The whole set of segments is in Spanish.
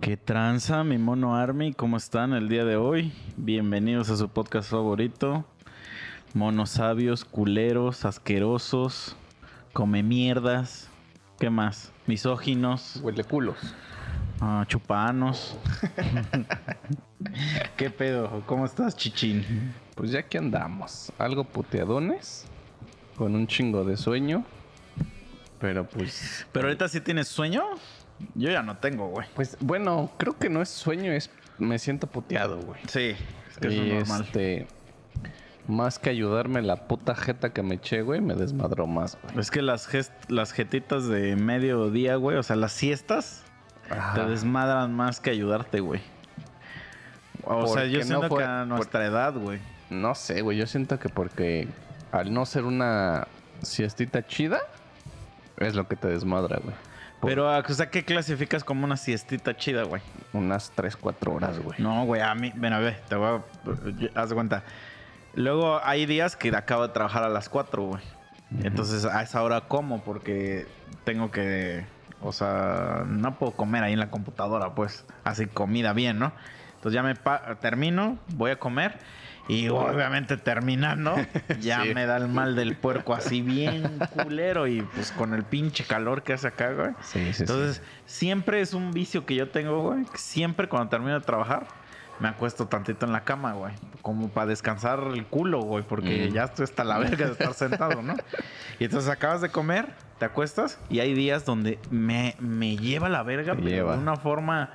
¿Qué tranza, mi mono Army? ¿Cómo están el día de hoy? Bienvenidos a su podcast favorito. Monos sabios, culeros, asquerosos, come mierdas. ¿Qué más? Misóginos, Huele culos. ah, chupanos. ¿Qué pedo? ¿Cómo estás, chichín? Pues ya que andamos, algo puteadones, con un chingo de sueño, pero pues, ¿Pero ahorita sí tienes sueño? Yo ya no tengo, güey. pues bueno, creo que no es sueño, es me siento puteado, güey. Sí, es que y es normal. este, más que ayudarme la puta jeta que me eché, güey, me desmadró más, güey. Es que las, gest- las jetitas de mediodía, güey, o sea, las siestas, Ajá. te desmadran más que ayudarte, güey. O sea, yo no siento fue- que a nuestra edad, güey. No sé, güey, yo siento que porque al no ser una siestita chida, es lo que te desmadra, güey. Pero, o sea, ¿qué clasificas como una siestita chida, güey? unas 3, 4 horas, güey. No, güey, a mí, ven a ver, te voy a... Haz cuenta. Luego hay días que acabo de trabajar a las 4, güey. Entonces, a esa hora como porque tengo que... O sea, no puedo comer ahí en la computadora, pues. Así comida bien, ¿no? Entonces ya me termino, voy a comer. Y obviamente terminando, ya Sí. me da el mal del puerco así bien culero. Y pues con el pinche calor que hace acá, güey. Sí, sí, sí. Entonces, siempre es un vicio que yo tengo, güey. Siempre cuando termino de trabajar, me acuesto tantito en la cama, güey. Como para descansar el culo, güey. Porque Mm. ya estoy hasta la verga de estar sentado, ¿no? Y entonces acabas de comer, te acuestas y hay días donde me, me lleva la verga, pero de una forma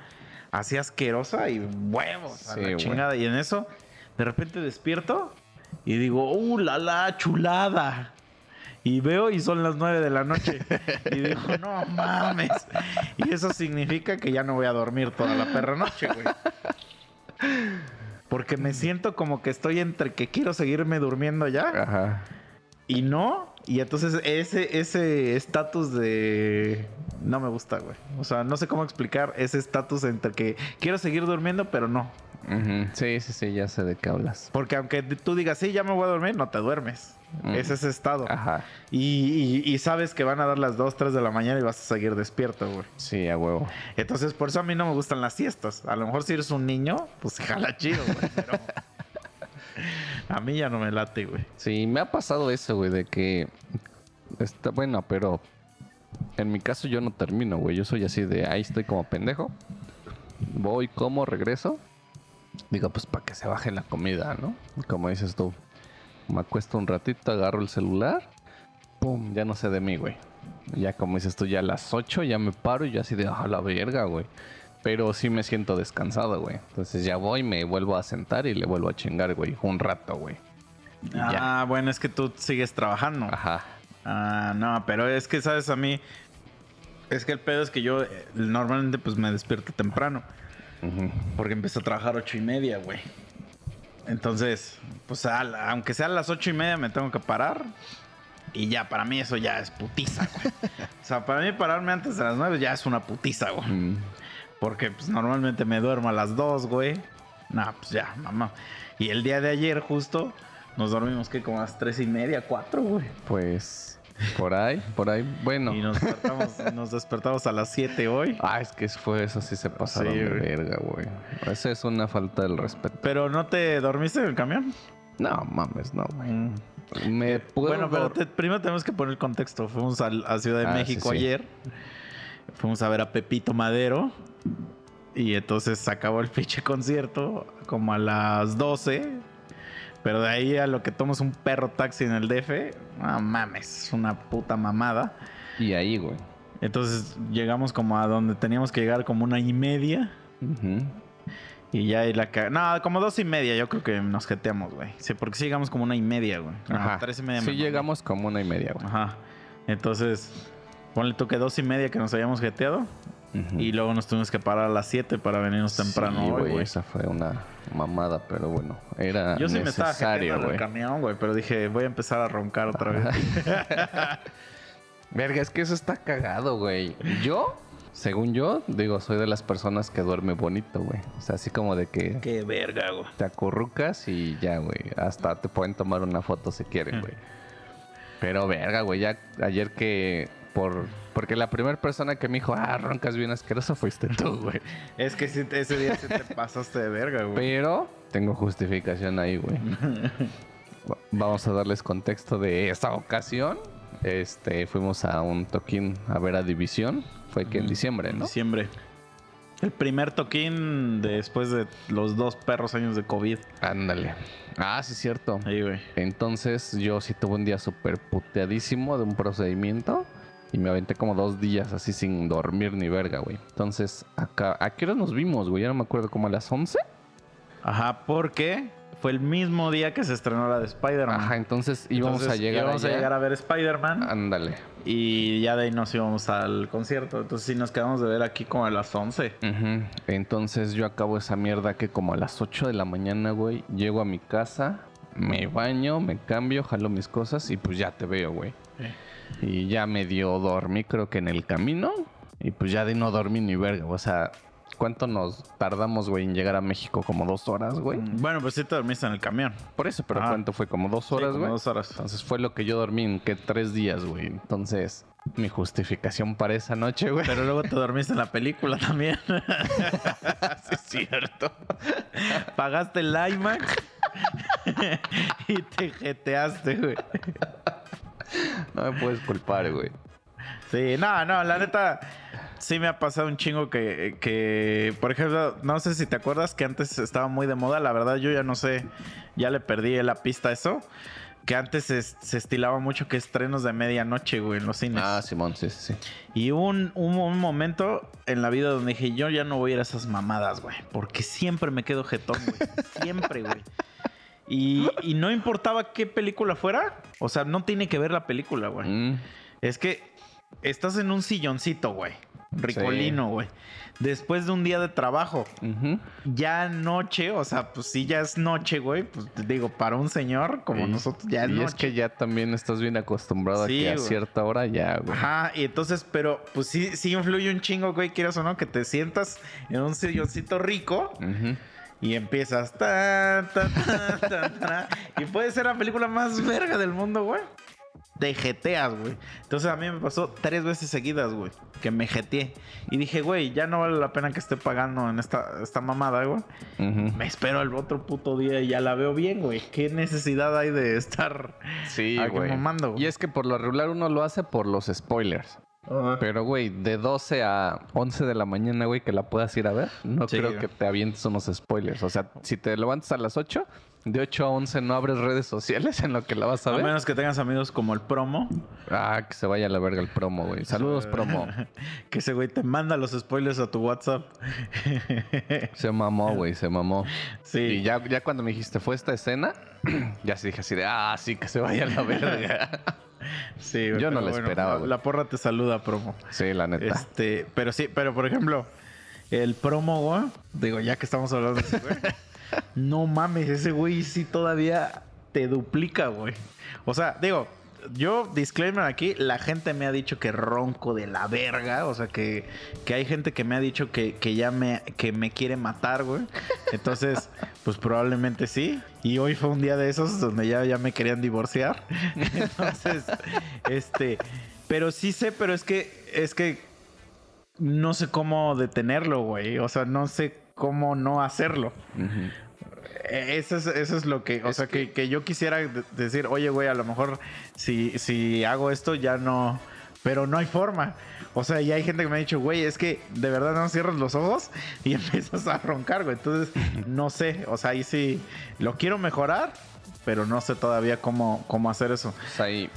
así asquerosa y huevos a la güey. chingada. Y en eso, de repente despierto y digo, ¡uh, la la chulada! Y veo y son las 9 de la noche. Y digo, no mames. Y eso significa que ya no voy a dormir toda la perra noche, güey. Porque me siento como que estoy entre que quiero seguirme durmiendo ya Ajá. y no. Y entonces ese ese estatus de... No me gusta, güey. O sea, no sé cómo explicar ese estatus entre que quiero seguir durmiendo, pero no. Sí, sí, sí, ya sé de qué hablas. Porque aunque tú digas, sí, ya me voy a dormir, no te duermes. Mm. Es ese estado. Ajá. Y, y- y sabes que van a dar las 2, 3 de la mañana y vas a seguir despierto, güey. Sí, a huevo. Entonces, por eso a mí no me gustan las siestas. A lo mejor si eres un niño, pues jala chido, güey. Pero a mí ya no me late, güey. Sí, me ha pasado eso, güey, de que está bueno, pero en mi caso yo no termino, güey. Yo soy así de ahí estoy como pendejo. Voy, como, regreso. Digo, pues para que se baje la comida, ¿no? Como dices tú. Me acuesto un ratito, agarro el celular. Pum, ya no sé de mí, güey. Ya como dices tú, ya a las 8 ya me paro y ya así de, a la verga, güey. Pero sí me siento descansado, güey. Entonces ya voy, me vuelvo a sentar y le vuelvo a chingar, güey. Un rato, güey. Ya. Ah, bueno, es que tú sigues trabajando. Ajá. Ah, no, pero es que, ¿sabes? A mí... Es que el pedo es que yo eh, normalmente pues me despierto temprano. Porque empecé a trabajar ocho y media, güey. Entonces, pues a la- aunque sea a las ocho y media me tengo que parar. Y ya, para mí eso ya es putiza, güey. o sea, para mí pararme antes de las nueve ya es una putiza, güey. Mm. Porque pues normalmente me duermo a las dos, güey. Nah, pues ya, mamá. Y el día de ayer justo nos dormimos que como a las tres y media, cuatro, güey. Pues por ahí, por ahí. Bueno. Y nos despertamos, nos despertamos a las siete hoy. Ah, es que fue eso, sí se pasaron Sí, de güey. verga, güey. Eso es una falta del respeto. Pero ¿no te dormiste en el camión? No, mames, no, güey. Me puedo Bueno, pero te- primero tenemos que poner el contexto. Fuimos a, Ciudad de Ah, México sí, sí. ayer. Fuimos a ver a Pepito Madero. Y entonces se acabó el pinche concierto como a las 12. Pero de ahí a lo que tomas un perro taxi en el DF, no mames, es una puta mamada. Y ahí, güey. Entonces llegamos como a donde teníamos que llegar como una y media. Y ya ahí la ca- No, como dos y media, yo creo que nos jeteamos, güey. Sí, porque sí llegamos como una y media, güey. No, Ajá. tres y media. Sí llegamos como una y media, güey. Ajá. Entonces, ponle tú que dos y media que nos habíamos jeteado. Y luego nos tuvimos que parar a las 7 para venirnos temprano Sí, güey. Esa fue una mamada, pero bueno. Era Yo sí me estaba necesario, jeteando en el camión, güey, pero dije, voy a empezar a roncar otra vez. Verga, es que eso está cagado, güey. Yo, según yo, digo, soy de las personas que duerme bonito, güey. O sea, así como de que Qué verga, güey. te acurrucas y ya, güey. Hasta te pueden tomar una foto si quieren, güey. Pero verga, güey, ya ayer que por... Porque la primera persona que me dijo, ah, roncas bien asqueroso fuiste tú, güey. Es que ese día sí te pasaste de verga, güey. Pero tengo justificación ahí, güey. Va- Vamos a darles contexto de esta ocasión. Este, fuimos a un toquín a ver a División. Fue que en diciembre, ¿no? Diciembre. El primer toquín después de los dos perros años de COVID. Ándale. Ah, sí, cierto. Ahí, güey. Entonces yo sí tuve un día súper puteadísimo de un procedimiento. Y me aventé como dos días así sin dormir ni verga, güey. Entonces, acá, ¿a qué hora nos vimos, güey? Ya no me acuerdo, como a las 11. Ajá, porque fue el mismo día que se estrenó la de Spider-Man. Ajá, entonces íbamos Entonces, a llegar íbamos a allá. llegar a ver Spider-Man. Ándale. Y ya de ahí nos íbamos al concierto. Entonces sí nos quedamos de ver aquí como a las 11. Ujú. Entonces yo acabo esa mierda que como a las 8 de la mañana, güey, llego a mi casa, me baño, me cambio, jalo mis cosas y pues ya te veo, güey. Y ya medio dormí, creo que en el camino. Y pues ya de no dormí ni verga. O sea, ¿cuánto nos tardamos, güey, en llegar a México? Como dos horas, güey. Bueno, pues sí te dormiste en el camión. Por eso, pero Ah. ¿cuánto fue? Como dos horas, como güey. dos horas. Entonces fue lo que yo dormí en que tres días, güey. Entonces, mi justificación para esa noche, güey. Pero luego te dormiste en la película también. sí, es cierto. Pagaste el IMAX y te jeteaste, güey. No me puedes culpar, güey. Sí, no, no, la neta, sí me ha pasado un chingo que, que, por ejemplo, no sé si te acuerdas que antes estaba muy de moda, la verdad yo ya no sé, ya le perdí la pista a eso, que antes se, se estilaba mucho que estrenos de medianoche, güey, en los cines. Ah, Simón, sí, sí, sí. Y hubo un, un, un momento en la vida donde dije, yo ya no voy a ir a esas mamadas, güey. Porque siempre me quedo jetón, güey. Siempre, güey. Y, y no importaba qué película fuera. O sea, no tiene que ver la película, güey. Mm, Es que estás en un silloncito, güey. Ricolino, güey. Después de un día de trabajo. Ya noche, o sea, pues sí, ya es noche, güey. Pues te digo, para un señor como nosotros, ya es y noche. es que ya también estás bien acostumbrado a que a cierta hora ya, güey. Ajá, y entonces, pero pues sí, sí influye un chingo, güey, quieras o no, que te sientas en un silloncito rico Ujú. Y empiezas. ta, ta, ta, y puede ser la película más verga del mundo, güey. Te jeteas, güey. Entonces a mí me pasó tres veces seguidas, güey, que me jeteé. Y dije, güey, ya no vale la pena que esté pagando en esta, esta mamada, güey. Me espero al otro puto día y ya la veo bien, güey. ¿Qué necesidad hay de estar Sí, aquí güey. mamando, güey? Y es que por lo regular uno lo hace por los spoilers. Pero, güey, de 12 a 11 de la mañana, güey, que la puedas ir a ver, no Sí, creo güey. que te avientes unos spoilers. O sea, si te levantas a las 8, de 8 a 11 no abres redes sociales en lo que la vas a A ver. menos que tengas amigos como el promo. Ah, que se vaya a la verga el promo, güey. Saludos, promo. Que ese güey te manda los spoilers a tu WhatsApp. Se mamó, güey, se mamó. sí. Y ya, ya cuando me dijiste, ¿fue esta escena? ya sí dije así de, ah, sí, que se vaya a la verga. sí, yo no la esperaba, La, la porra te saluda, promo. sí, la neta. Este, pero sí, pero por ejemplo, el promo, güey. Digo, ya que estamos hablando de ese güey. no mames, ese güey sí todavía te duplica, güey. O sea, digo, yo, disclaimer aquí, la gente me ha dicho que ronco de la verga. O sea, que, que hay gente que me ha dicho que, que ya me, que me quiere matar, güey. Entonces, pues probablemente sí. Y hoy fue un día de esos donde ya, ya me querían divorciar. Entonces, este. Pero sí sé, pero es que, es que no sé cómo detenerlo, güey. O sea, no sé cómo no hacerlo. Eh, Eso es, eso es lo que, o Es sea, que, que yo quisiera de- decir, oye, güey, a lo mejor si, si hago esto ya no, pero no hay forma. O sea, y hay gente que me ha dicho, güey, es que de verdad no cierras los ojos y empiezas a roncar, güey. Entonces, no sé, o sea, ahí sí lo quiero mejorar, pero no sé todavía cómo, cómo hacer eso. Pues ahí,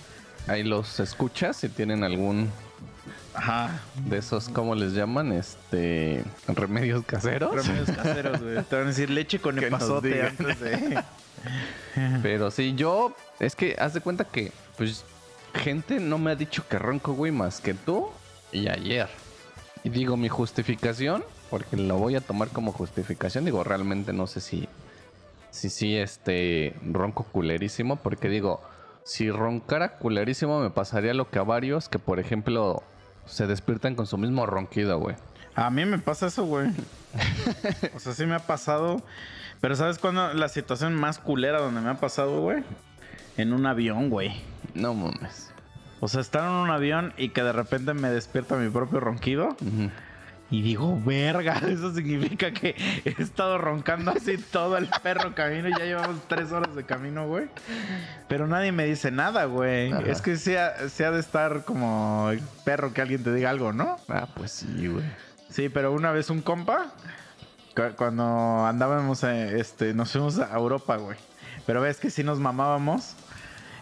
ahí los escuchas si tienen algún Ajá. de esos, ¿cómo les llaman? Este, remedios caseros. Remedios caseros, güey. Te van a decir leche con epazote antes de. Pero sí, yo, es que haz de cuenta que, pues, gente no me ha dicho que ronco, güey, más que tú y ayer. Y digo, mi justificación, porque lo voy a tomar como justificación, digo, realmente no sé si, si, sí, este, ronco culerísimo, porque digo, si roncara culerísimo me pasaría lo que a varios que, por ejemplo, se despiertan con su mismo ronquido, güey. A mí me pasa eso, güey. O sea, sí me ha pasado. Pero ¿sabes cuándo la situación más culera donde me ha pasado, güey? En un avión, güey. No mames. O sea, estar en un avión y que de repente me despierta mi propio ronquido. Y digo, verga, eso significa que he estado roncando así todo el perro camino y ya llevamos tres horas de camino, güey. Pero nadie me dice nada, güey. Es que sea, sea de estar como el perro que alguien te diga algo, ¿no? Ah, pues sí, güey. Sí, pero una vez un compa, cu- cuando andábamos, eh, este, nos fuimos a Europa, güey. Pero ves que sí nos mamábamos.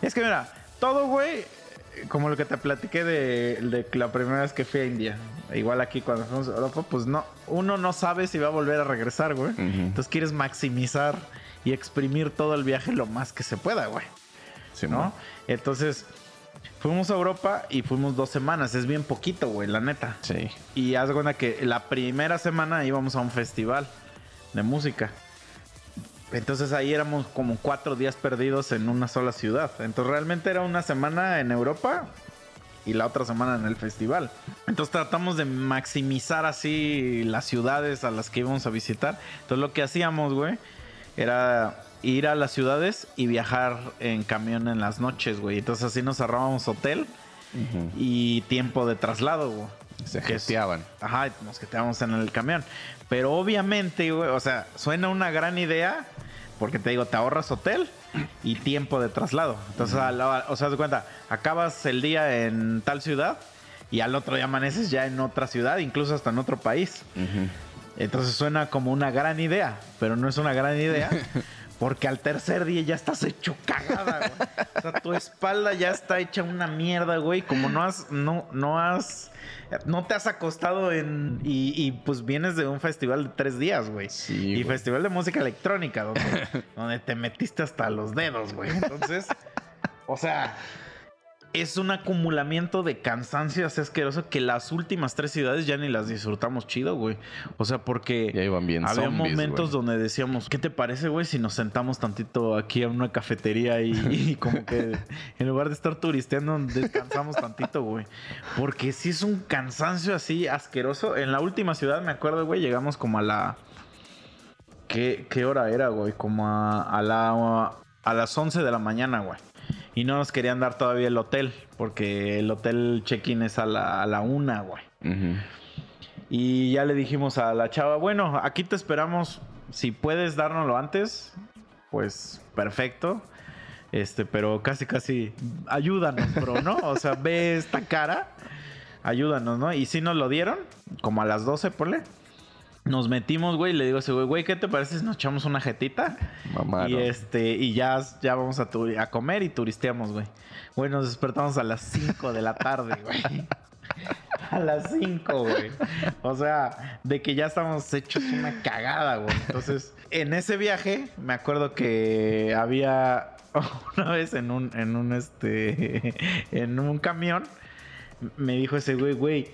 Es que mira, todo, güey, como lo que te platiqué de, de la primera vez que fui a India. Igual aquí cuando fuimos a Europa, pues no, uno no sabe si va a volver a regresar, güey. Entonces quieres maximizar y exprimir todo el viaje lo más que se pueda, güey. Sí, ¿No? Entonces, fuimos a Europa y fuimos dos semanas. Es bien poquito, güey, la neta. Sí. Y haz cuenta que la primera semana íbamos a un festival de música. Entonces ahí éramos como cuatro días perdidos en una sola ciudad. Entonces realmente era una semana en Europa y la otra semana en el festival. Entonces tratamos de maximizar así las ciudades a las que íbamos a visitar. Entonces lo que hacíamos, güey, era ir a las ciudades y viajar en camión en las noches, güey. Entonces así nos ahorrábamos hotel y tiempo de traslado, güey. Se gesteaban. Ajá, nos quedamos en el camión. Pero obviamente, güey, o sea, suena una gran idea porque te digo, te ahorras hotel y tiempo de traslado. Entonces, a la- o sea, de cuenta, acabas el día en tal ciudad y al otro día amaneces ya en otra ciudad, incluso hasta en otro país. Entonces suena como una gran idea, pero no es una gran idea. Porque al tercer día ya estás hecho cagada, güey. O sea, tu espalda ya está hecha una mierda, güey. Como no has, no, no has, no te has acostado en, y, y, pues vienes de un festival de tres días, güey. Sí, y güey. festival de música electrónica, donde, donde te metiste hasta los dedos, güey. Entonces, o sea, es un acumulamiento de cansancio así asqueroso que las últimas tres ciudades ya ni las disfrutamos chido, güey. O sea, porque Ya iban bien había zombies, momentos güey. donde decíamos, ¿qué te parece, güey, si nos sentamos tantito aquí en una cafetería y, y como que en lugar de estar turisteando, descansamos tantito, güey? Porque sí es un cansancio así asqueroso. En la última ciudad, me acuerdo, güey, llegamos como a la... ¿Qué, qué hora era, güey? Como a, a la, a las 11 de la mañana, güey. Y no nos querían dar todavía el hotel, porque el hotel check-in es a la, a la una, güey. Y ya le dijimos a la chava, bueno, aquí te esperamos. Si puedes dárnoslo antes, pues perfecto. Este, pero casi, casi, ayúdanos, bro, ¿no? O sea, ve esta cara, ayúdanos, ¿no? Y si nos lo dieron, como a las 12, ponle. Nos metimos, güey, y le digo a ese güey, güey, ¿qué te parece si nos echamos una jetita? Mamaron. Y este, y ya, ya vamos a, a comer y turisteamos, güey. Güey, nos despertamos a las 5 de la tarde, güey. A las 5, güey. O sea, de que ya estamos hechos una cagada, güey. Entonces, en ese viaje, me acuerdo que había una vez en un, en un, este, en un camión, me dijo ese güey, güey,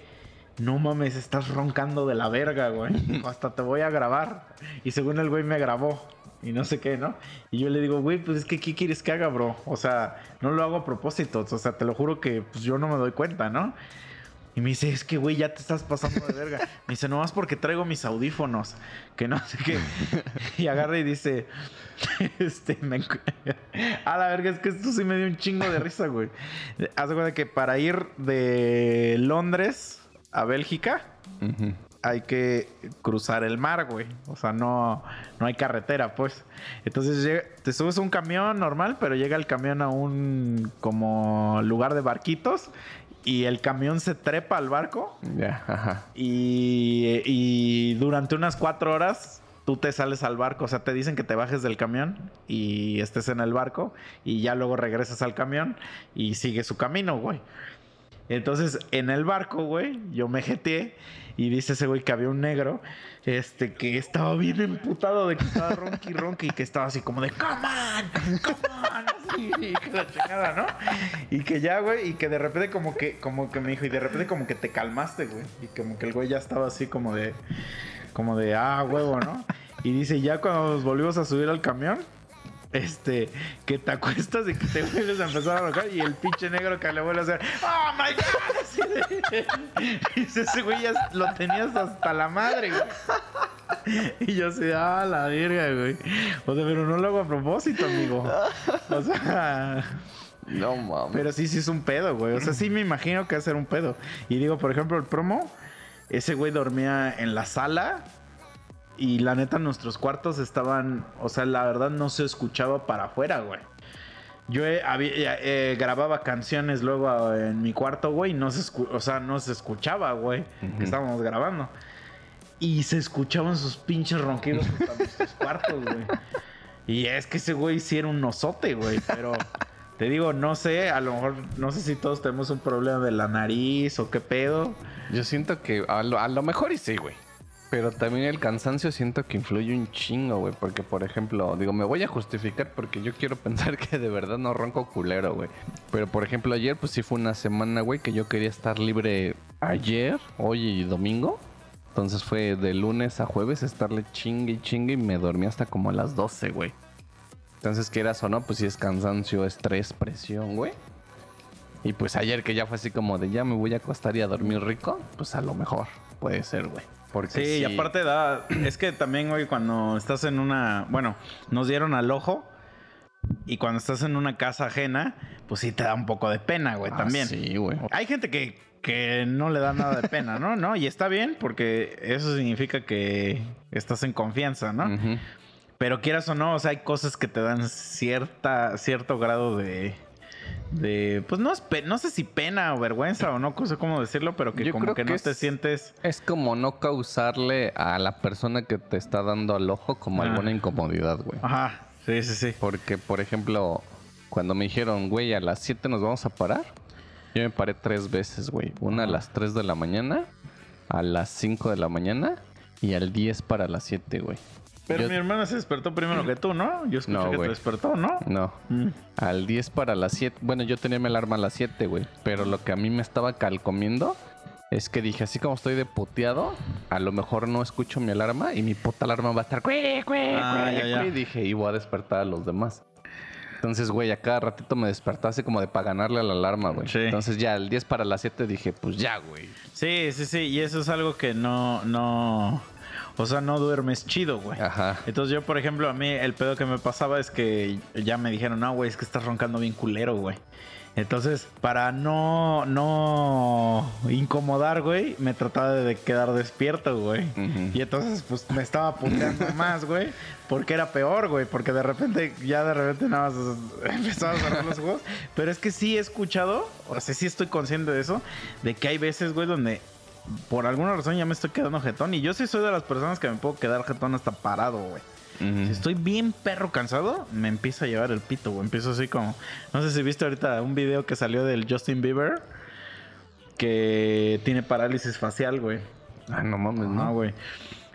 no mames, estás roncando de la verga, güey. Hasta te voy a grabar. Y según el güey me grabó. Y no sé qué, ¿no? Y yo le digo, güey, pues es que ¿qué quieres que haga, bro? O sea, no lo hago a propósito. O sea, te lo juro que pues, yo no me doy cuenta, ¿no? Y me dice, es que, güey, ya te estás pasando de verga. Me dice, nomás porque traigo mis audífonos. Que no sé qué. Y agarra y dice, este, me... A la verga, es que esto sí me dio un chingo de risa, güey. Haz de cuenta que para ir de Londres a Bélgica hay que cruzar el mar, güey. O sea, no, no hay carretera, pues. Entonces llega- te subes a un camión normal, pero llega el camión a un como lugar de barquitos y el camión se trepa al barco Ya, ajá. y, y durante unas cuatro horas tú te sales al barco. O sea, te dicen que te bajes del camión y estés en el barco y ya luego regresas al camión y sigue su camino, güey. Entonces, en el barco, güey, yo me jeteé y dice ese güey que había un negro, este, que estaba bien emputado de que estaba ronqui ronqui y que estaba así como de, come on, come on, así, y la chingada, ¿no? Y que ya, güey, y que de repente como que, como que me dijo, y de repente como que te calmaste, güey, y como que el güey ya estaba así como de, como de, ah, huevo, ¿no? Y dice, ya cuando nos volvimos a subir al camión, este, que te acuestas y que te vuelves a empezar a roncar y el pinche negro que le vuelve a hacer, ¡Oh my god! Y ese güey ya lo tenías hasta la madre, güey. Y yo así, ah, la verga, güey. O sea, pero no lo hago a propósito, amigo. O sea, No mames. Pero sí, sí es un pedo, güey. O sea, sí me imagino que va a ser un pedo. Y digo, por ejemplo, el promo, ese güey dormía en la sala. Y la neta, nuestros cuartos estaban. O sea, la verdad no se escuchaba para afuera, güey. Yo eh, había- eh, grababa canciones luego eh, en mi cuarto, güey. y No se escu- o sea, no se escuchaba, güey. Que estábamos grabando. Y se escuchaban sus pinches ronquidos hasta nuestros cuartos, güey. Y es que ese güey sí era un osote, güey. Pero te digo, no sé, a lo mejor, no sé si todos tenemos un problema de la nariz o qué pedo. Yo siento que a lo, a lo mejor y sí, güey. Pero también el cansancio siento que influye un chingo, güey. Porque, por ejemplo, digo, me voy a justificar porque yo quiero pensar que de verdad no ronco culero, güey. Pero, por ejemplo, ayer, pues sí fue una semana, güey, que yo quería estar libre ayer, hoy y domingo. Entonces fue de lunes a jueves estarle chingue y chingue y me dormí hasta como a las 12, güey. Entonces, quieras o no, pues sí es cansancio, estrés, presión, güey. Y pues ayer que ya fue así como de ya me voy a acostar y a dormir rico, pues a lo mejor puede ser, güey. Porque Sí, y aparte da. Es que también, güey, cuando estás en una. Bueno, nos dieron al ojo. Y cuando estás en una casa ajena, pues sí te da un poco de pena, güey, Ah, también. Sí, güey. Hay gente que, que no le da nada de pena, ¿no? ¿no? Y está bien, porque eso significa que estás en confianza, ¿no? Pero quieras o no, o sea, hay cosas que te dan cierta, cierto grado de. De pues no, es no sé si pena o vergüenza o no sé cómo decirlo, pero que Yo como creo que, que no te es- sientes. Es como no causarle a la persona que te está dando al ojo como Ah. alguna incomodidad, güey. Ajá, sí, sí, sí. Porque, por ejemplo, cuando me dijeron, güey, a las 7 nos vamos a parar, yo me paré tres veces, güey. Una a las 3 de la mañana, a las 5 de la mañana y al 10 para las 7, güey. Pero Yo- mi hermana se despertó primero que tú, ¿no? Yo escuché No, que te güey. despertó, ¿no? No, Mm. Al 10 para las 7. Bueno, yo tenía mi alarma a las 7, güey. Pero lo que a mí me estaba calcomiendo es que dije, así como estoy de puteado, a lo mejor no escucho mi alarma y mi puta alarma va a estar... "Cue, cue, Ah, cue, ya, ya. cue", Y dije, y voy a despertar a los demás. Entonces, güey, a cada ratito me despertaba así como de para ganarle a la alarma, güey. Sí. Entonces ya al 10 para las 7 dije, pues ya, güey. Sí, sí, sí. Y eso es algo que no, no. O sea, no duermes chido, güey. Ajá. Entonces yo, por ejemplo, a mí el pedo que me pasaba es que ya me dijeron, no, güey, es que estás roncando bien culero, güey. Entonces, para no, no incomodar, güey, me trataba de quedar despierto, güey. Y entonces, pues, me estaba puteando más, güey. Porque era peor, güey. Porque de repente, ya de repente nada más empezaba a cerrar los ojos. Pero es que sí he escuchado, o sea, sí estoy consciente de eso, de que hay veces, güey, donde por alguna razón ya me estoy quedando jetón. Y yo sí soy de las personas que me puedo quedar jetón hasta parado, güey. Si estoy bien perro cansado, me empieza a llevar el pito, güey. Empiezo así como. No sé si viste ahorita un video que salió del Justin Bieber. Que tiene parálisis facial, güey. Ah, no mames, No, ¿no? güey.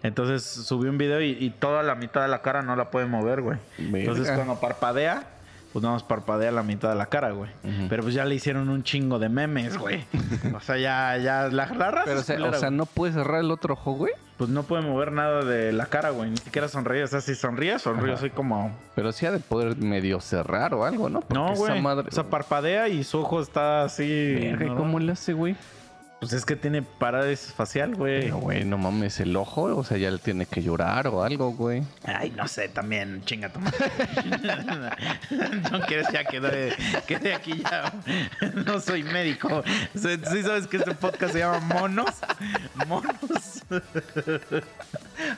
Entonces subí un video y, y toda la mitad de la cara no la puede mover, güey. Entonces cuando parpadea, pues nada más parpadea la mitad de la cara, güey. Pero pues ya le hicieron un chingo de memes, güey. O sea, ya, ya, la, la raza Pero, o sea, culera, o sea, güey. ¿no puedes cerrar el otro ojo, güey? Pues no puede mover nada de la cara, güey. Ni siquiera sonríe. O sea, si sonríe, sonríe Ajá. así como... Pero sí ha de poder medio cerrar o algo, ¿no? Porque No, güey. madre- O sea, parpadea y su ojo está así... Verga, ¿y ¿no? ¿Cómo le hace, güey? Pues es que tiene parálisis facial, güey. Pero, güey, no mames, el ojo, o sea, ya le tiene que llorar o algo, güey. Ay, no sé, también, chinga tu no quieres ya que de, que de aquí ya. No soy médico. Sí sí sabes que este podcast se llama Monos. Monos.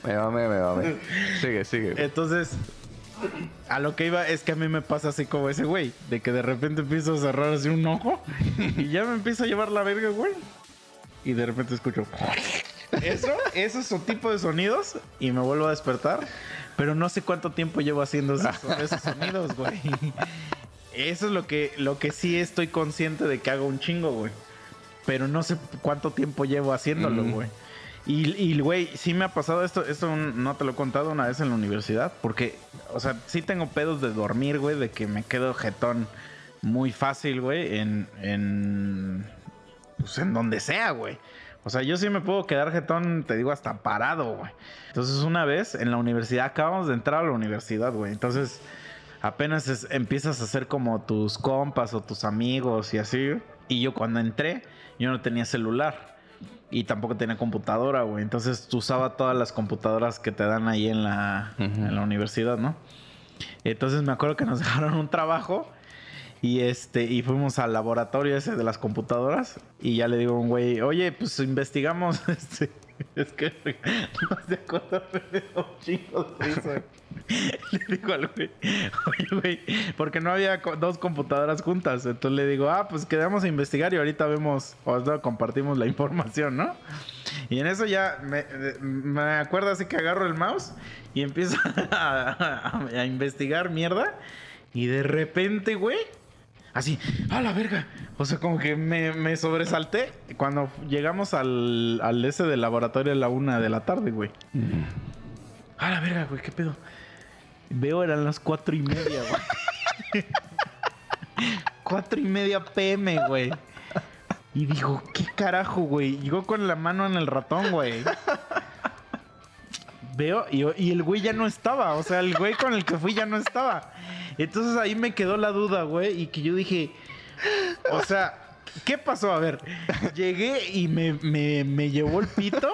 Me mame, me mame. Sigue, sigue. güey. Entonces, a lo que iba es que a mí me pasa así como ese güey, de que de repente empiezo a cerrar así un ojo y ya me empieza a llevar la verga, güey. Y de repente escucho. Eso, eso es su tipo de sonidos y me vuelvo a despertar. Pero no sé cuánto tiempo llevo haciendo esos, esos sonidos, güey. Eso es lo que, lo que sí estoy consciente de que hago un chingo, güey. Pero no sé cuánto tiempo llevo haciéndolo, Mm. güey. Y, y, güey, sí me ha pasado esto, esto no te lo he contado una vez en la universidad, porque, o sea, sí tengo pedos de dormir, güey, de que me quedo jetón muy fácil, güey, en, en, pues en donde sea, güey. O sea, yo sí me puedo quedar jetón, te digo, hasta parado, güey. Entonces, una vez en la universidad, acabamos de entrar a la universidad, güey. Entonces, apenas es- empiezas a hacer como tus compas o tus amigos y así. Y yo cuando entré, yo no tenía celular. Y tampoco tenía computadora, güey. Entonces tú usaba todas las computadoras que te dan ahí en la, en la universidad, ¿no? Entonces me acuerdo que nos dejaron un trabajo. Y este, y fuimos al laboratorio ese de las computadoras. Y ya le digo a un güey, oye, pues investigamos este. Es que no se acuerda de risa. Le digo al güey, oye, güey, porque no había dos computadoras juntas. Entonces le digo, ah, pues quedamos a investigar y ahorita vemos, o sea, compartimos la información, ¿no? Y en eso ya me, me acuerdo así que agarro el mouse y empiezo a, a- a investigar mierda. Y de repente, güey, así, a la verga. O sea, como que me, me sobresalté cuando llegamos al, al ese del laboratorio a la una de la tarde, güey. A la verga, güey, ¿qué pedo? Veo eran las cuatro y media, güey. cuatro y media pm, güey. Y digo, ¿qué carajo, güey? Llegó con la mano en el ratón, güey. Veo, y, el güey ya no estaba. O sea, el güey con el que fui ya no estaba. Entonces ahí me quedó la duda, güey. Y que yo dije, o sea, ¿qué pasó? A ver, llegué y me, me, me llevó el pito.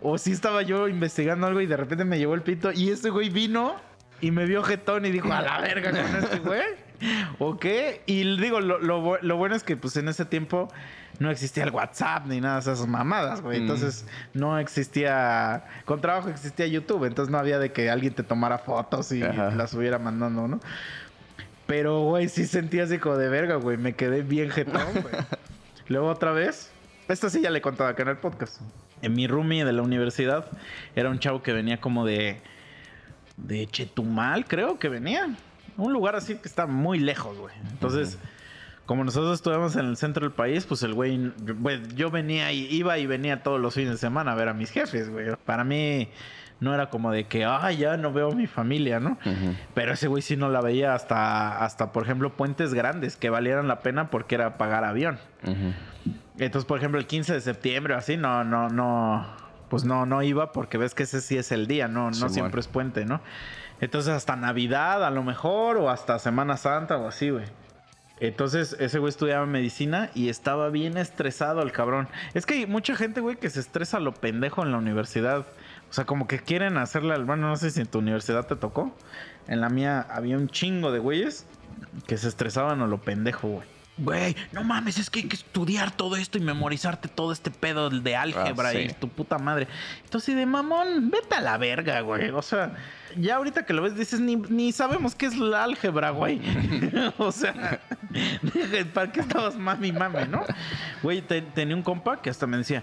O si estaba yo investigando algo y de repente me llevó el pito. Y ese güey vino y me vio jetón y dijo, a la verga con este güey. ¿O qué? Y digo, lo, lo bu- lo bueno es que pues en ese tiempo no existía el WhatsApp ni nada de esas mamadas, güey. Mm. Entonces no existía... Con trabajo existía YouTube. Entonces no había de que alguien te tomara fotos y Ajá. las hubiera mandando, ¿no? Pero, güey, sí sentía así como de verga, güey. Me quedé bien jetón, güey. Luego otra vez. Esta sí ya le contaba acá en el podcast. En mi roomie de la universidad era un chavo que venía como de... De Chetumal, creo que venía. Un lugar así que está muy lejos, güey. Entonces... Como nosotros estuvimos en el centro del país, pues el güey, güey, yo venía y iba y venía todos los fines de semana a ver a mis jefes, güey. Para mí no era como de que, ah, ya no veo a mi familia, ¿no? Pero ese güey sí no la veía hasta, hasta, por ejemplo, puentes grandes que valieran la pena porque era pagar avión. Entonces, por ejemplo, el 15 de septiembre o así, no, no, no, pues no, no iba porque ves que ese sí es el día, no, no siempre es puente, ¿no? Entonces, hasta Navidad a lo mejor o hasta Semana Santa o así, güey. Entonces, ese güey estudiaba medicina y estaba bien estresado el cabrón. Es que hay mucha gente, güey, que se estresa lo pendejo en la universidad. O sea, como que quieren hacerle al... Bueno, no sé si en tu universidad te tocó. En la mía había un chingo de güeyes que se estresaban a lo pendejo, güey. Güey, no mames, es que hay que estudiar todo esto y memorizarte todo este pedo de álgebra Ah, sí. y tu puta madre. Entonces, de mamón, vete a la verga, güey. O sea, ya ahorita que lo ves, dices, ni, ni sabemos qué es la álgebra, güey. o sea, ¿para qué estabas mami, mami, no? Güey, te- tenía un compa que hasta me decía,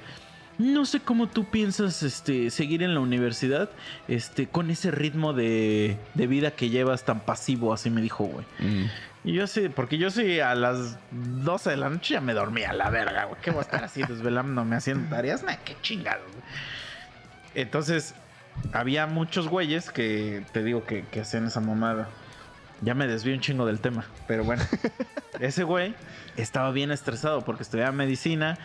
no sé cómo tú piensas este, seguir en la universidad este, con ese ritmo de, de vida que llevas tan pasivo, así me dijo, güey. Mm. Y yo sí, porque yo sí a las 12 de la noche ya me dormía a la verga, güey. ¿Qué voy a estar así desvelándome haciendo tareas? Nah, qué chingado, güey. Entonces, había muchos güeyes que te digo que, que hacían esa mamada. Ya me desvío un chingo del tema, pero bueno. ese güey estaba bien estresado porque estudiaba medicina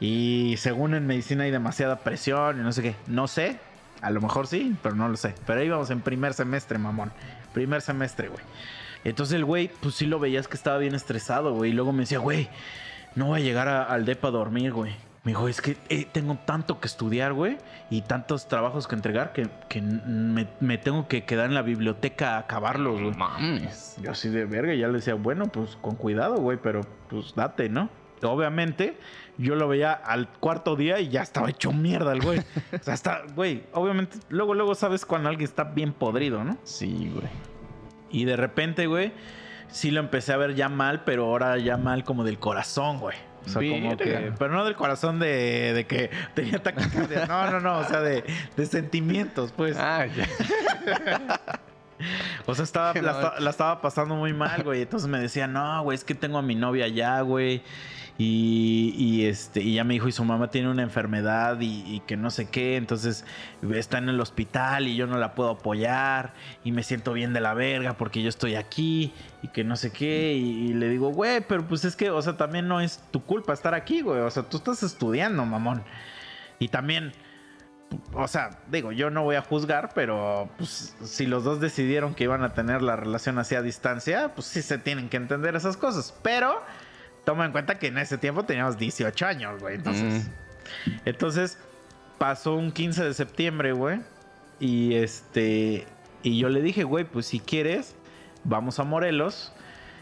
y según en medicina hay demasiada presión y no sé qué. No sé, a lo mejor sí, pero no lo sé. Pero íbamos en primer semestre, mamón. Primer semestre, güey. Entonces el güey, pues sí lo veías que estaba bien estresado, güey. Y luego me decía, güey, no voy a llegar a- al depa a dormir, güey. Me dijo, es que eh, tengo tanto que estudiar, güey, y tantos trabajos que entregar que, me, me tengo que quedar en la biblioteca a acabarlos, güey. Mames. Yo así de verga, ya le decía, bueno, pues con cuidado, güey, pero pues date, ¿no? Obviamente, yo lo veía al cuarto día y ya estaba hecho mierda el güey. o sea, está, güey, obviamente, luego, luego sabes cuando alguien está bien podrido, ¿no? Sí, güey. Y de repente, güey, sí lo empecé a ver ya mal, pero ahora ya mal como del corazón, güey. O sea, como que. Pero no del corazón de, de que tenía taquicardia. No, no, no. O sea, de, de sentimientos, pues. Ah, ya. O sea, estaba, la, la estaba pasando muy mal, güey. Entonces me decía, no, güey, es que tengo a mi novia allá, güey. Y, y, este, y ya me dijo, y su mamá tiene una enfermedad y, que no sé qué. Entonces está en el hospital y yo no la puedo apoyar. Y me siento bien de la verga porque yo estoy aquí y que no sé qué. Y, le digo, güey, pero pues es que, o sea, también no es tu culpa estar aquí, güey. O sea, tú estás estudiando, mamón. Y también o sea, digo, yo no voy a juzgar, pero pues, si los dos decidieron que iban a tener la relación así a distancia, pues sí se tienen que entender esas cosas. Pero toma en cuenta que en ese tiempo teníamos 18 años, güey. Entonces, entonces pasó un 15 de septiembre, güey. Y este, y yo le dije, güey, pues si quieres, vamos a Morelos.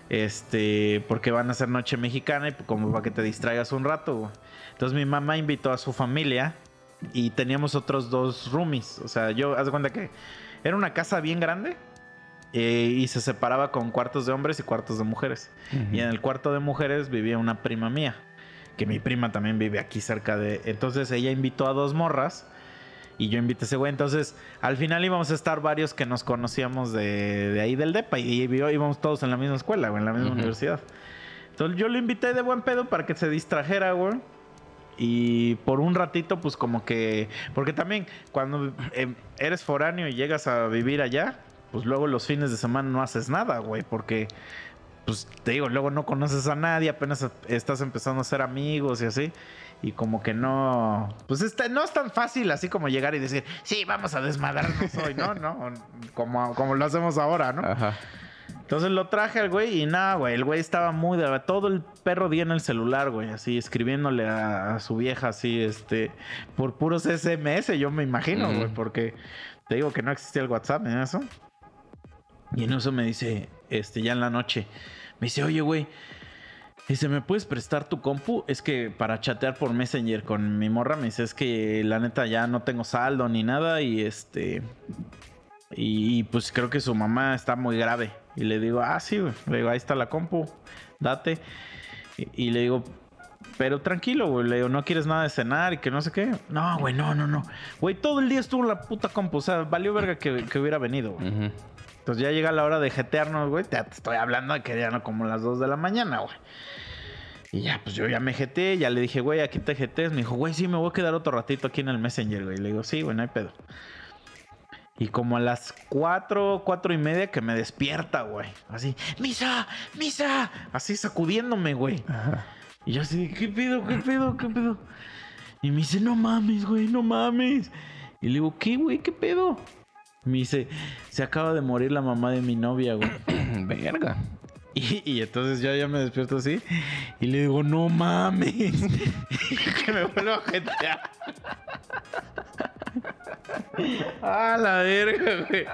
Este, porque van a ser noche mexicana y como para que te distraigas un rato, güey. Entonces mi mamá invitó a su familia y teníamos otros dos roomies. O sea, yo, haz de cuenta que era una casa bien grande eh, y se separaba con cuartos de hombres y cuartos de mujeres. Y en el cuarto de mujeres vivía una prima mía, que mi prima también vive aquí cerca de... Entonces ella invitó a dos morras y yo invité a ese güey. Entonces al final íbamos a estar varios que nos conocíamos de, de ahí del DEPA y, íbamos todos en la misma escuela, güey, en la misma universidad. Entonces yo lo invité de buen pedo para que se distrajera, güey. Y por un ratito, pues como que... Porque también cuando eh, eres foráneo y llegas a vivir allá, pues luego los fines de semana no haces nada, güey, porque, pues te digo, luego no conoces a nadie, apenas estás empezando a ser amigos y así. Y como que no, pues está, no es tan fácil así como llegar y decir, sí, vamos a desmadrarnos hoy, ¿no? ¿No? Como, como lo hacemos ahora, ¿no? Ajá. Entonces lo traje al güey y nada, güey. El güey estaba muy de... Todo el perro día en el celular, güey. Así escribiéndole a, su vieja, así, este... Por puros SMS, yo me imagino, güey. Porque te digo que no existía el WhatsApp ni eso. Y en eso me dice, este, ya en la noche, me dice, oye, güey, dice, ¿me puedes prestar tu compu? Es que para chatear por Messenger con mi morra, me dice, es que la neta ya no tengo saldo ni nada y este... Y pues creo que su mamá está muy grave. Y le digo, ah, sí, güey. Le digo, ahí está la compu, date. Y, le digo, pero tranquilo, güey. Le digo, no quieres nada de cenar y que no sé qué. No, güey, no, no, no. Güey, todo el día estuvo la puta compu. O sea, valió verga que, hubiera venido, güey. Entonces ya llega la hora de jetearnos, güey. Te, estoy hablando de que ya no como las 2 de la mañana, güey. Y ya, pues yo ya me jeté, ya le dije, güey, aquí te jetes. Me dijo, güey, sí, me voy a quedar otro ratito aquí en el Messenger, güey. Le digo, sí, güey, no hay pedo. Y como a las 4, 4 y media que me despierta, güey. Así, misa, misa. Así sacudiéndome, güey. Y yo así, ¿qué pedo, qué pedo, qué pedo? Y me dice, no mames, güey, no mames. Y le digo, ¿qué, güey, qué pedo? Me dice, se acaba de morir la mamá de mi novia, güey. Verga. Y, entonces yo ya me despierto así y le digo, no mames. que me vuelvo a jetear. ah, la verga, güey.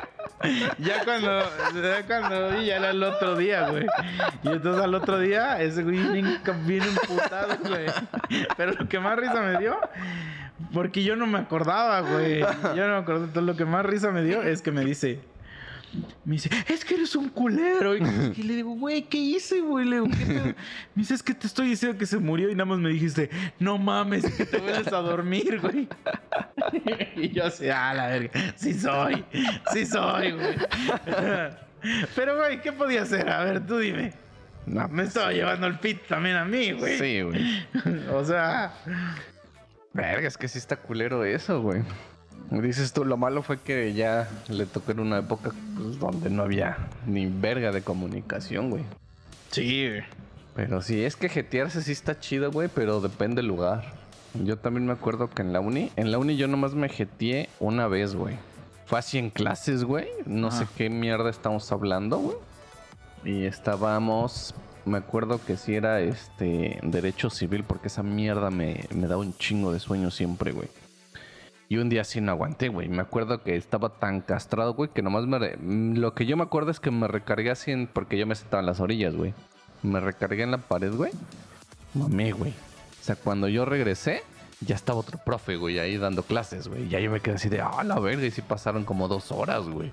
Ya cuando, ya cuando vi, ya era el otro día, güey. Y entonces al otro día, ese güey viene, viene emputado, güey. Pero lo que más risa me dio porque yo no me acordaba, güey. Yo no me acordaba. Entonces, lo que más risa me dio es que me dice. Me dice, es que eres un culero. Y, le digo, güey, ¿qué hice, güey? Le digo, ¿qué Me dice, es que te estoy diciendo que se murió y nada más me dijiste, no mames, que te vuelves a dormir, güey. y yo así, ah, la verga, sí soy, sí soy, güey. Pero, güey, ¿qué podía hacer? A ver, tú dime. No, me estaba llevando el pit también a mí, güey. Sí, güey. o sea, Verga, es que sí está culero eso, güey. Dices tú, lo malo fue que ya le tocó en una época pues, donde no había ni verga de comunicación, güey. Sí, Pero sí, es que jetearse sí está chido, güey, pero depende del lugar. Yo también me acuerdo que en la uni, en la uni yo nomás me jeteé una vez, güey. Fue así en clases, güey. No sé qué mierda estamos hablando, güey. Y estábamos me acuerdo que si era este derecho civil, porque esa mierda me, me da un chingo de sueño siempre, güey. Y un día sí no aguanté, güey. Me acuerdo que estaba tan castrado, güey, que nomás me... Lo que yo me acuerdo es que me recargué así porque yo me sentaba en las orillas, güey. Me recargué en la pared, güey. Mamé, güey. O sea, cuando yo regresé, ya estaba otro profe, güey, ahí dando clases, güey. Y ahí yo me quedé así de, ah, la verga, y sí pasaron como dos horas, güey.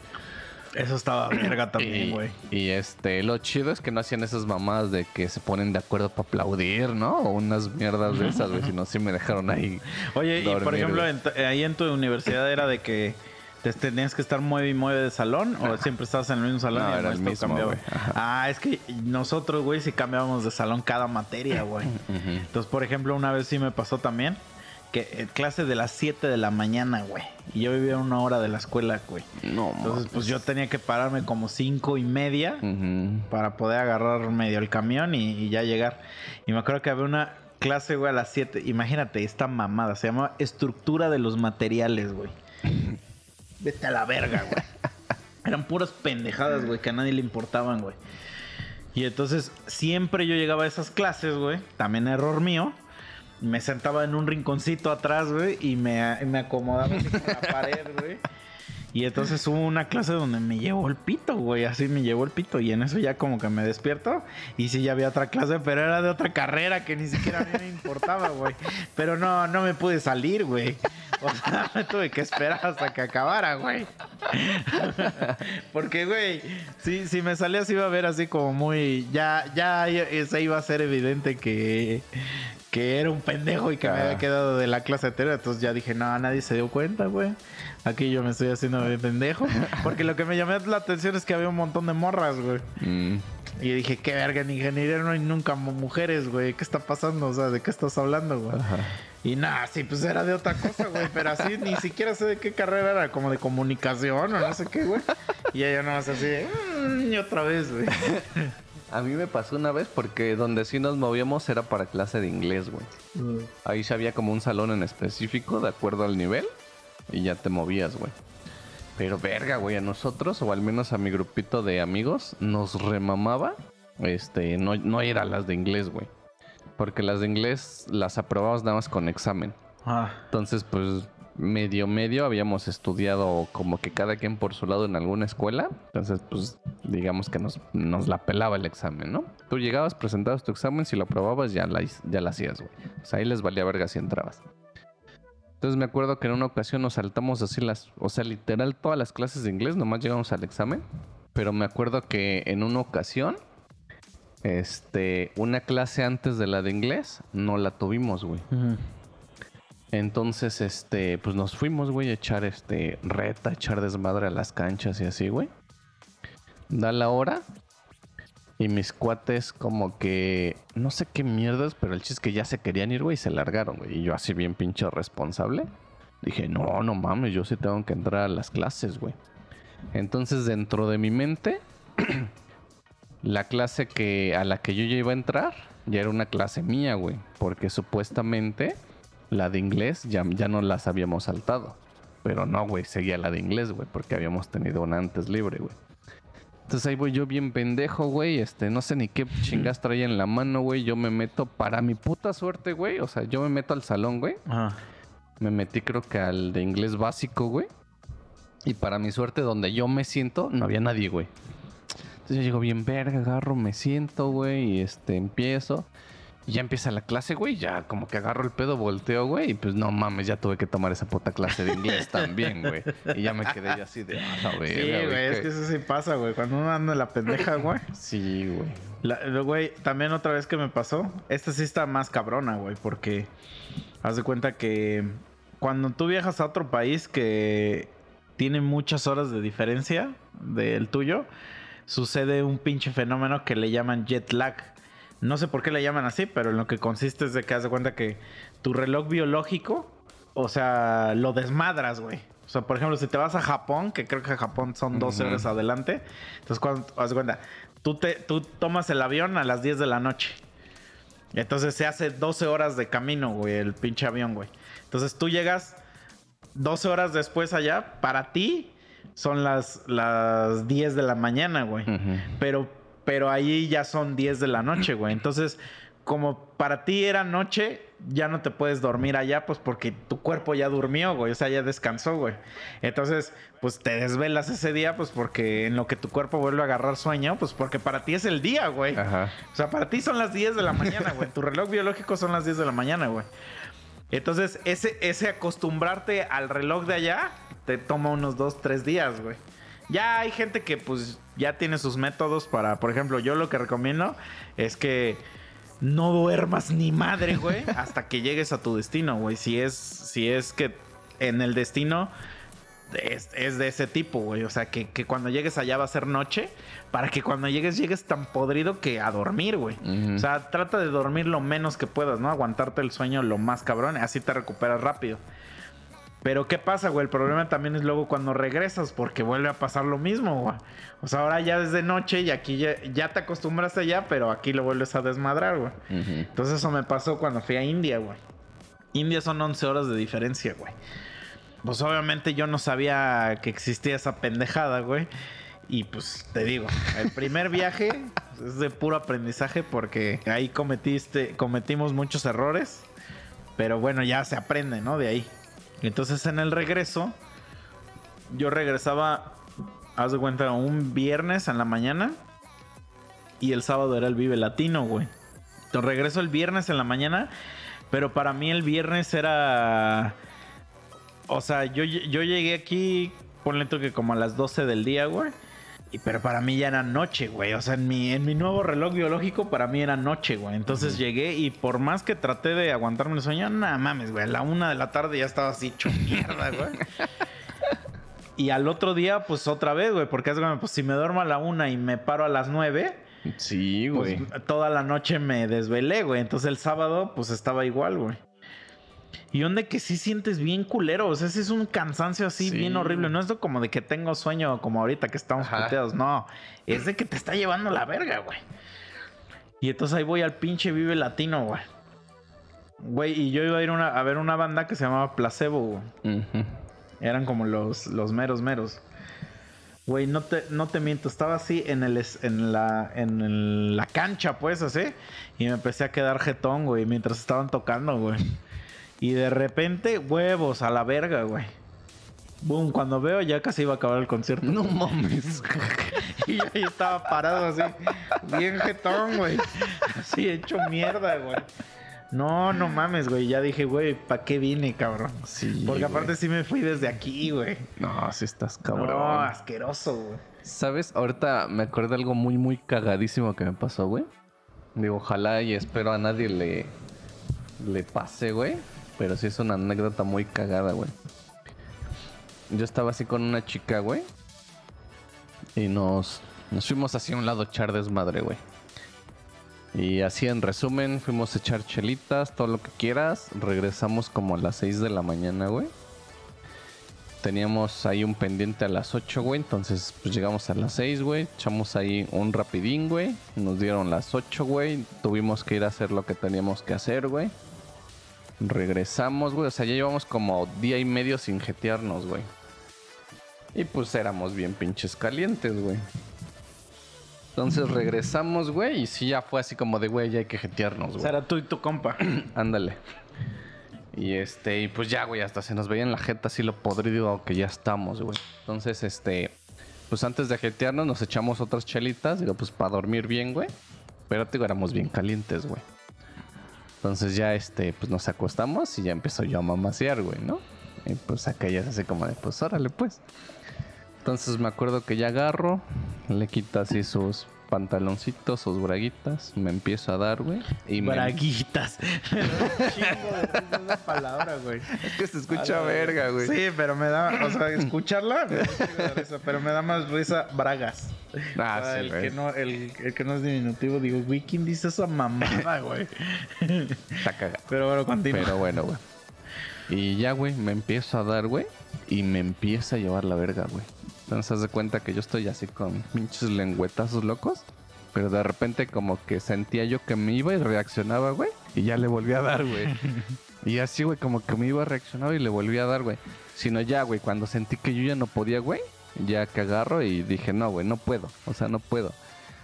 Eso estaba verga también, güey. Y, este, lo chido es que no hacían esas mamás de que se ponen de acuerdo para aplaudir, ¿no? O unas mierdas de esas, güey. Si no, sí me dejaron ahí. Oye, y por ejemplo, ahí en tu universidad era de que te tenías que estar mueve y mueve de salón o siempre estabas en el mismo salón no, era el mismo, güey. Ah, es que nosotros, güey, sí cambiábamos de salón cada materia, güey. Entonces, por ejemplo, una vez sí me pasó también que eh, clase de las 7 de la mañana, güey. Y yo vivía una hora de la escuela, güey. No, Entonces, pues yo tenía que pararme como cinco y media para poder agarrar medio el camión y, ya llegar. Y me acuerdo que había una clase, güey, a las 7. Imagínate, esta mamada. Se llama Estructura de los Materiales, güey. Vete a la verga, güey. Eran puras pendejadas, güey, que a nadie le importaban, güey. Y entonces siempre yo llegaba a esas clases, güey. También error mío me sentaba en un rinconcito atrás, güey, y me, me acomodaba así la pared, güey. Y entonces hubo una clase donde me llevó el pito, güey. Así me llevó el pito. Y en eso ya como que me despierto. Y sí, ya había otra clase, pero era de otra carrera que ni siquiera me importaba, güey. Pero no, no me pude salir, güey. O sea, me tuve que esperar hasta que acabara, güey. Porque, güey, si, si me salía así iba a ver así como muy... Ya, ya se iba a ser evidente que, que era un pendejo y que me había quedado de la clase entera. Entonces ya dije, no, nadie se dio cuenta, güey. Aquí yo me estoy haciendo de pendejo. Porque lo que me llamó la atención es que había un montón de morras, güey. Mm. Y dije, qué verga, en ingeniería no hay nunca mujeres, güey. ¿Qué está pasando? O sea, ¿de qué estás hablando, güey? Y nada, sí, pues era de otra cosa, güey. Pero así ni siquiera sé de qué carrera era, como de comunicación o no sé qué, güey. Y ella nomás así, mmm, y otra vez, güey. A mí me pasó una vez porque donde sí nos movíamos era para clase de inglés, güey. Mm. Ahí ya había como un salón en específico de acuerdo al nivel y ya te movías, güey. Pero verga, güey, a nosotros, o al menos a mi grupito de amigos, nos remamaba este, no, no ir a las de inglés, güey. Porque las de inglés las aprobamos nada más con examen. Ah. Entonces, pues, medio medio habíamos estudiado como que cada quien por su lado en alguna escuela. Entonces, pues, digamos que nos, nos la pelaba el examen, ¿no? Tú llegabas, presentabas tu examen, si lo aprobabas, ya la, ya la hacías, güey. O sea, ahí les valía verga si entrabas. Entonces me acuerdo que en una ocasión nos saltamos así las, o sea, literal todas las clases de inglés, nomás llegamos al examen. Pero me acuerdo que en una ocasión, este, una clase antes de la de inglés, no la tuvimos, güey. Entonces, este, pues nos fuimos, güey, a echar este reta, a echar desmadre a las canchas y así, güey. Da la hora y mis cuates como que... No sé qué mierdas, pero el chiste es que ya se querían ir, güey, y se largaron, güey. Y yo así bien pinche responsable. Dije, no, no mames, yo sí tengo que entrar a las clases, güey. Entonces dentro de mi mente, la clase que, a la que yo ya iba a entrar ya era una clase mía, güey. Porque supuestamente la de inglés ya, ya no las habíamos saltado. Pero no, güey, seguía la de inglés, güey, porque habíamos tenido una antes libre, güey. Entonces ahí voy yo bien pendejo, güey. Este, no sé ni qué chingas traía en la mano, güey. Yo me meto para mi puta suerte, güey. O sea, yo me meto al salón, güey. Me metí creo que al de inglés básico, güey. Y para mi suerte, donde yo me siento, no había nadie, güey. Entonces yo llego bien verga, agarro, me siento, güey. Y este, empiezo. Y ya empieza la clase, güey. Ya como que agarro el pedo, volteo, güey. Y pues no mames, ya tuve que tomar esa puta clase de inglés también, güey. Y ya me quedé así de, ah, güey. Sí, güey, es que eso sí pasa, güey. Cuando uno anda en la pendeja, güey. Sí, güey. Güey, también otra vez que me pasó. Esta sí está más cabrona, güey. Porque haz de cuenta que cuando tú viajas a otro país que tiene muchas horas de diferencia del tuyo, sucede un pinche fenómeno que le llaman jet lag no sé por qué le llaman así, pero en lo que consiste es de que haz de cuenta que tu reloj biológico, o sea, lo desmadras, güey. O sea, por ejemplo, si te vas a Japón, que creo que Japón son 12 horas adelante, entonces cuando, haz de cuenta, tú, te, tú tomas el avión a las 10 de la noche. Entonces se hace 12 horas de camino, güey, el pinche avión, güey. Entonces tú llegas 12 horas después allá, para ti son las, las 10 de la mañana, güey. Pero pero ahí ya son 10 de la noche, güey. Entonces, como para ti era noche, ya no te puedes dormir allá, pues porque tu cuerpo ya durmió, güey. O sea, ya descansó, güey. Entonces, pues te desvelas ese día, pues porque en lo que tu cuerpo vuelve a agarrar sueño, pues porque para ti es el día, güey. Ajá. O sea, para ti son las 10 de la mañana, güey. tu reloj biológico son las 10 de la mañana, güey. Entonces, ese, ese acostumbrarte al reloj de allá te toma unos 2, 3 días, güey. Ya hay gente que pues ya tiene sus métodos para, por ejemplo, yo lo que recomiendo es que no duermas ni madre, güey, hasta que llegues a tu destino, güey. Si es, si es que en el destino es, de ese tipo, güey. O sea, que, cuando llegues allá va a ser noche, para que cuando llegues llegues tan podrido que a dormir, güey. O sea, trata de dormir lo menos que puedas, ¿no? Aguantarte el sueño lo más cabrón, así te recuperas rápido. Pero ¿qué pasa, güey? El problema también es luego cuando regresas, porque vuelve a pasar lo mismo, güey. O sea, ahora ya desde noche y aquí ya, te acostumbraste ya, pero aquí lo vuelves a desmadrar, güey. Entonces eso me pasó cuando fui a India, güey. India son 11 horas de diferencia, güey. Pues obviamente yo no sabía que existía esa pendejada, güey. Y pues te digo, el primer viaje es de puro aprendizaje porque ahí cometiste, cometimos muchos errores Pero bueno, ya se aprende, ¿no? De ahí. Entonces en el regreso, yo regresaba, haz de cuenta, un viernes en la mañana. Y el sábado era el Vive Latino, güey. Regreso el viernes en la mañana. Pero para mí el viernes era... O sea, yo, yo llegué aquí, ponle tú que como a las 12 del día, güey. Y, pero para mí ya era noche, güey. O sea, en mi, en mi nuevo reloj biológico, para mí era noche, güey. Entonces llegué y por más que traté de aguantarme el sueño, nada mames, güey. A la una de la tarde ya estaba así hecho mierda, güey. y al otro día, pues otra vez, güey. Porque es pues si me duermo a la una y me paro a las nueve. Sí, pues, güey. toda la noche me desvelé, güey. Entonces el sábado, pues estaba igual, güey. Y donde que sí sientes bien culero. O sea, ese es un cansancio así Sí. bien horrible. No es de como de que tengo sueño como ahorita que estamos Ajá. puteados. No. Es de que te está llevando la verga, güey. Y entonces ahí voy al pinche Vive Latino, güey. Güey, y yo iba a ir una- a ver una banda que se llamaba Placebo, güey. Eran como los, los meros meros. Güey, no te, no te miento, estaba así en el en la en el- la cancha, pues, así. Y me empecé a quedar jetón, güey, mientras estaban tocando, güey. Y de repente, huevos a la verga, güey. Boom, cuando veo ya casi iba a acabar el concierto. No mames. Y yo ahí estaba parado así, bien jetón, güey. Así hecho mierda, güey. No, no mames, güey. Ya dije, güey, ¿para qué vine, cabrón? Sí, Porque güey. aparte sí me fui desde aquí, güey. No, sí estás cabrón. No, asqueroso, güey. ¿Sabes? Ahorita me acuerdo de algo muy, muy cagadísimo que me pasó, güey. Digo, ojalá y espero a nadie le, le pase, güey. Pero sí es una anécdota muy cagada, güey. Yo estaba así con una chica, güey. Y nos, nos fuimos así a un lado a echar desmadre, güey. Y así en resumen, fuimos a echar chelitas, todo lo que quieras. Regresamos como a las 6 de la mañana, güey. Teníamos ahí un pendiente a las 8, güey. Entonces, pues llegamos a las 6, güey. Echamos ahí un rapidín, güey. Nos dieron las 8, güey. Tuvimos que ir a hacer lo que teníamos que hacer, güey. Regresamos, güey. O sea, ya llevamos como día y medio sin jetearnos, güey. Y pues éramos bien pinches calientes, güey. Entonces regresamos, güey. Y sí, ya fue así como de, güey, ya hay que jetearnos, O güey. sea, era tú y tu compa. Ándale. Y este, y pues ya, güey, hasta se nos veía en la jeta así lo podrido que ya estamos, güey. Entonces, este, pues antes de jetearnos nos echamos otras chelitas, digo, pues para dormir bien, güey. Pero te digo, éramos bien calientes, güey. Entonces ya, este, pues nos acostamos y ya empezó yo a mamasear, güey, ¿no? Y pues acá ya se hace como de, pues órale, pues. Entonces me acuerdo que ya agarro, le quito así sus pantaloncitos, sus braguitas, me empiezo a dar, güey. Y Braguitas. Me chingo de palabra, güey. Es que se escucha verga, güey. Sí, pero me da, o sea, escucharla me da risa, pero me da más risa bragas. Ah, O sea, sí, el, güey. que no, el, el que no es diminutivo, digo, güey, ¿quién dice esa mamada, güey? Está cagado. Pero bueno, continúa. Pero bueno, güey. Y ya, güey, me empiezo a dar, güey. Y me empieza a llevar la verga, güey. Entonces, haz de cuenta que yo estoy así con pinches lengüetazos locos. Pero de repente, como que sentía yo que me iba y reaccionaba, güey. Y ya le volví a dar, güey. y así, güey, como que me iba a reaccionar y le volví a dar, güey. Sino ya, güey, cuando sentí que yo ya no podía, güey. Ya que agarro y dije, no, güey, no puedo. O sea, no puedo.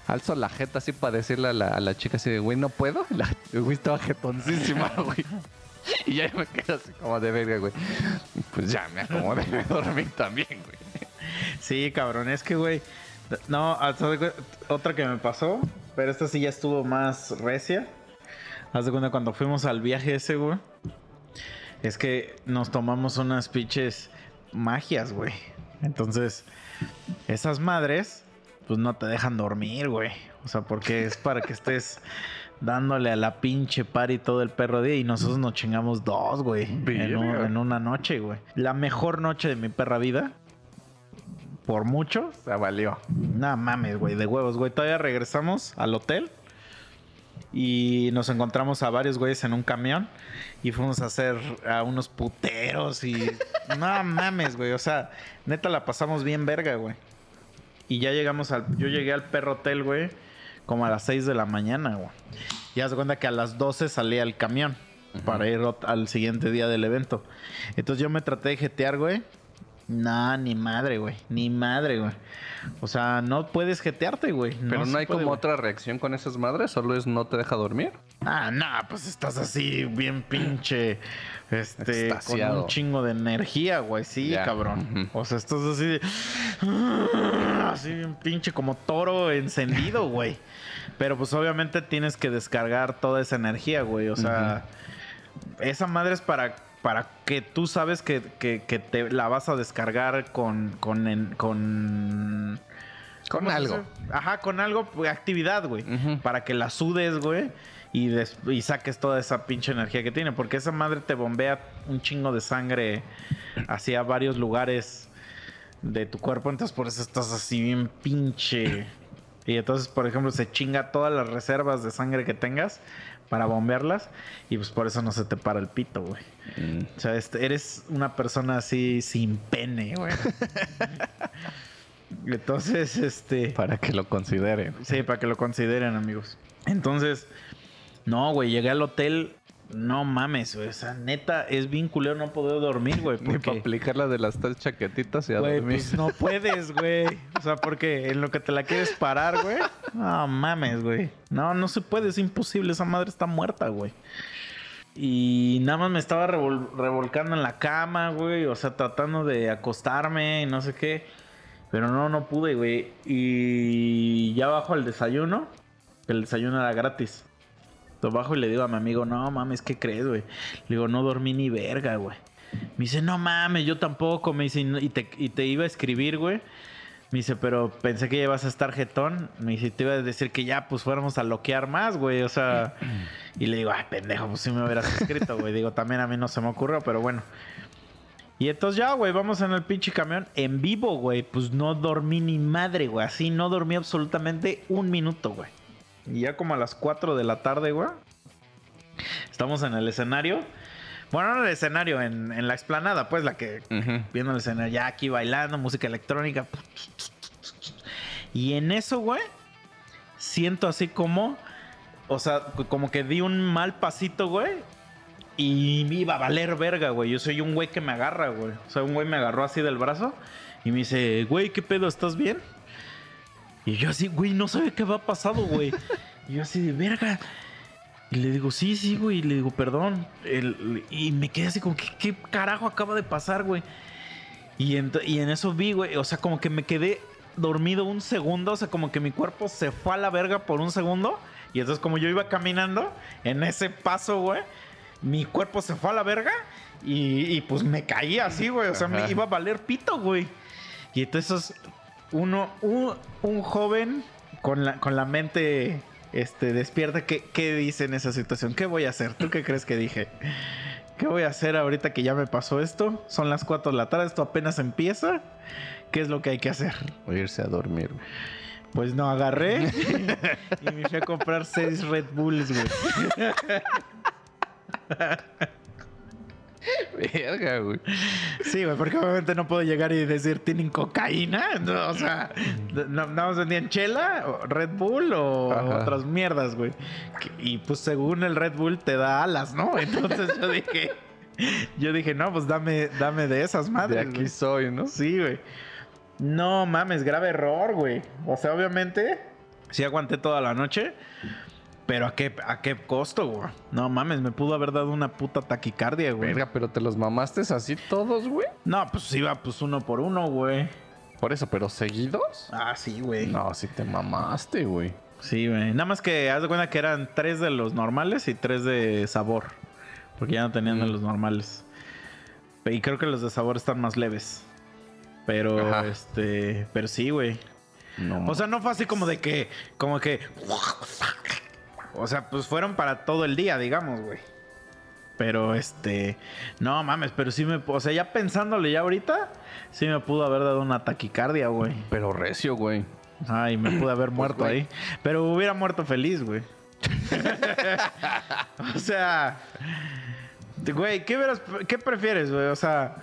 Alzo la jeta así para decirle a la, a la chica así de, güey, no puedo. La güey estaba jetoncísima, güey. Y ya me quedo así como de verga, güey. Pues ya me acomodé, me dormí también, güey. Sí, cabrón, es que, güey. No, otra que me pasó, pero esta sí ya estuvo más recia. Haz de cuenta cuando fuimos al viaje ese, güey. Es que nos tomamos unas pinches magias, güey. Entonces, esas madres, pues no te dejan dormir, güey. O sea, porque es para que estés dándole a la pinche party todo el perro día y nosotros nos chingamos dos, güey. En, un- Verga. en una noche, güey. La mejor noche de mi perra vida. Por mucho. O sea, valió. No mames, güey, de huevos, güey. Todavía regresamos al hotel y nos encontramos a varios güeyes en un camión y fuimos a hacer a unos puteros y no mames, güey. O sea, neta la pasamos bien verga, güey. Y ya llegamos al yo llegué al perro hotel, güey, como a las 6 de la mañana, güey. Y haz de cuenta que a las 12 salía el camión para ir al siguiente día del evento. Entonces yo me traté de jetear, güey. No, ni madre, güey. Ni madre, güey. O sea, no puedes jetearte, güey. Pero no, hay puede, como güey. otra reacción con esas madres, solo es no te deja dormir. Ah, no, pues estás así bien pinche. Este, con Extasiado. un chingo de energía, güey. Sí, Ya, cabrón. O sea, estás así de. Así bien pinche como toro encendido, güey. Pero pues obviamente tienes que descargar toda esa energía, güey. O sea, esa madre es para, para que tú sabes que, que- que te la vas a descargar con. con, con Con ¿cómo se algo. Ajá, con algo, pues, actividad, güey. Para que la sudes, güey. Y, des- y saques toda esa pinche energía que tiene. Porque esa madre te bombea un chingo de sangre hacia varios lugares de tu cuerpo. Entonces por eso estás así bien pinche. Y entonces, por ejemplo, se chinga todas las reservas de sangre que tengas para bombearlas. Y pues por eso no se te para el pito, güey. Mm. O sea, este- eres una persona así sin pene, güey. Entonces, este... Para que lo consideren. Sí, para que lo consideren, amigos. Entonces, no, güey, llegué al hotel. No mames, güey. O sea, neta, es bien culero no poder dormir, güey. Ni para Porque, aplicar la de las tres chaquetitas y a güey, dormir. pues no puedes, güey. O sea, porque en lo que te la quieres parar, güey. No mames, güey. No, no se puede, es imposible. Esa madre está muerta, güey. Y nada más me estaba revol- revolcando en la cama, güey. O sea, tratando de acostarme y no sé qué. Pero no, no pude, güey. Y ya bajo el desayuno. El desayuno era gratis. Lo bajo y le digo a mi amigo, no mames, ¿qué crees, güey? Le digo, no dormí ni verga, güey. Me dice, no mames, yo tampoco. Me dice, y te, iba a escribir, güey. Me dice, pero pensé que ibas a estar jetón. Me dice, te iba a decir que ya, pues fuéramos a loquear más, güey. O sea, y le digo, ay, pendejo, pues si me hubieras escrito, güey. Digo, también a mí no se me ocurrió, pero bueno. Y entonces ya, güey, vamos en el pinche camión en vivo, güey. Pues no dormí ni madre, güey. Así no dormí absolutamente un minuto, güey. Y ya como a las 4 de la tarde, güey. Estamos en el escenario. Bueno, no en el escenario, en, en la explanada, pues, la que viendo el escenario, ya aquí bailando, música electrónica. Y en eso, güey, siento así como, o sea, como que di un mal pasito, güey. Y me iba a valer verga, güey. Yo soy un güey que me agarra, güey. O sea, un güey me agarró así del brazo y me dice, güey, ¿qué pedo? ¿Estás bien? Y yo así, güey, no sabe qué va pasado, güey. y yo así de verga. Y le digo, sí, sí, güey. Y le digo, perdón. El- y me quedé así como, ¿qué, qué carajo acaba de pasar, güey? Y, ent- y en eso vi, güey. O sea, como que me quedé dormido un segundo. O sea, como que mi cuerpo se fue a la verga por un segundo. Y entonces, como yo iba caminando, en ese paso, güey, mi cuerpo se fue a la verga. Y, y, pues me caí así, güey. O sea, me iba a valer pito, güey. Y entonces, uno, un, un joven con la, con la mente este, despierta, ¿qué, ¿qué dice en esa situación? ¿Qué voy a hacer? ¿Tú qué crees que dije? ¿Qué voy a hacer ahorita que ya me pasó esto? Son las 4 de la tarde, esto apenas empieza. ¿Qué es lo que hay que hacer? O irse a dormir. Pues no, agarré y me fui a comprar 6 Red Bulls, güey. Verga, güey. Sí, güey, porque obviamente no puedo llegar y decir, ¿tienen cocaína? No, o sea, no, más vendían chela, o Red Bull o Ajá. otras mierdas, güey. Y pues según el Red Bull te da alas, ¿no? Entonces yo dije, yo dije, no, pues dame, dame de esas De madres. aquí güey". soy, ¿no? Sí, güey. No mames, grave error, güey. O sea, obviamente, sí aguanté toda la noche. Pero ¿a qué, a qué costo, güey? No mames, me pudo haber dado una puta taquicardia, güey. Verga, pero te los mamaste así todos, güey. No, pues iba pues uno por uno, güey. Por eso, pero seguidos. Ah, sí, güey. No, sí te mamaste, güey. Sí, güey. Nada más que haz de cuenta que eran tres de los normales y tres de sabor. Porque ya no tenían de Mm. los normales. Y creo que los de sabor están más leves. Pero, Ajá. este. Pero sí, güey. No, O sea, no fue así como de que. Como que. O sea, pues fueron para todo el día, digamos, güey. Pero este. No mames, pero sí me. O sea, ya pensándole ya ahorita. Sí me pudo haber dado una taquicardia, güey. pero recio, güey. Ay, me pude haber muerto güey. ahí. Pero hubiera muerto feliz, güey. o sea, güey, ¿qué, hubieras- ¿qué prefieres, güey? O sea,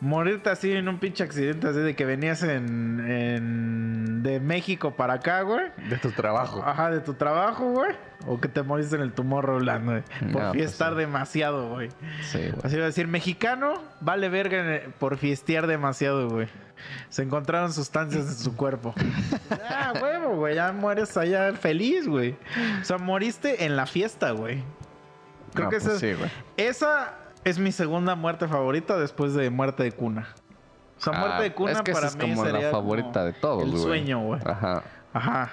morirte así en un pinche accidente, así de que venías en, en de México para acá, güey. De tu trabajo. Ajá, de tu trabajo, güey. O que te moriste en el Tomorrowland, güey. Por No, pues fiestar sí. demasiado, güey. Sí, güey. Así iba a decir, mexicano vale verga en el- por fiestear demasiado, güey. Se encontraron sustancias en su cuerpo. ah, huevo, güey. Ya mueres allá feliz, güey. O sea, moriste en la fiesta, güey. Creo No, que pues esa, sí, güey. esa es mi segunda muerte favorita después de muerte de cuna. O sea, muerte Ah, de cuna es que para es mí como sería la favorita como de todos, el güey. sueño, güey. Ajá. Ajá.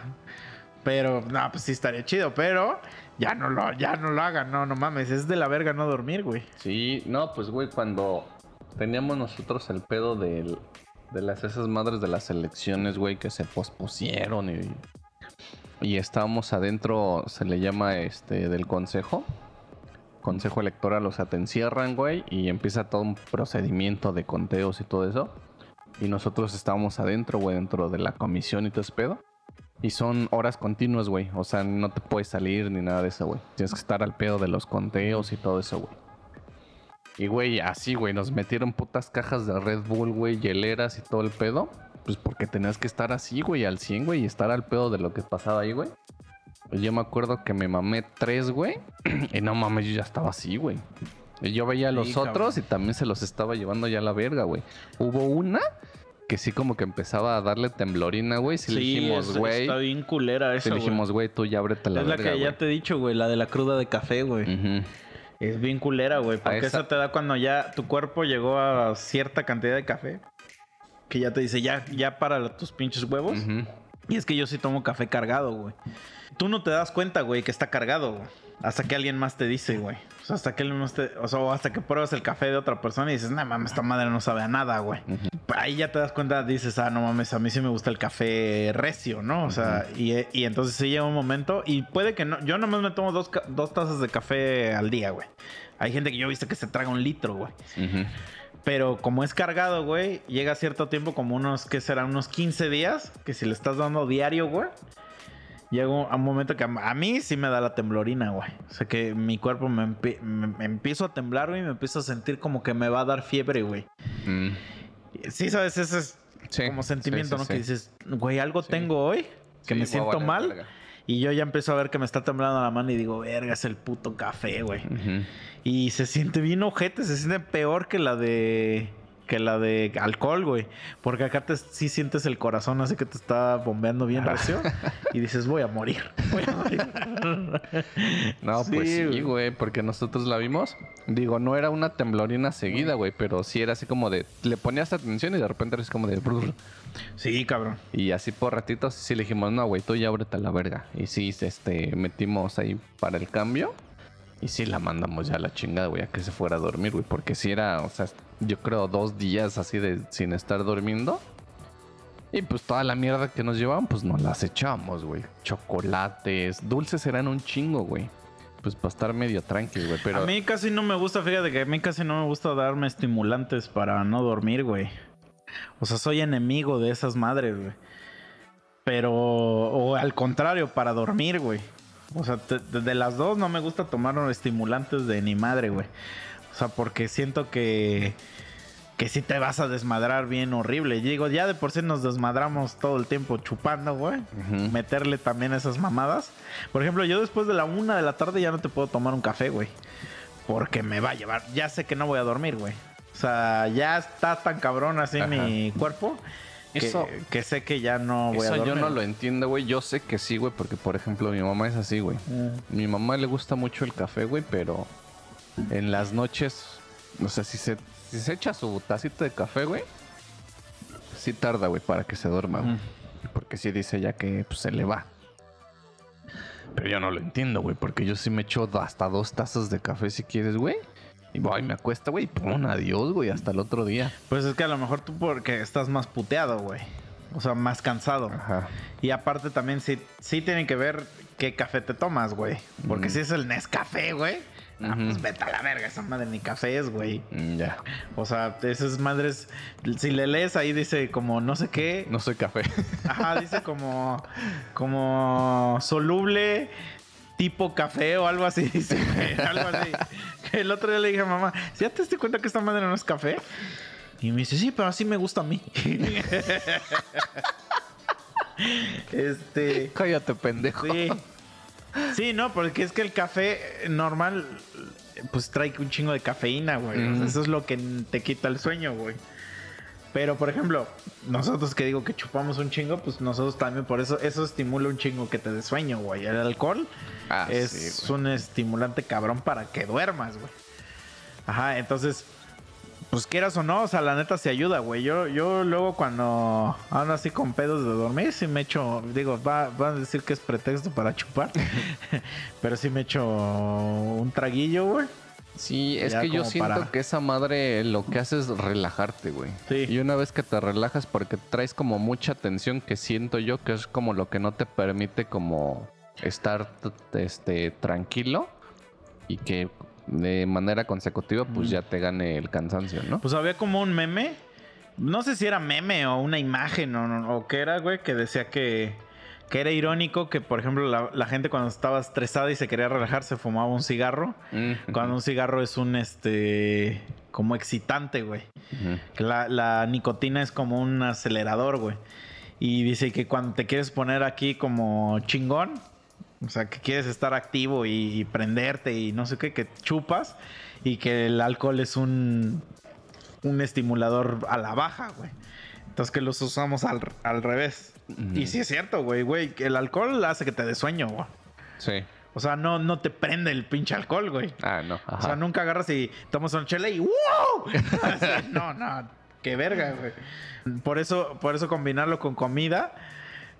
Pero, no, pues sí estaría chido. Pero ya no lo, ya no lo hagan. No, no mames. Es de la verga no dormir, güey. Sí, no, pues güey, cuando teníamos nosotros el pedo del- de las esas madres de las elecciones, güey, que se pospusieron y, y estábamos adentro, se le llama este del consejo. Consejo electoral, o sea, te encierran, güey, y empieza todo un procedimiento de conteos y todo eso. Y nosotros estábamos adentro, güey, dentro de la comisión y todo ese pedo. Y son horas continuas, güey. O sea, no te puedes salir ni nada de eso, güey. Tienes que estar al pedo de los conteos y todo eso, güey. Y, güey, así, güey, nos metieron putas cajas de Red Bull, güey, hieleras y todo el pedo. Pues porque tenías que estar así, güey, al 100, güey, y estar al pedo de lo que pasaba ahí, güey. Yo me acuerdo que me mamé tres, güey. Y no mames, yo ya estaba así, güey. Y yo veía a los otros y también se los estaba llevando ya a la verga, güey. Hubo una que sí como que empezaba a darle temblorina, güey. Sí, le dijimos, güey. Está bien culera esa, le güey. dijimos, güey, tú ya ábrete la es la que ya güey. te he dicho, güey. La de la cruda de café, güey. Es bien culera, güey. Porque esa- esa... te da cuando ya tu cuerpo llegó a cierta cantidad de café. Que ya te dice, ya, ya para tus pinches huevos. Ujú. Y es que yo sí tomo café cargado, güey. Tú no te das cuenta, güey, que está cargado, güey. Hasta que alguien más te dice, güey. O sea, hasta que alguien más te... O sea, hasta que pruebas el café de otra persona y dices, no mames, esta madre no sabe a nada, güey. Ahí ya te das cuenta, dices, ah, no mames, a mí sí me gusta el café recio, ¿no? O sea, y, y entonces sí llega un momento y puede que no... Yo nomás me tomo dos, dos tazas de café al día, güey. Hay gente que yo he visto que se traga un litro, güey. Ujú. Pero como es cargado, güey, llega cierto tiempo, como unos, ¿qué será? Unos 15 días, que si le estás dando diario, güey, llega un, a un momento que a, a mí sí me da la temblorina, güey. O sea que mi cuerpo me, empie- me- me empiezo a temblar, güey, y me empiezo a sentir como que me va a dar fiebre, güey. Mm. Sí, sabes, ese es Sí, como sentimiento, sí, sí, ¿no? Que dices, güey, algo tengo hoy, que me a siento mal. Y yo ya empiezo a ver que me está temblando la mano y digo, verga, es el puto café, güey. Y se siente bien ojete, se siente peor que la de que la de alcohol, güey. Porque acá te, sí sientes el corazón así que te está bombeando bien recio. y dices, voy a morir. Voy a morir. No, pues sí, güey. porque nosotros la vimos. Digo, no era una temblorina seguida, güey, pero sí era así como de. Le ponías atención y de repente era así como de. brr. Sí, cabrón. Y así por ratitos sí le dijimos, no, güey, tú ya ábrete a la verga. Y sí, este, metimos ahí para el cambio. Y sí la mandamos ya a la chingada, güey, a que se fuera a dormir, güey. Porque sí era, o sea, yo creo dos días así de sin estar durmiendo. Y pues toda la mierda que nos llevaban, pues nos las echamos, güey. Chocolates, dulces eran un chingo, güey. Pues para estar medio tranquilo, güey. Pero A mí casi no me gusta, fíjate que a mí casi no me gusta darme estimulantes para no dormir, güey. O sea, soy enemigo de esas madres, güey. Pero, o al contrario, para dormir, güey. O sea, te- de, las dos no me gusta tomar estimulantes de ni madre, güey. O sea, porque siento que, que sí te vas a desmadrar bien horrible. Y digo, ya de por sí nos desmadramos todo el tiempo chupando, güey meterle también esas mamadas. Por ejemplo, yo después de la una de la tarde ya no te puedo tomar un café, güey. Porque me va a llevar. Ya sé que no voy a dormir, güey. O sea, ya está tan cabrón así Ajá. mi cuerpo. Que, Eso- que sé que ya no voy a Eso dormir. yo no lo entiendo, güey. Yo sé que sí, güey, porque por ejemplo mi mamá es así, güey. Mm. Mi mamá le gusta mucho el café, güey, pero en las noches, o sea, si se, si se echa su tacita de café, güey, sí tarda, güey, para que se duerma, güey. Porque sí dice ya que pues, se le va. Pero yo no lo entiendo, güey, porque yo sí me echo hasta dos tazas de café si quieres, güey. Y voy, me acuesta, güey, pum, adiós, güey, hasta el otro día. Pues es que a lo mejor tú porque estás más puteado, güey. O sea, más cansado. Ajá. Y aparte también sí, sí tienen que ver qué café te tomas, güey. Porque Mm. si es el Nescafé, güey. Ah, Ujú. pues vete a la verga, esa madre ni café es, güey. Mm, Ya. O sea, esas madres, si le lees ahí dice como no sé qué. No soy café. Ajá, dice como, como soluble tipo café o algo así, dice, algo así. El otro día le dije a mamá, ¿ya te diste cuenta que esta madre no es café? Y me dice, sí, pero así me gusta a mí. este. Cállate, pendejo. Sí. Sí, no, porque es que el café normal, pues trae un chingo de cafeína, güey. O sea, Ujú. eso es lo que te quita el sueño, güey. Pero, por ejemplo, nosotros que digo que chupamos un chingo, pues nosotros también, por eso, eso estimula un chingo que te dé sueño, güey. El alcohol Ah, es sí, un estimulante cabrón para que duermas, güey. Ajá, entonces, pues quieras o no, o sea, la neta se ayuda, güey. Yo, yo luego cuando ando así con pedos de dormir, sí me echo, digo, va, van a decir que es pretexto para chupar, pero sí me echo un traguillo, güey. Sí, es que yo siento para- que esa madre lo que hace es relajarte, güey. Sí. Y una vez que te relajas porque traes como mucha tensión que siento yo que es como lo que no te permite como estar este tranquilo y que de manera consecutiva pues Mm. ya te gane el cansancio, ¿no? Pues había como un meme, no sé si era meme o una imagen o qué era, güey, que decía que, que era irónico que, por ejemplo, la, la gente cuando estaba estresada y se quería relajar se fumaba un cigarro. Mm, Cuando un cigarro es un, este, como excitante, güey. la nicotina es como un acelerador, güey. Y dice que cuando te quieres poner aquí como chingón, o sea, que quieres estar activo y, y prenderte y no sé qué, que chupas y que el alcohol es un, un estimulador a la baja, güey. Entonces que los usamos al, al revés. Y sí es cierto, güey, güey, que el alcohol hace que te dé sueño, güey. Sí. O sea, no, no te prende el pinche alcohol, güey. Ah, no. O sea, nunca agarras y tomas un chile y ¡wow! No, no, qué verga, güey. Por eso, por eso combinarlo con comida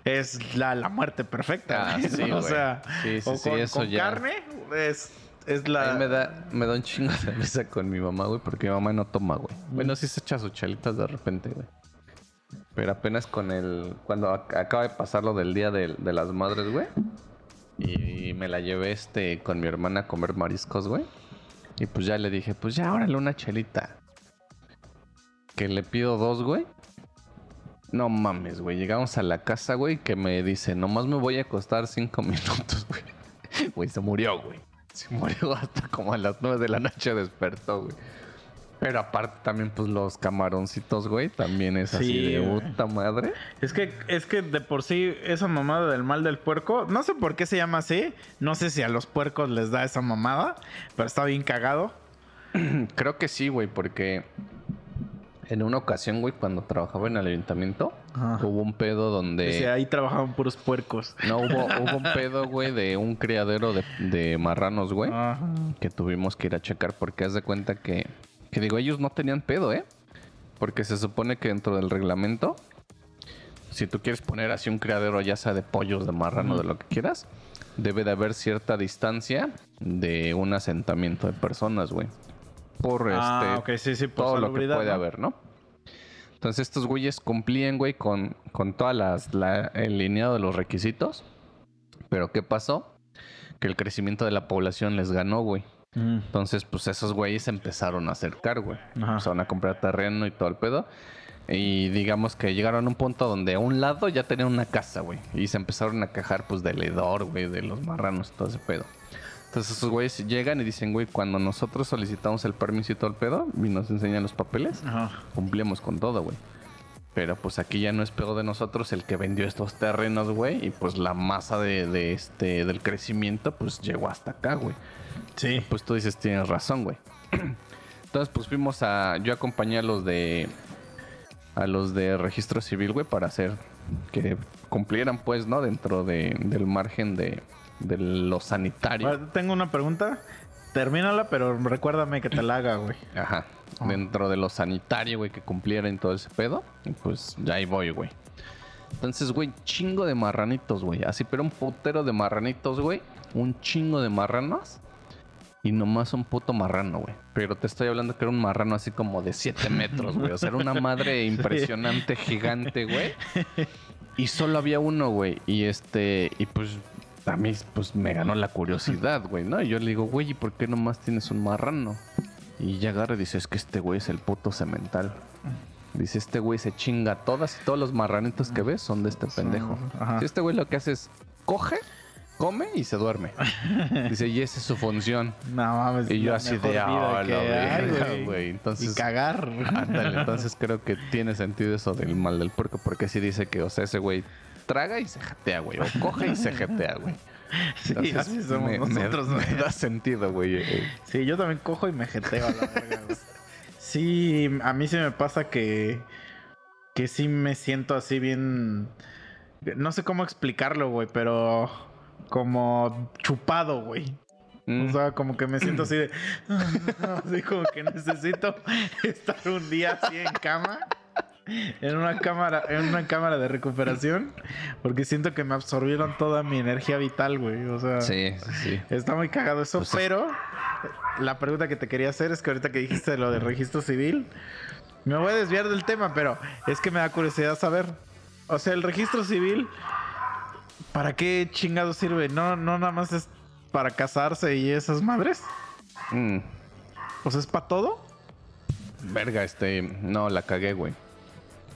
es la, la muerte perfecta. Ah, güey. sí, o sea, Sí, sí, o con, eso con ya. carne es, es A la. mí me da, me da un chingo de risa con mi mamá, güey, porque mi mamá no toma, güey. Bueno, sí se echa sus chalitas de repente, güey. Pero apenas con el... Cuando ac- acaba de pasar lo del Día de, de las Madres, güey. Y, me la llevé este con mi hermana a comer mariscos, güey. Y pues ya le dije, pues ya, órale una chelita. Que le pido dos, güey. No mames, güey. Llegamos a la casa, güey, que me dice, nomás me voy a acostar cinco minutos, güey. Güey, se murió, güey. Se murió hasta como a las nueve de la noche despertó, güey. Pero aparte también, pues los camaroncitos, güey, también es así Sí, de puta madre. Es que, es que de por sí, esa mamada del mal del puerco, no sé por qué se llama así. No sé si a los puercos les da esa mamada, pero está bien cagado. Creo que sí, güey, porque en una ocasión, güey, cuando trabajaba en el ayuntamiento, Ajá. hubo un pedo donde... O sea, ahí trabajaban puros puercos. No, hubo, hubo un pedo, güey, de un criadero de, de marranos, güey. Ajá. que tuvimos que ir a checar porque haz de cuenta que, que digo, ellos no tenían pedo, ¿eh? Porque se supone que dentro del reglamento, si tú quieres poner así un criadero, ya sea de pollos, de marrano, de lo que quieras, debe de haber cierta distancia de un asentamiento de personas, güey. Por Ah, este, ok, sí, sí, por todo lo que puede ¿no? haber, ¿no? Entonces estos güeyes cumplían, güey, con, con todas las, la- el lineado de los requisitos. Pero ¿qué pasó? Que el crecimiento de la población les ganó, güey. Mm. Entonces, pues esos güeyes se empezaron a acercar, güey. Ajá. Empezaron a comprar terreno y todo el pedo. Y digamos que llegaron a un punto donde a un lado ya tenían una casa, güey. Y se empezaron a quejar, pues, del hedor, güey, de los marranos y todo ese pedo. Entonces esos güeyes llegan y dicen, güey, cuando nosotros solicitamos el permiso y todo el pedo, y nos enseñan los papeles, Ajá. cumplimos con todo, güey. Pero pues aquí ya no es pedo de nosotros el que vendió estos terrenos, güey. Y pues la masa de, de este, del crecimiento, pues llegó hasta acá, güey. Sí. Pues tú dices, tienes razón, güey. Entonces, pues fuimos a. Yo acompañé a los de. A los de registro civil, güey, para hacer. Que cumplieran, pues, ¿no? Dentro de, del margen de, de lo sanitario. Tengo una pregunta. Termínala, pero recuérdame que te la haga, güey. Ajá. Dentro de lo sanitario, güey, que cumplieran todo ese pedo. Y pues ya ahí voy, güey. Entonces, güey, chingo de marranitos, güey. Así, pero un putero de marranitos, güey. Un chingo de marranos. Y nomás un puto marrano, güey. Pero te estoy hablando que era un marrano así como de 7 metros, güey. O sea, era una madre impresionante, gigante, güey. Y solo había uno, güey. Y este, y pues a mí pues me ganó la curiosidad, güey, ¿no? Y yo le digo, güey, ¿y por qué nomás tienes un marrano? Y ya agarra y dice, es que este güey es el puto cemental. Dice, este güey se chinga todas y todos los marranitos que ves son de este pendejo. Si este güey lo que hace es coge, come y se duerme. Dice, y esa es su función. No mames. Y yo así de, "Ah, la güey". Entonces- Y cagar. Ándale, entonces creo que tiene sentido eso del mal del puerco, porque sí dice que, o sea, ese güey traga y se jatea, güey. O coge y se jatea, güey. Sí, Entonces, así somos me, nosotros, me da sentido, güey. eh. Sí, yo también cojo y me jeteo a la verga. Sí, a mí sí me pasa que. Que sí me siento así bien. No sé cómo explicarlo, güey, pero. Como chupado, güey. Mm. O sea, como que me siento así de. Así como que necesito estar un día así en cama. En una cámara, en una cámara de recuperación. Porque siento que me absorbieron toda mi energía vital, güey. O sea. Sí, sí. Está muy cagado eso, Pues es- pero la pregunta que te quería hacer es que ahorita que dijiste lo del registro civil, me voy a desviar del tema, pero es que me da curiosidad saber. O sea, el registro civil, ¿para qué chingado sirve? No, no nada más es para casarse y esas madres. Mm. O sea, es para todo. Verga, este. No, la cagué, güey.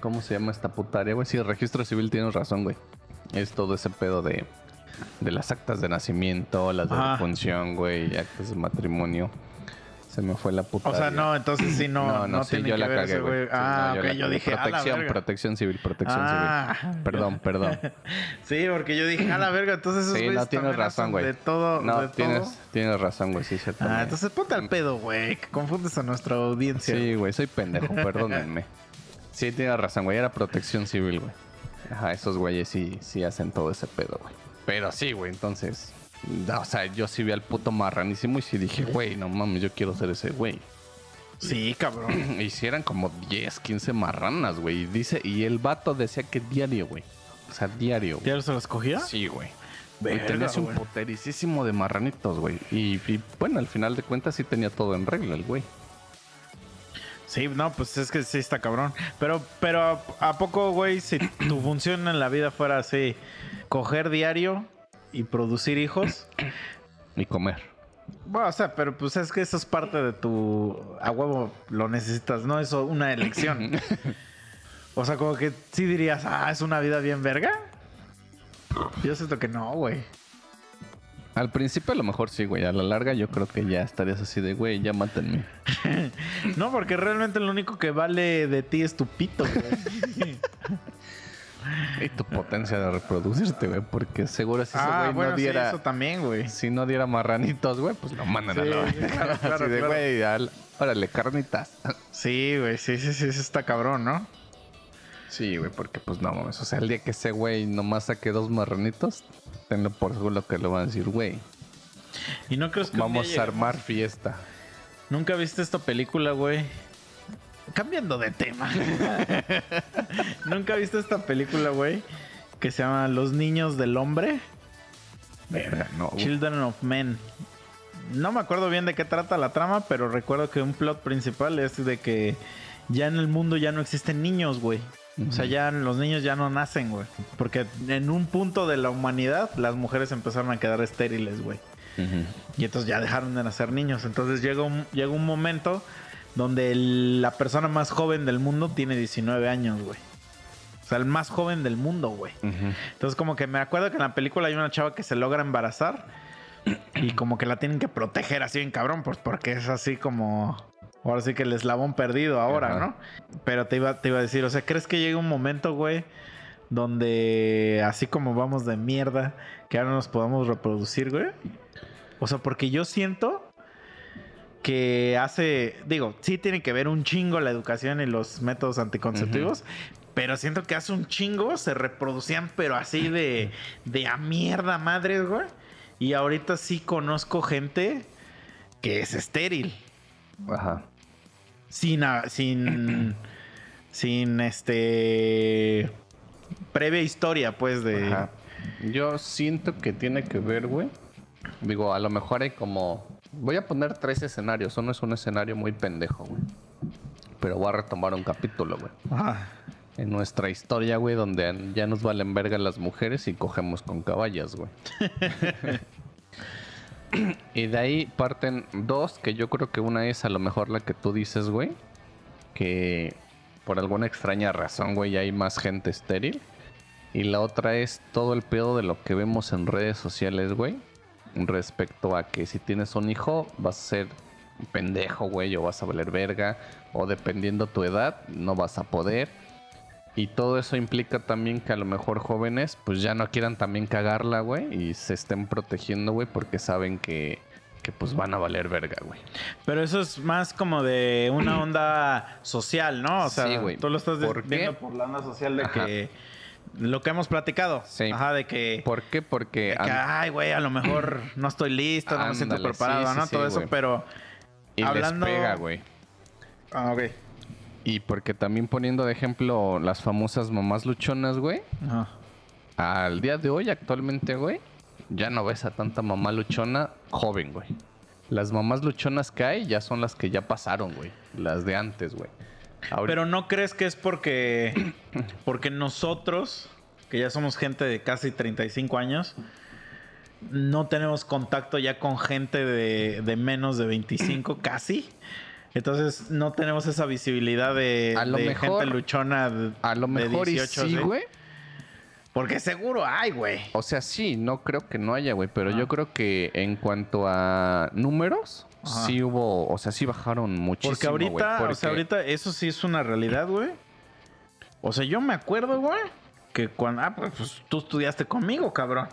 ¿Cómo se llama esta putaria, güey? Sí, el registro civil tienes razón, güey. Es todo ese pedo de. De las actas de nacimiento, las de Ajá. defunción, güey, actas de matrimonio. Se me fue la puta. O sea, no, entonces sí no, no, sí, tiene yo que la ver cagué, güey. Sí, ah, no, ok, la yo dije, a la protección, verga. protección civil, protección Ah, civil. Perdón, perdón. Sí, porque yo dije, a la verga, entonces esos Sí, no tienes razón, güey. De todo, No, de tienes, todo. tienes razón, güey, sí, cierto. Ah, entonces ponte al pedo, güey, que confundes a nuestra audiencia. Sí, güey, soy pendejo, perdónenme. Sí, tienes razón, güey, era protección civil, güey. Ajá, esos güeyes sí, sí hacen todo ese pedo, güey. Pero sí, güey, entonces. no, o sea, yo sí vi al puto marranísimo y sí dije, güey, no mames, yo quiero ser ese güey. Sí, cabrón. Y sí eran como 10, 15 marranas, güey. Y dice, y el vato decía que diario, güey. O sea, diario, güey. ¿Ya se los cogía? Sí, güey. Y Verga, tenía así un güey. de marranitos, güey. Y, y, bueno, al final de cuentas sí tenía todo en regla el güey. Sí, no, pues es que sí está cabrón. Pero, pero ¿a, a poco, güey, si tu función en la vida fuera así, coger diario y producir hijos? Y comer. Bueno, o sea, pero pues es que eso es parte de tu... A huevo lo necesitas, no es una elección. o sea, como que sí dirías, ah, es una vida bien verga. Yo siento que no, güey. Al principio a lo mejor sí, güey. A la larga yo creo que ya estarías así de, güey, ya mátenme. No, porque realmente lo único que vale de ti es tu pito, güey. Y tu potencia de reproducirte, güey. Porque seguro si ese ah, güey bueno, no sí, diera... eso también, güey. si no diera marranitos, güey, pues lo mandan a la sí, claro, claro, Así de, güey, al- órale, carnitas. Sí, güey, sí, sí, sí, sí, está cabrón, ¿no? Sí, güey, porque pues no mames. O sea, el día que ese güey nomás saque dos marranitos, tenlo por seguro que lo van a decir, güey. Y no crees que Vamos a armar fiesta. ¿Nunca viste esta película, güey? Cambiando de tema. ¿Nunca viste esta película, güey? Que se llama Los Niños del Hombre. Verga, no. güey. Children of Men. No me acuerdo bien de qué trata la trama, pero recuerdo que un plot principal es de que ya en el mundo ya no existen niños, güey. O sea, ya los niños ya no nacen, güey. Porque en un punto de la humanidad las mujeres empezaron a quedar estériles, güey. Y entonces ya dejaron de nacer niños. Entonces llega un, llega un momento donde el- la persona más joven del mundo tiene 19 años, güey. O sea, el más joven del mundo, güey. Entonces como que me acuerdo que en la película hay una chava que se logra embarazar y como que la tienen que proteger así bien cabrón, pues porque es así como... Ahora sí que el eslabón perdido ahora, Ajá. ¿no? Pero te iba, te iba a decir, o sea, ¿crees que llega un momento, güey, donde así como vamos de mierda, que ahora nos podamos reproducir, güey? O sea, porque yo siento que hace, digo, sí tiene que ver un chingo la educación y los métodos anticonceptivos, pero siento que hace un chingo se reproducían, pero así de, de a mierda madres, güey. Y ahorita sí conozco gente que es estéril, Ajá. Sin, sin, sin este, previa historia, pues, de... Ajá. Yo siento que tiene que ver, güey. Digo, a lo mejor hay como. Voy a poner tres escenarios. Uno es un escenario muy pendejo, güey. Pero voy a retomar un capítulo, güey. Ajá. En nuestra historia, güey, donde ya nos valen verga las mujeres y cogemos con caballas, güey. y de ahí parten dos, que yo creo que una es a lo mejor la que tú dices, güey. Que por alguna extraña razón, güey, hay más gente estéril. Y la otra es todo el pedo de lo que vemos en redes sociales, güey. Respecto a que si tienes un hijo, vas a ser pendejo, güey, o vas a valer verga. O dependiendo tu edad, no vas a poder. Y todo eso implica también que a lo mejor jóvenes pues ya no quieran también cagarla, güey, y se estén protegiendo, güey, porque saben que, que pues van a valer verga, güey. Pero eso es más como de una onda social, ¿no? O sea, Sí, güey. tú lo estás ¿Por qué? por la onda social de Ajá. que lo que hemos platicado. Sí. Ajá, de que, ¿Por qué? Porque de que, an- ay, güey, a lo mejor no estoy listo, no me siento preparado, sí, ¿no? sí, Todo eso, pero y hablando- les pega, güey. ah, ok. Y porque también poniendo de ejemplo las famosas mamás luchonas, güey. Al día de hoy, actualmente, güey, ya no ves a tanta mamá luchona joven, güey. Las mamás luchonas que hay ya son las que ya pasaron, güey. Las de antes, güey. Pero no crees que es porque porque nosotros, que ya somos gente de casi 35 años, no tenemos contacto ya con gente de, de menos de 25 casi. Entonces no tenemos esa visibilidad de, A lo de mejor- gente luchona de, a lo de mejor 18, y sí, güey. Porque seguro hay, güey. O sea, sí, no creo que no haya, güey. Pero Ah. yo creo que en cuanto a números, Ajá. sí hubo, o sea, sí bajaron muchísimo. Porque ahorita, güey, o sea, ahorita eso sí es una realidad, güey. O sea, yo me acuerdo, güey, que cuando, ah, pues, pues, tú estudiaste conmigo, cabrón.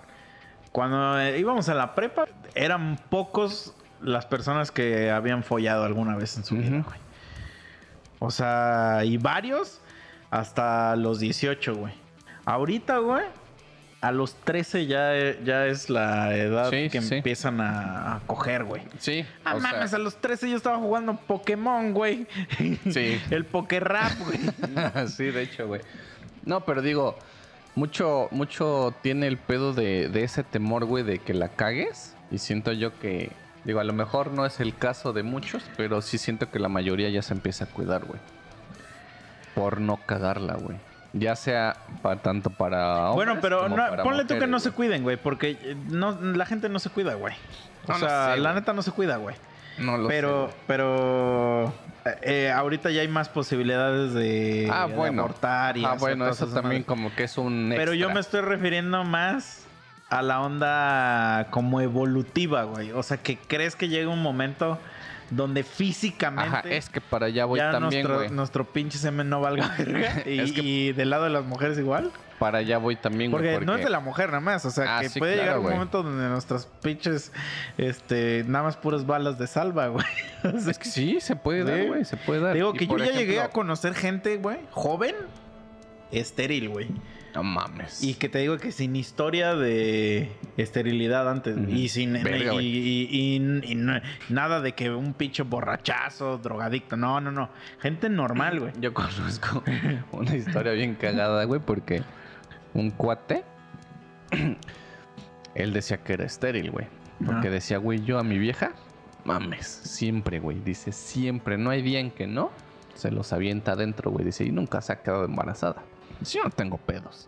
Cuando eh, íbamos a la prepa, eran pocos las personas que habían follado alguna vez en su vida, güey. O sea, y varios hasta los 18, güey. Ahorita, güey, a los 13 ya, ya es la edad Sí, que sí. empiezan a, a coger, güey. Sí, Ah, o sea, mames, a los 13 yo estaba jugando Pokémon, güey. Sí. El Pokérap, güey. sí, de hecho, güey. No, pero digo, mucho, mucho tiene el pedo de, de ese temor, güey, de que la cagues. Y siento yo que, digo, a lo mejor no es el caso de muchos, pero sí siento que la mayoría ya se empieza a cuidar, güey. Por no cagarla, güey. Ya sea para, tanto para hombres Bueno, pero como no, para ponle tú que no se cuiden, güey, porque eh, no, la gente no se cuida, güey. O No, sea, sé, la güey. neta no se cuida, güey. No lo Pero, sé, güey. pero eh, ahorita ya hay más posibilidades de, Ah, de bueno. abortar y Ah, hacer bueno, todas eso esas también madres. como que es un Pero yo extra. me estoy refiriendo más a la onda como evolutiva, güey. O sea, que crees que llega un momento donde físicamente Ajá, es que para allá voy ya también, nuestro, güey. nuestro pinche semen no valga verga. Y, Es que- y del lado de las mujeres igual. Para allá voy también, güey. Porque, no es de la mujer nada más. O sea, Ah, que sí, puede claro, llegar un güey. momento donde nuestras pinches, este, nada más puras balas de salva, güey. O sea, Es que sí, se puede dar, güey, se puede dar. Digo Y que yo ya llegué a conocer gente, güey, joven, estéril, güey. No mames. Y que te digo que sin historia de esterilidad antes. Y sin. Verga, y, güey. y- y- y no- nada de que un pinche borrachazo, drogadicto. No, no, no. Gente normal, güey. Yo conozco una historia bien cagada, güey, porque un cuate, él decía que era estéril, güey. Porque decía, güey, yo a mi vieja, mames, siempre, güey. Dice, siempre, no hay día en que no. Se los avienta adentro, güey. Dice, y nunca se ha quedado embarazada. Dice, yo no tengo pedos.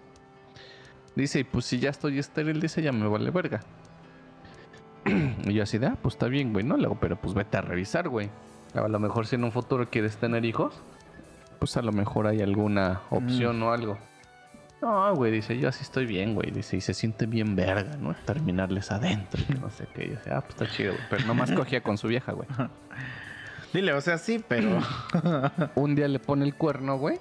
Dice, y pues si ya estoy estéril, dice, ya me vale verga. y yo así de, ah, pues está bien, güey, ¿no? Le digo, pero pues vete a revisar, güey. A lo mejor si en un futuro quieres tener hijos, pues a lo mejor hay alguna opción o algo. No, güey, dice, yo así estoy bien, güey. Dice, y se siente bien verga, ¿no? Terminarles adentro, y que no sé qué. Y yo decía, ah, pues está chido, güey. Pero nomás cogía con su vieja, güey. Dile, o sea, sí, pero. Un día le pone el cuerno, güey.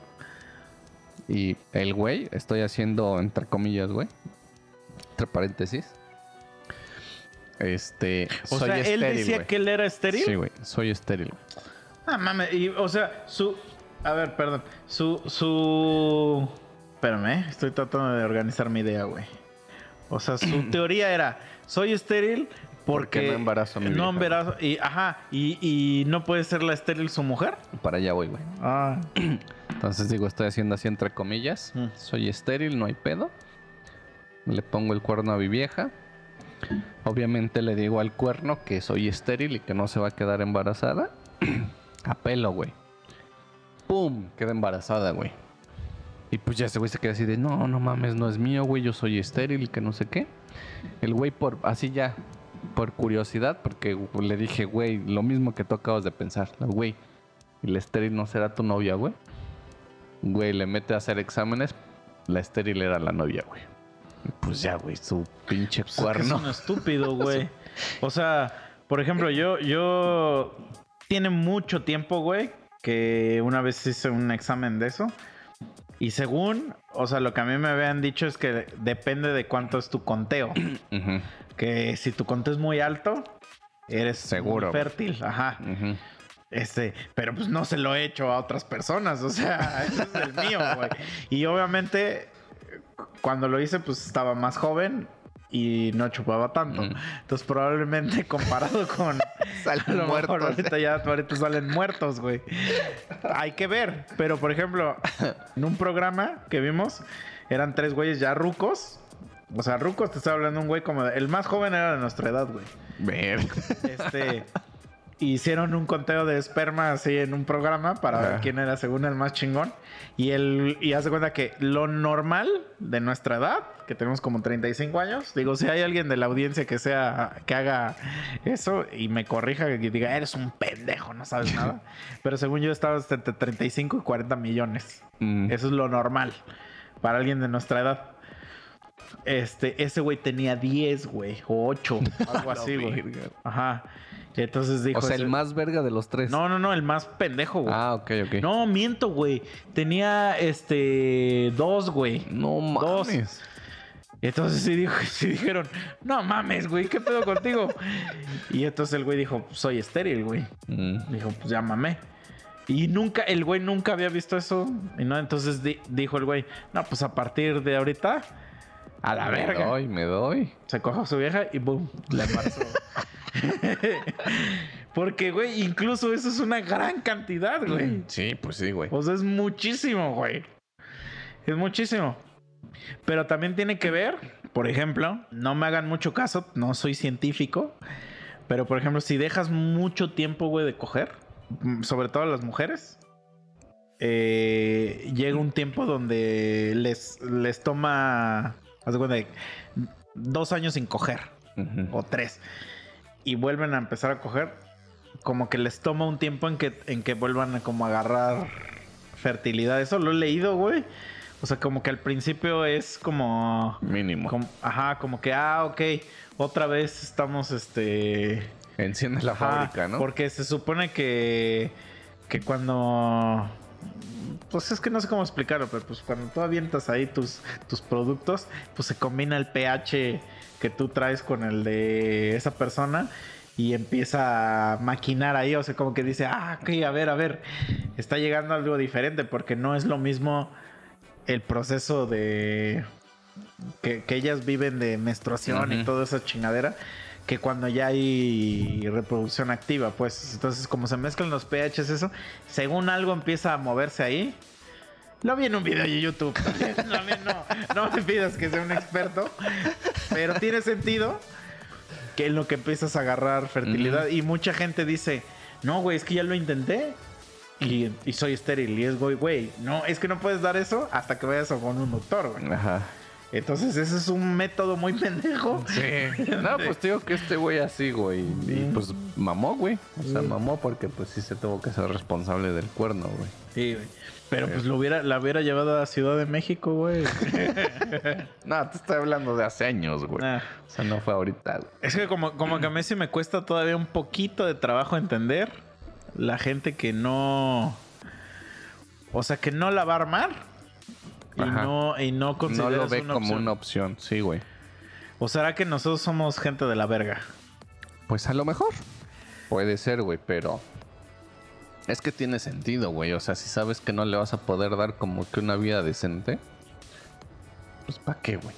Y el güey, estoy haciendo entre comillas, güey. Entre paréntesis. Este. O soy sea, él estéril, decía güey. que él era estéril. Sí, güey. Soy estéril. Ah, mames. Y, o sea, su. A ver, perdón. Su. Su. Espérame, ¿eh? estoy tratando de organizar mi idea, güey. O sea, su teoría era: soy estéril porque. Porque no embarazo a mi No embarazo. Y, ajá. Y, y no puede ser la estéril su mujer. Para allá voy, güey. Ah. Entonces digo, estoy haciendo así entre comillas. Mm. Soy estéril, no hay pedo. Le pongo el cuerno a mi vieja. Obviamente le digo al cuerno que soy estéril y que no se va a quedar embarazada. a pelo, güey. ¡Pum! Queda embarazada, güey. Y pues ya ese güey se queda así de, no, no mames, no es mío, güey, yo soy estéril y que no sé qué. El güey por, así ya, por curiosidad, porque le dije, güey, lo mismo que tú acabas de pensar, güey, ¿y la estéril no será tu novia, güey? Güey, le mete a hacer exámenes, la estéril era la novia, güey. Pues ya, güey, su pinche Pues es que cuerno. Es un estúpido, güey. O sea, por ejemplo, yo, yo tiene mucho tiempo, güey, que una vez hice un examen de eso. Y según, o sea, lo que a mí me habían dicho es que depende de cuánto es tu conteo. Ujú, que si tu conteo es muy alto, eres Seguro, muy fértil. Ajá. ujú. Este, pero pues no se lo he hecho a otras personas, o sea, ese es el mío, güey. Y obviamente, cuando lo hice, pues estaba más joven y no chupaba tanto. Mm. Entonces, probablemente comparado con. Salen mejor muertos. ahorita ya ahorita salen muertos, güey. Hay que ver. Pero, por ejemplo, en un programa que vimos, eran tres güeyes ya rucos. O sea, rucos, te estaba hablando un güey como. de- el más joven era de nuestra edad, güey. Ver. Este. Hicieron un conteo de esperma así en un programa para ver quién era según el más chingón. Y él, y hace cuenta que lo normal de nuestra edad, que tenemos como 35 años, digo, si hay alguien de la audiencia que sea, que haga eso y me corrija, que diga, eres un pendejo, no sabes nada. Pero según yo estaba entre 35 y 40 millones. Mm. Eso es lo normal para alguien de nuestra edad. Este, ese güey tenía 10, güey, o 8, algo así, güey. Ajá. Y entonces dijo. O sea, el ese- más verga de los tres. No, no, no, el más pendejo, güey. Ah, ok, ok. No, miento, güey. Tenía este. Dos, güey. No Dos. mames. Y entonces sí, dijo, sí dijeron, no mames, güey, ¿qué pedo contigo? Y entonces el güey dijo, soy estéril, güey. Mm. Dijo, pues ya mamé. Y nunca, el güey nunca había visto eso. Y no, entonces di- dijo el güey, no, pues a partir de ahorita, a la me verga. doy, me doy. Se cogió a su vieja y boom, le embarazó. Porque, güey, incluso eso es una gran cantidad, güey. Sí, pues sí, güey. O sea, es muchísimo, güey. Es muchísimo. Pero también tiene que ver, por ejemplo, no me hagan mucho caso, no soy científico, pero por ejemplo, si dejas mucho tiempo, güey, de coger, mm, sobre todo a las mujeres, eh, llega un tiempo donde les, les toma, haz de cuenta, dos años sin coger o tres y vuelven a empezar a coger, como que les toma un tiempo en que, en que vuelvan a como agarrar fertilidad. Eso lo he leído, güey. O sea, como que al principio es como, Mínimo. como- ajá, como que, ah, ok, otra vez estamos, este... Enciende la ajá, fábrica, ¿no? Porque se supone que, que cuando... Pues es que no sé cómo explicarlo, pero pues cuando tú avientas ahí tus, tus productos, pues se combina el pH que tú traes con el de esa persona y empieza a maquinar ahí, o sea, como que dice, ah, ok, a ver, a ver, está llegando algo diferente porque no es lo mismo el proceso de que, que ellas viven de menstruación y toda esa chingadera que cuando ya hay reproducción activa, pues entonces como se mezclan los pHs eso, según algo empieza a moverse ahí. Lo vi en un video de YouTube. También, también no, no me pidas que sea un experto, pero tiene sentido que en lo que empiezas a agarrar fertilidad y mucha gente dice, no, güey, es que ya lo intenté y, y soy estéril. Y es, güey, güey, no, es que no puedes dar eso hasta que vayas con un doctor, güey. Ajá. Entonces ese es un método muy pendejo. Sí. No, pues digo que este güey así, güey. Y pues mamó, güey. O sea, mamó porque pues sí se tuvo que ser responsable del cuerno, güey. Sí, güey. Pero pues lo hubiera, la hubiera llevado a Ciudad de México, güey. No, te estoy hablando de hace años, güey. Ah. O sea, no fue ahorita, güey. Es que como, como que a mí sí me cuesta todavía un poquito de trabajo entender la gente que no. O sea, que no la va a armar. Y Ajá. no, y no No considera lo ve una como opción. una opción, sí, güey. ¿O será que nosotros somos gente de la verga? Pues a lo mejor. Puede ser, güey, pero. Es que tiene sentido, güey. O sea, si sabes que no le vas a poder dar como que una vida decente. Pues ¿para qué, güey?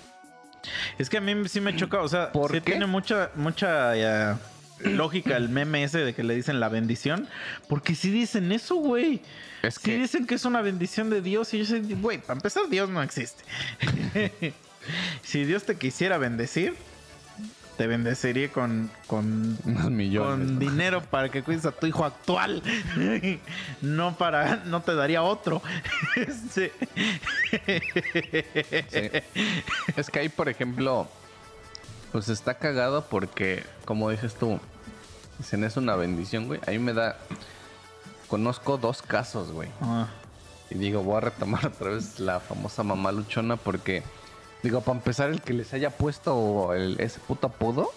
Es que a mí sí me choca, o sea, ¿Por sí qué? tiene mucha, mucha eh, lógica el meme ese de que le dicen la bendición. Porque sí dicen eso, güey. Es Sí que. dicen que es una bendición de Dios y yo sé, güey, para empezar Dios no existe. si Dios te quisiera bendecir, te con, con, Unos millones. con ¿no? dinero para que cuides a tu hijo actual. no para, no te daría otro. Sí. Es que ahí, por ejemplo, pues está cagado porque, como dices tú, dicen es una bendición, güey. Ahí me da. Conozco dos casos, güey. ah, Y digo, voy a retomar otra vez la famosa mamá luchona porque, digo, para empezar, el que les haya puesto el- ese puto apodo,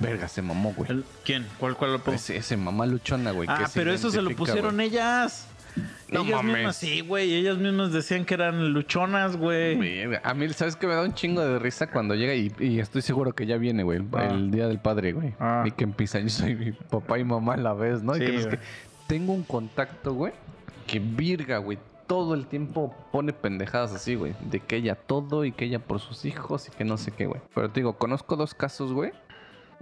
verga, se mamó, güey. el- ¿Quién? ¿Cuál, cuál lo pongo? Ese, ese mamá luchona, güey. que Ah, pero eso se lo pusieron güey. ellas. No ellas mames. mismas, sí, güey. Ellas mismas decían que eran luchonas, güey. A mí, ¿sabes qué me da un chingo de risa cuando llega y, y estoy seguro que ya viene, güey, el, Ah. el día del padre, güey? Ah. Y que empieza, yo soy mi papá y mamá a la vez, ¿no? Y Sí, que no sé güey. qué. Tengo un contacto, güey, que virga, güey. Todo el tiempo pone pendejadas así, güey. De que ella todo y que ella por sus hijos y que no sé qué, güey. Pero te digo, conozco dos casos, güey.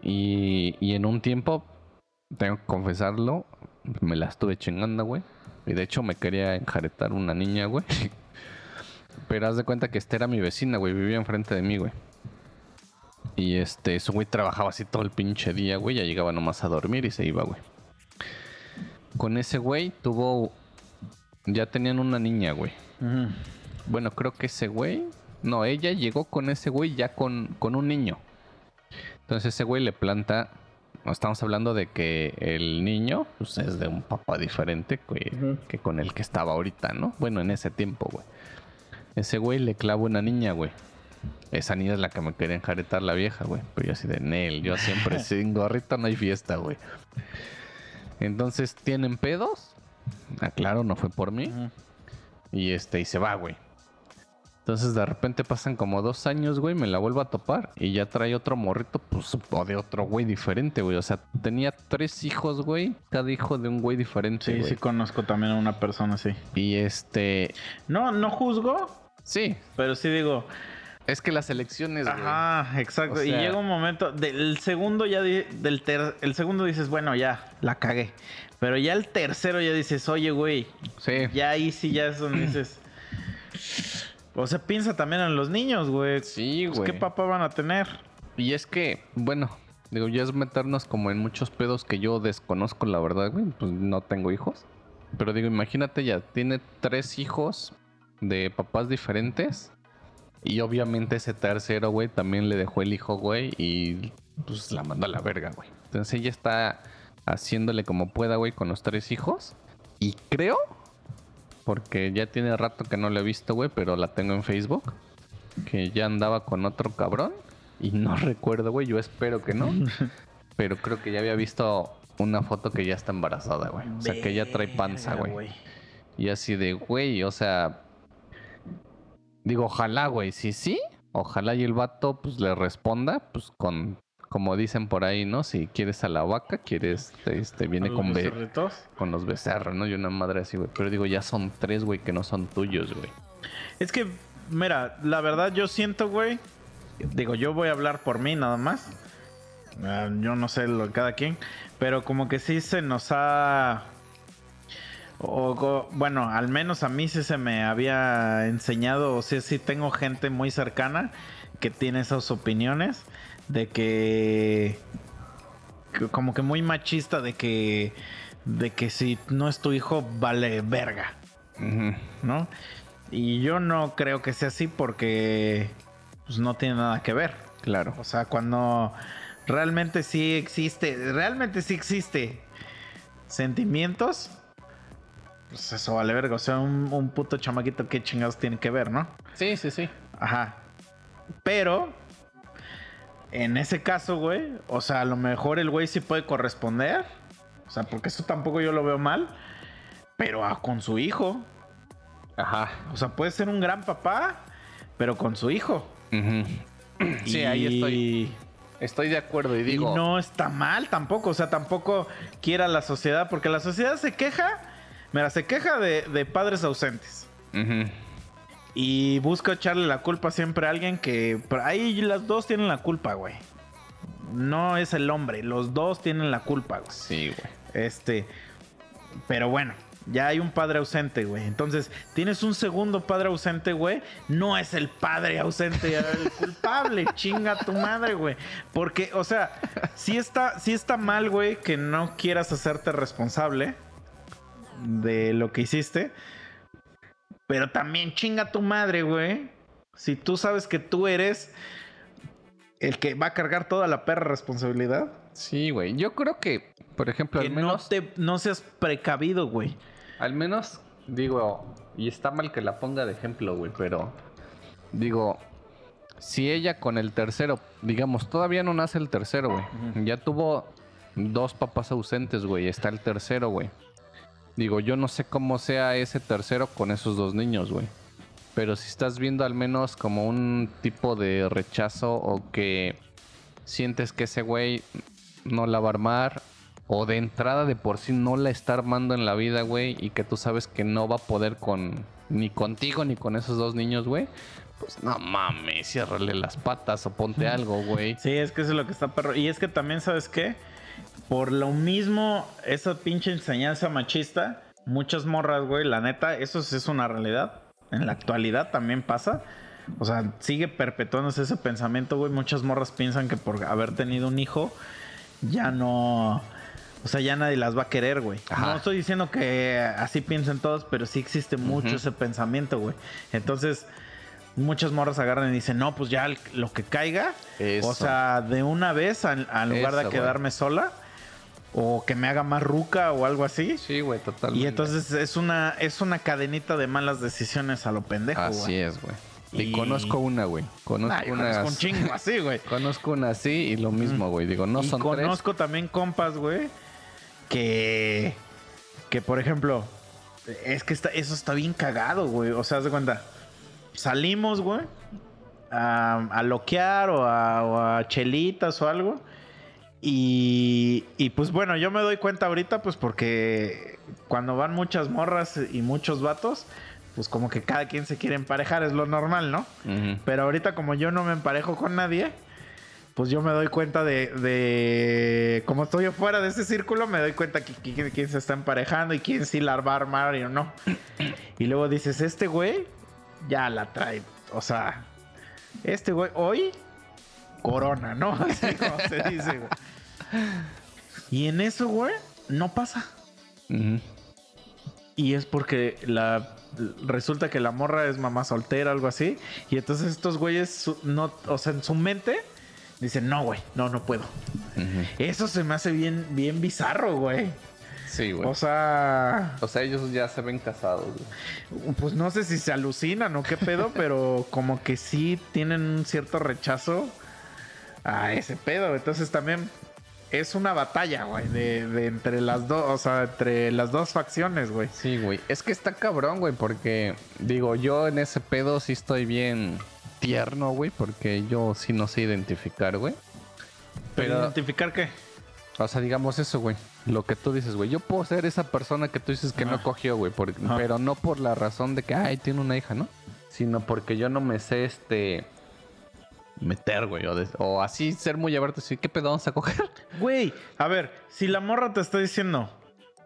Y, y en un tiempo, tengo que confesarlo, me la estuve chingando, güey. Y de hecho me quería enjaretar una niña, güey. Pero haz de cuenta que esta era mi vecina, güey. Vivía enfrente de mí, güey. Y este, su güey trabajaba así todo el pinche día, güey. Ya llegaba nomás a dormir y se iba, güey. Con ese güey tuvo. Ya tenían una niña, güey. Bueno, creo que ese güey. No, ella llegó con ese güey ya con, con un niño. Entonces ese güey le planta. Estamos hablando de que el niño pues, es de un papá diferente güey, Ujú. que con el que estaba ahorita, ¿no? Bueno, en ese tiempo, güey. Ese güey le clava una niña, güey. Esa niña es la que me quería enjaretar la vieja, güey. Pero yo así de Nel, yo siempre sin gorrito no hay fiesta, güey. Entonces, ¿tienen pedos? Ah, claro, no fue por mí. Y este, y se va, güey. Entonces de repente pasan como dos años, güey, me la vuelvo a topar. Y ya trae otro morrito, pues, o de otro güey diferente, güey. O sea, tenía tres hijos, güey. Cada hijo de un güey diferente, Sí, güey. sí conozco también a una persona así. Y este, No, no juzgo, sí, pero sí digo, es que las elecciones, güey. Ajá, exacto. O y llega un momento, del segundo ya, di- del ter- el segundo dices, bueno, ya, la cagué. Pero ya el tercero ya dices, oye, güey, Sí. ya ahí sí ya es donde dices... O sea, piensa también en los niños, güey. Sí, Pues, güey. ¿Qué papá van a tener? Y es que, bueno, digo, ya es meternos como en muchos pedos que yo desconozco, la verdad, güey. Pues no tengo hijos. Pero digo, imagínate ya, tiene tres hijos de papás diferentes. Y obviamente ese tercero, güey, también le dejó el hijo, güey, y pues la mandó a la verga, güey. Entonces ella está haciéndole como pueda, güey, con los tres hijos. Y creo, porque ya tiene rato que no la he visto, güey, pero la tengo en Facebook, que ya andaba con otro cabrón. Y no recuerdo, güey, yo espero que no. pero creo que ya había visto una foto que ya está embarazada, güey. O sea, que ya trae panza, güey. Y así de, güey, o sea. Digo, ojalá, güey. Si sí, ojalá y el vato, pues le responda, pues con. Como dicen por ahí, ¿no? Si quieres a la vaca, quieres. Este, viene ¿A los con, be- con los becerros, ¿no? Y una madre así, güey. Pero digo, ya son tres, güey, que no son tuyos, güey. Es que, mira, la verdad yo siento, güey. Digo, yo voy a hablar por mí nada más. Ah, yo no sé lo de cada quien. Pero como que sí se nos ha. o- o- bueno, al menos a mí sí se me había enseñado. O sea, sí tengo gente muy cercana que tiene esas opiniones. De que. como que muy machista de que. De que si no es tu hijo, vale verga. ¿no? Y yo no creo que sea así porque pues, no tiene nada que ver. Claro. O sea, cuando realmente sí existe, realmente sí existe sentimientos, pues eso vale verga. O sea, un, un puto chamaquito, ¿qué chingados tiene que ver, no? Sí, sí, sí. Ajá. Pero, en ese caso, güey, o sea, a lo mejor el güey sí puede corresponder. O sea, porque eso tampoco yo lo veo mal. Pero ah, con su hijo. Ajá. O sea, puede ser un gran papá, pero con su hijo. Ujú. Sí, ahí estoy. Estoy de acuerdo y Y digo. no está mal tampoco. O sea, tampoco quiera la sociedad, porque la sociedad se queja. Mira, se queja de, de padres ausentes. Ujú. Y busca echarle la culpa siempre a alguien que. ahí las dos tienen la culpa, güey. No es el hombre, los dos tienen la culpa, güey. Sí, güey. Este. Pero bueno, ya hay un padre ausente, güey. Entonces, tienes un segundo padre ausente, güey. No es el padre ausente el culpable. Chinga tu madre, güey. Porque, o sea, sí está, sí está mal, güey, que no quieras hacerte responsable de lo que hiciste. Pero también chinga tu madre, güey. Si tú sabes que tú eres el que va a cargar toda la perra responsabilidad. Sí, güey. Yo creo que, por ejemplo, Que al no, menos. te, no seas precavido, güey. Al menos, digo, y está mal que la ponga de ejemplo, güey, pero digo, si ella con el tercero, digamos, todavía no nace el tercero, güey. Ya tuvo dos papás ausentes, güey, está el tercero, güey. Digo, yo no sé cómo sea ese tercero con esos dos niños, güey. Pero si estás viendo al menos como un tipo de rechazo o que sientes que ese güey no la va a armar o de entrada de por sí no la está armando en la vida, güey, y que tú sabes que no va a poder con ni contigo ni con esos dos niños, güey. Pues no mames, ciérrale las patas o ponte algo, güey. Sí, es que eso es lo que está perro. Y es que también, ¿sabes qué? Por lo mismo, esa pinche enseñanza machista, muchas morras, güey, la neta, eso sí es una realidad. En la actualidad también pasa. O sea, sigue perpetuándose ese pensamiento, güey. Muchas morras piensan que por haber tenido un hijo, ya no. O sea, ya nadie las va a querer, güey. Ajá. No estoy diciendo que así piensen todos, pero sí existe mucho ese pensamiento, güey. Entonces, muchas morras agarran y dicen, no, pues ya lo que caiga. Eso. O sea, de una vez, en lugar Eso, de quedarme sola. O que me haga más ruca o algo así. Sí, güey, totalmente. Y entonces es una, es una cadenita de malas decisiones a lo pendejo, güey. Así es, güey. Y... Y- conozco una, güey. Conozco una. conozco un chingo así, güey. Conozco una así y lo mismo, güey. Digo, no y son conozco también compas, güey, que, que por ejemplo, es que está, eso está bien cagado, güey. O sea, haz de cuenta, salimos, güey, a, a loquear o a, o a chelitas o algo. Y, y pues bueno, yo me doy cuenta ahorita, pues porque cuando van muchas morras y muchos vatos, pues como que cada quien se quiere emparejar, es lo normal, ¿no? Pero ahorita como yo no me emparejo con nadie, pues yo me doy cuenta de, de como estoy afuera de ese círculo, me doy cuenta que, que- que- quién se está emparejando y quién sí la va a armar y no. Y luego dices, este güey ya la trae. O sea, este güey hoy, corona, ¿no? Así como se dice, güey. Y en eso, güey, no pasa. Y es porque la resulta que la morra es mamá soltera, algo así. Y entonces estos güeyes, su- no, o sea, en su mente dicen, no, güey, no, no puedo. Eso se me hace bien, bien bizarro, güey. Sí, güey. O sea, O sea, ellos ya se ven casados, güey. pues no sé si se alucinan o qué pedo, pero como que sí tienen un cierto rechazo a ese pedo. Entonces también es una batalla, güey, de, de entre las dos, o sea, entre las dos facciones, güey. Sí, güey. Es que está cabrón, güey, porque digo, yo en ese pedo sí estoy bien tierno, güey, porque yo sí no sé identificar, güey. Pero identificar qué? o sea, digamos eso, güey. Lo que tú dices, güey. Yo puedo ser esa persona que tú dices que no cogió, güey. por-. Pero no por la razón de que, ay, tiene una hija, ¿no? Sino porque yo no me sé, este... Meter, güey. O, de- o así ser muy abierto. Así, ¿qué pedo vamos a coger? Güey, a ver, si la morra te está diciendo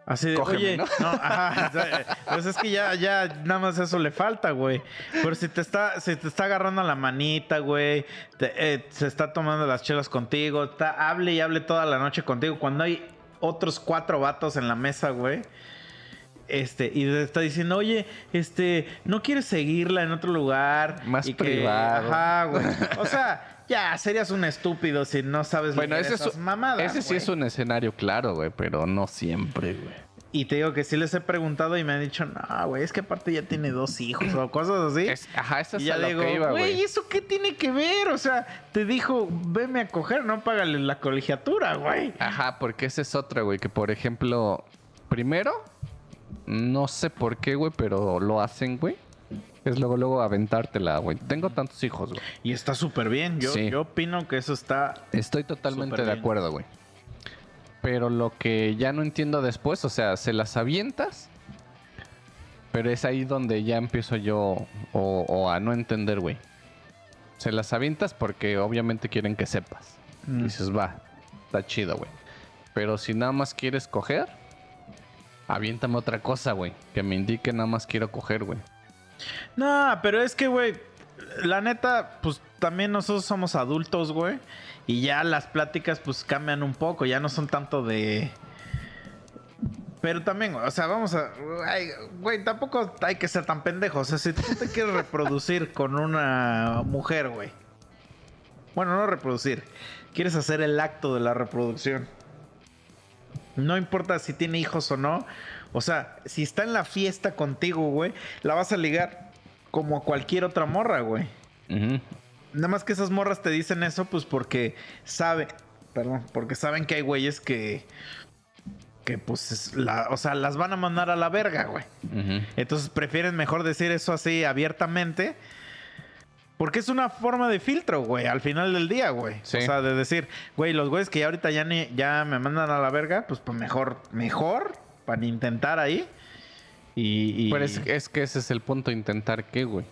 así de, Cógeme, oye, ¿no? no, ajá, sea, pues es que ya, ya nada más eso le falta, güey. Pero si te está, si te está agarrando la manita, güey, te- eh, se está tomando las chelas contigo, está, hable y hable toda la noche contigo, cuando hay otros cuatro vatos en la mesa, güey. Este, y te está diciendo, oye, este, ¿no quieres seguirla en otro lugar? Más Y que- privado. Ajá, güey. O sea, ya, serías un estúpido si no sabes Bueno, ese, esas es, mamadas, ese sí es un escenario claro, güey. Pero no siempre, güey. Y te digo que sí les he preguntado y me han dicho, no, güey, es que aparte ya tiene dos hijos o cosas así. Es- ajá, eso y es ya a lo digo, que iba, güey, güey. ¿eso qué tiene que ver? O sea, te dijo, veme a coger, no págale la colegiatura, güey. Ajá, porque esa es otra, güey. Que por ejemplo, primero, no sé por qué, güey, pero lo hacen, güey. Es luego, luego aventártela, güey. Tengo tantos hijos, güey. Y está súper bien. Yo, Sí. yo opino que eso está. Estoy totalmente de acuerdo, güey. Pero lo que ya no entiendo después, o sea, se las avientas. Pero es ahí donde ya empiezo yo o, o a no entender, güey. Se las avientas porque obviamente quieren que sepas. Mm. Dices, va, está chido, güey. Pero si nada más quieres coger, aviéntame otra cosa, güey. Que me indique nada más quiero coger, güey. No, pero es que, güey, la neta, pues también nosotros somos adultos, güey. Y ya las pláticas, pues cambian un poco. Ya no son tanto de. Pero también, o sea, vamos a. Güey, tampoco hay que ser tan pendejos. O sea, si tú te quieres reproducir con una mujer, güey. Bueno, no reproducir. Quieres hacer el acto de la reproducción. No importa si tiene hijos o no. O sea, si está en la fiesta contigo, güey, la vas a ligar como a cualquier otra morra, güey. Ujú. Nada más que esas morras te dicen eso, pues porque saben, perdón, porque saben que hay güeyes que, porque pues, la, o sea, las van a mandar a la verga, güey. Entonces prefieren mejor decir eso así abiertamente. Porque es una forma de filtro, güey, al final del día, güey. Sí. O sea, de decir, güey, los güeyes que ya ahorita ya, ni, ya me mandan a la verga, pues, pues mejor, mejor, para intentar ahí. Y, y- Pero es, es que ese es el punto, intentar qué, güey.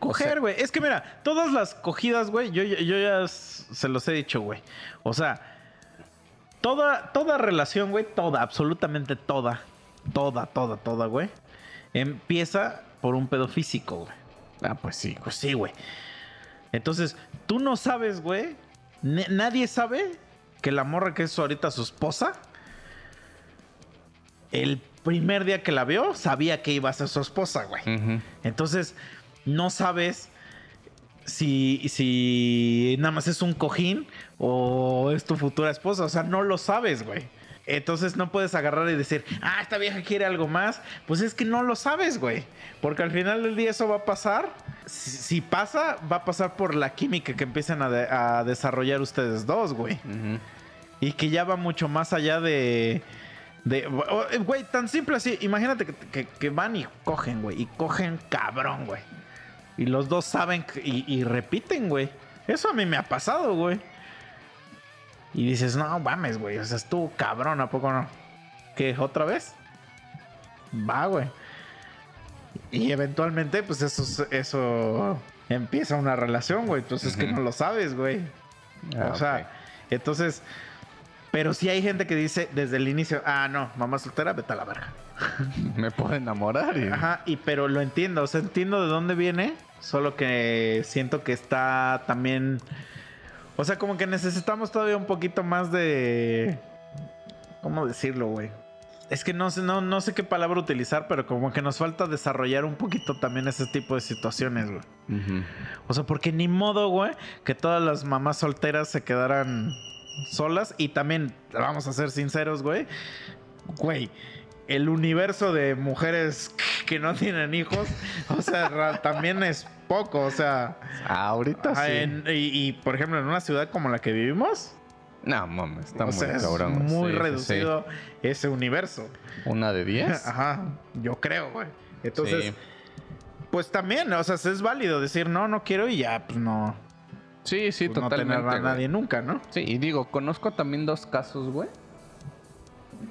Coger, güey. Es que mira, todas las cogidas, güey, yo, yo- yo ya se los he dicho, güey. O sea, toda, toda relación, güey, toda, absolutamente toda, toda, toda, toda, güey, empieza por un pedo físico, güey. Ah, pues sí, Pues sí, güey. Entonces, tú no sabes, güey. nadie sabe que la morra que es ahorita su esposa, el primer día que la vio, sabía que iba a ser su esposa, güey. Entonces, no sabes si, si nada más es un cojín o es tu futura esposa. O sea, no lo sabes, güey. Entonces no puedes agarrar y decir, ah, esta vieja quiere algo más. Pues es que no lo sabes, güey. Porque al final del día eso va a pasar. Si, si pasa, va a pasar por la química que empiezan a, de- a desarrollar ustedes dos, güey. Y que ya va mucho más allá de. de güey, tan simple así. Imagínate que, que- que van y cogen, güey. Y cogen cabrón, güey. Y los dos saben y, y repiten, güey. Eso a mí me ha pasado, güey. Y dices, no mames, güey. O sea, estuvo cabrón, ¿a poco no? ¿Qué? ¿Otra vez? Va, güey. Y eventualmente, pues eso, eso empieza una relación, güey. Pues es que no lo sabes, güey. Ah, o sea, entonces, pero sí hay gente que dice desde el inicio, ah, no, mamá soltera, vete a la verga. Me puedo enamorar y... Ajá, y pero lo entiendo, o sea, entiendo de dónde viene, solo que siento que está también, o sea, como que necesitamos todavía un poquito más de, ¿cómo decirlo, güey? Es que no sé, no, no sé qué palabra utilizar, pero como que nos falta desarrollar un poquito también ese tipo de situaciones, güey. O sea, porque ni modo, güey, que todas las mamás solteras se quedaran solas. Y también, vamos a ser sinceros, güey. Güey, el universo de mujeres que no tienen hijos, o sea, también es poco. O sea, Ahorita ajá, sí. en- y, y, por ejemplo, en una ciudad como la que vivimos, No, mames, está o muy sea, cabrón. es muy Sí, sí, sí. reducido ese universo. ¿Una de 10? Ajá, yo creo, güey. Entonces, pues también, o sea, es válido decir, no, no quiero y ya, pues no. Sí, sí, pues, no totalmente. tener a güey. nadie nunca, ¿no? Sí, y digo, conozco también dos casos, güey.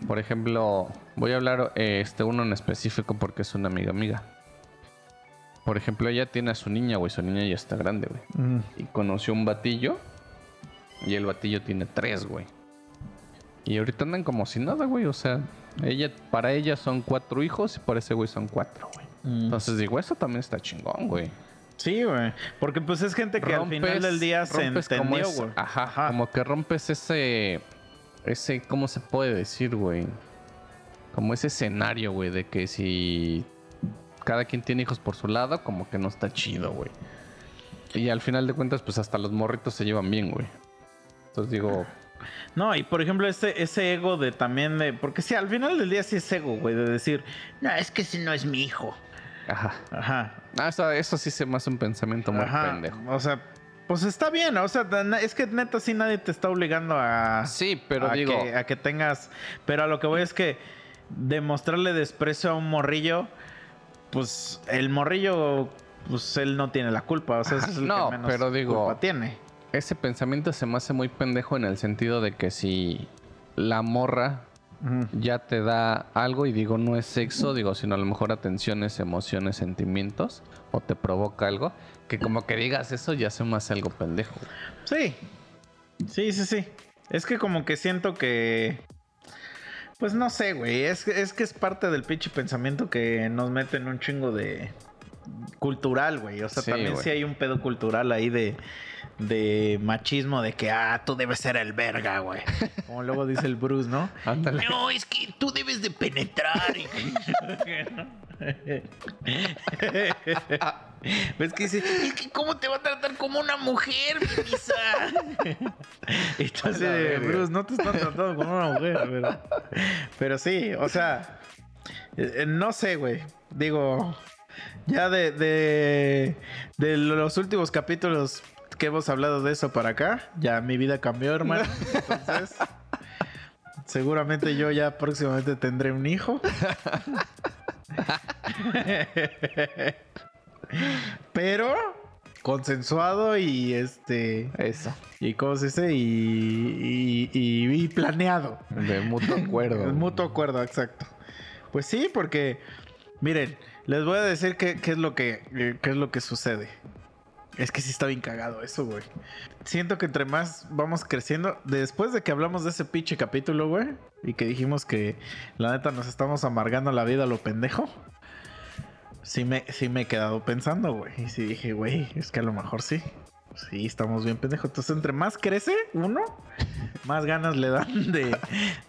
Por ejemplo, voy a hablar eh, este uno en específico porque es una amiga amiga. Por ejemplo, ella tiene a su niña, güey. Su niña ya está grande, güey. Y conoció un batillo. Y el batillo tiene tres, güey. Y ahorita andan como si nada, güey. O sea, ella, para ella son cuatro hijos y para ese güey son cuatro, güey. Entonces digo, eso también está chingón, güey. Sí, güey. Porque pues es gente que al final Rompes- del día se rompes entendió, güey. Ajá, como que rompes ese. Ese, ¿cómo se puede decir, güey? Como ese escenario, güey, de que si cada quien tiene hijos por su lado, como que no está chido, güey. Y al final de cuentas, pues hasta los morritos se llevan bien, güey. Entonces digo, No, y por ejemplo, ese, ese ego de también de. Porque sí, al final del día sí es ego, güey, de decir, no, es que si no es mi hijo. ajá. Ajá. Ah, eso, eso sí se me hace un pensamiento muy Ajá. pendejo. O sea, pues está bien, o sea, es que neta sí nadie te está obligando a. Sí, pero a digo, Que, a que tengas. Pero a lo que voy es que demostrarle desprecio a un morrillo, pues el morrillo, pues él no tiene la culpa. O sea, es el No, que menos pero digo- culpa tiene. ese pensamiento se me hace muy pendejo en el sentido de que si la morra ya te da algo y digo no es sexo, digo, sino a lo mejor atenciones, emociones, sentimientos o te provoca algo, que como que digas eso ya se me hace algo pendejo. Sí. Sí, sí, sí. Es que como que siento que. Pues no sé, güey. Es, que- es que es parte del pinche pensamiento que nos mete en un chingo de. cultural, güey. O sea, Sí, también güey. sí hay un pedo cultural ahí de. de machismo, de que, ah, tú debes ser el verga, güey. Como luego dice el Bruce, ¿no? Ándale. No, es que tú debes de penetrar. ¿Ves que dice? Es que ¿cómo te va a tratar como una mujer, mi Misa? verga. Bruce, no te están tratando como una mujer, pero... Pero sí, o sea... eh, eh, No sé, güey. Digo... Ya de, de, de los últimos capítulos que hemos hablado de eso para acá, ya mi vida cambió, hermano. Entonces... Seguramente yo ya próximamente tendré un hijo. Pero consensuado y este. Eso. ¿Y cómo se dice? Y, y, y- y planeado. De mutuo acuerdo. El mutuo acuerdo, exacto. Pues sí, porque. Miren, les voy a decir qué, qué es lo que. qué es lo que sucede. Es que sí está bien cagado eso, güey. Siento que entre más vamos creciendo, después de que hablamos de ese pinche capítulo, güey, y que dijimos que la neta nos estamos amargando la vida a lo pendejo, sí me, sí me he quedado pensando, güey. Y sí dije, güey, es que a lo mejor sí. Sí, estamos bien pendejos. Entonces, entre más crece uno, más ganas le dan de,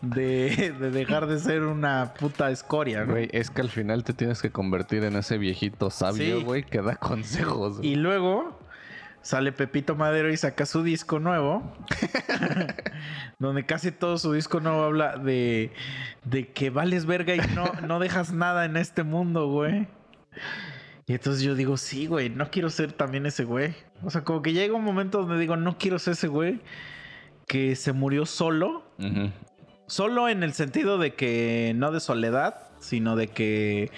de, de dejar de ser una puta escoria. Güey, es que al final te tienes que convertir en ese viejito sabio, Sí. güey, que da consejos. güey. Y luego sale Pepito Madero y saca su disco nuevo. donde casi todo su disco nuevo habla de, de que vales verga y no, no dejas nada en este mundo, güey. Y entonces yo digo, sí, güey, no quiero ser también ese güey. O sea, como que llega un momento donde digo, no quiero ser ese güey que se murió solo. Solo en el sentido de que no de soledad, sino de que,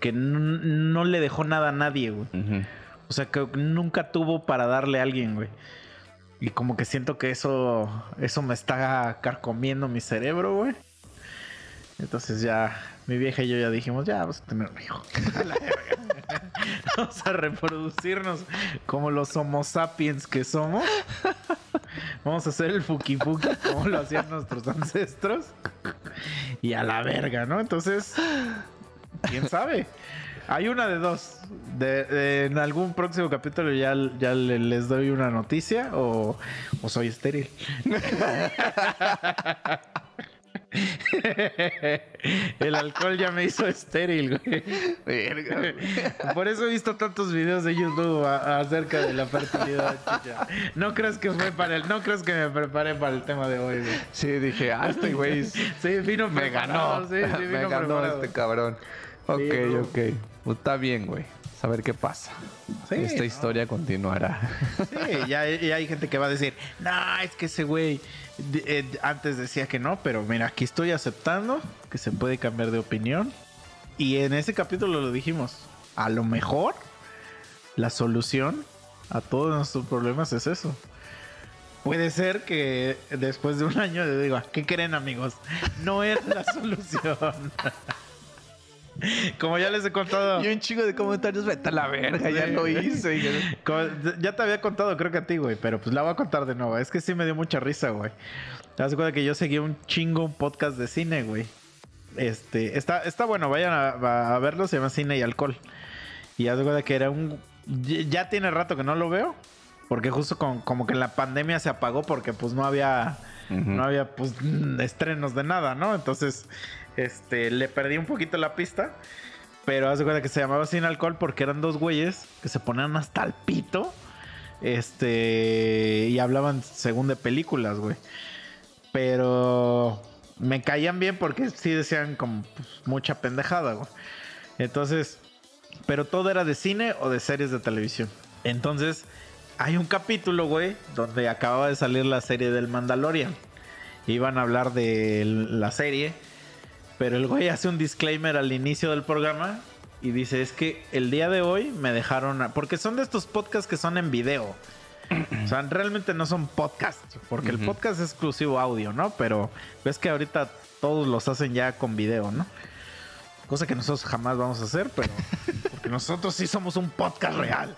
que no le dejó nada a nadie, güey. O sea, que nunca tuvo para darle a alguien, güey. Y como que siento que eso, eso me está carcomiendo mi cerebro, güey. Entonces ya, mi vieja y yo ya dijimos, ya vamos a tener un hijo. Vamos a reproducirnos como los homo sapiens que somos. Vamos a hacer el fuki fuki como lo hacían nuestros ancestros. Y a la verga, ¿no? Entonces, quién sabe. Hay una de dos. En algún próximo capítulo ya, ya le- les doy una noticia o, o soy estéril. El alcohol ya me hizo estéril, güey. Por eso he visto tantos videos de YouTube a- acerca de la fertilidad, chicha. No crees que fue para el, no crees que me preparé para el tema de hoy, güey. Sí, dije, ah, este güey Sí, vino me ganó. Sí, sí, me ganó preparado. este cabrón. Ok, bro. ok. Pues está bien, güey. A ver qué pasa. Sí, Esta ¿no? historia continuará. Sí, ya, ya hay gente que va a decir, no, es que ese güey eh, antes decía que no, pero mira, aquí estoy aceptando que se puede cambiar de opinión. Y en ese capítulo lo dijimos, a lo mejor la solución a todos nuestros problemas es eso. Puede ser que después de un año le diga, ¿qué creen amigos? No es la solución. Como ya les he contado. Y un chingo de comentarios, vete a la verga, ya lo hice. Como- ya te había contado, creo que a ti, güey, pero pues la voy a contar de nuevo. Es que sí me dio mucha risa, güey. Te das cuenta que yo seguía un chingo un podcast de cine, güey. Este, está, está bueno, vayan a, a verlo, se llama Cine y Alcohol. Y haz de cuenta que era un. ya- tiene rato que no lo veo. Porque justo con- como que en la pandemia se apagó porque pues no había. No había pues estrenos de nada, ¿no? Entonces, este, le perdí un poquito la pista. Pero haz de cuenta que se llamaba Sin Alcohol porque eran dos güeyes que se ponían hasta el pito. Este. Y hablaban según de películas, güey. Pero me caían bien porque sí decían como pues, mucha pendejada, güey. Entonces, pero todo era de cine o de series de televisión. Entonces, hay un capítulo, güey, donde acababa de salir la serie del Mandalorian. Iban a hablar de la serie, pero el güey hace un disclaimer al inicio del programa y dice, es que el día de hoy me dejaron... a-", Porque son de estos podcasts que son en video. O sea, realmente no son podcasts, porque el podcast es exclusivo audio, ¿no? Pero ves que ahorita todos los hacen ya con video, ¿no? Cosa que nosotros jamás vamos a hacer, pero porque nosotros sí somos un podcast real.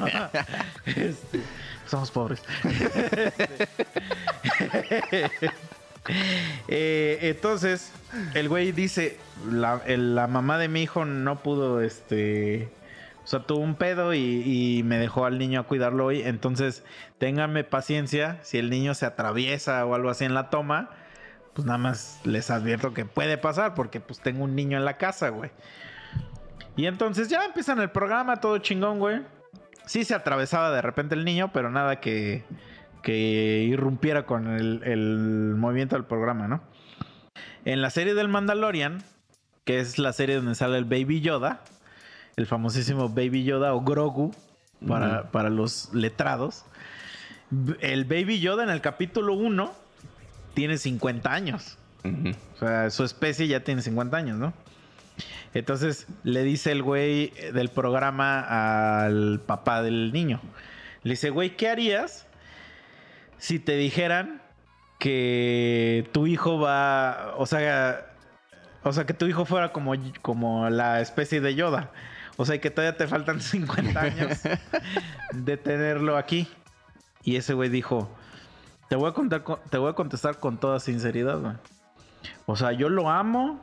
Este, somos pobres. Eh, entonces, el güey dice, la, mamá de mi hijo no pudo, este, o sea, tuvo un pedo y, y me dejó al niño a cuidarlo hoy. Entonces, ténganme paciencia. Si el niño se atraviesa o algo así en la toma, pues nada más les advierto que puede pasar porque pues tengo un niño en la casa, güey. Y entonces ya empiezan el programa, todo chingón, güey. Sí se atravesaba de repente el niño, pero nada que, que irrumpiera con el, el movimiento del programa, ¿no? En la serie del Mandalorian, que es la serie donde sale el Baby Yoda, el famosísimo Baby Yoda o Grogu para, para los letrados. El Baby Yoda en el capítulo 1 tiene 50 años. O sea, su especie ya tiene 50 años, ¿no? Entonces le dice el güey del programa al papá del niño. Le dice, güey, ¿qué harías si te dijeran que tu hijo va, o sea, o sea, que tu hijo fuera como, como la especie de Yoda? O sea, que todavía te faltan 50 años de tenerlo aquí. Y ese güey dijo, te voy a contar, con- te voy a contestar con toda sinceridad, güey. O sea, yo lo amo,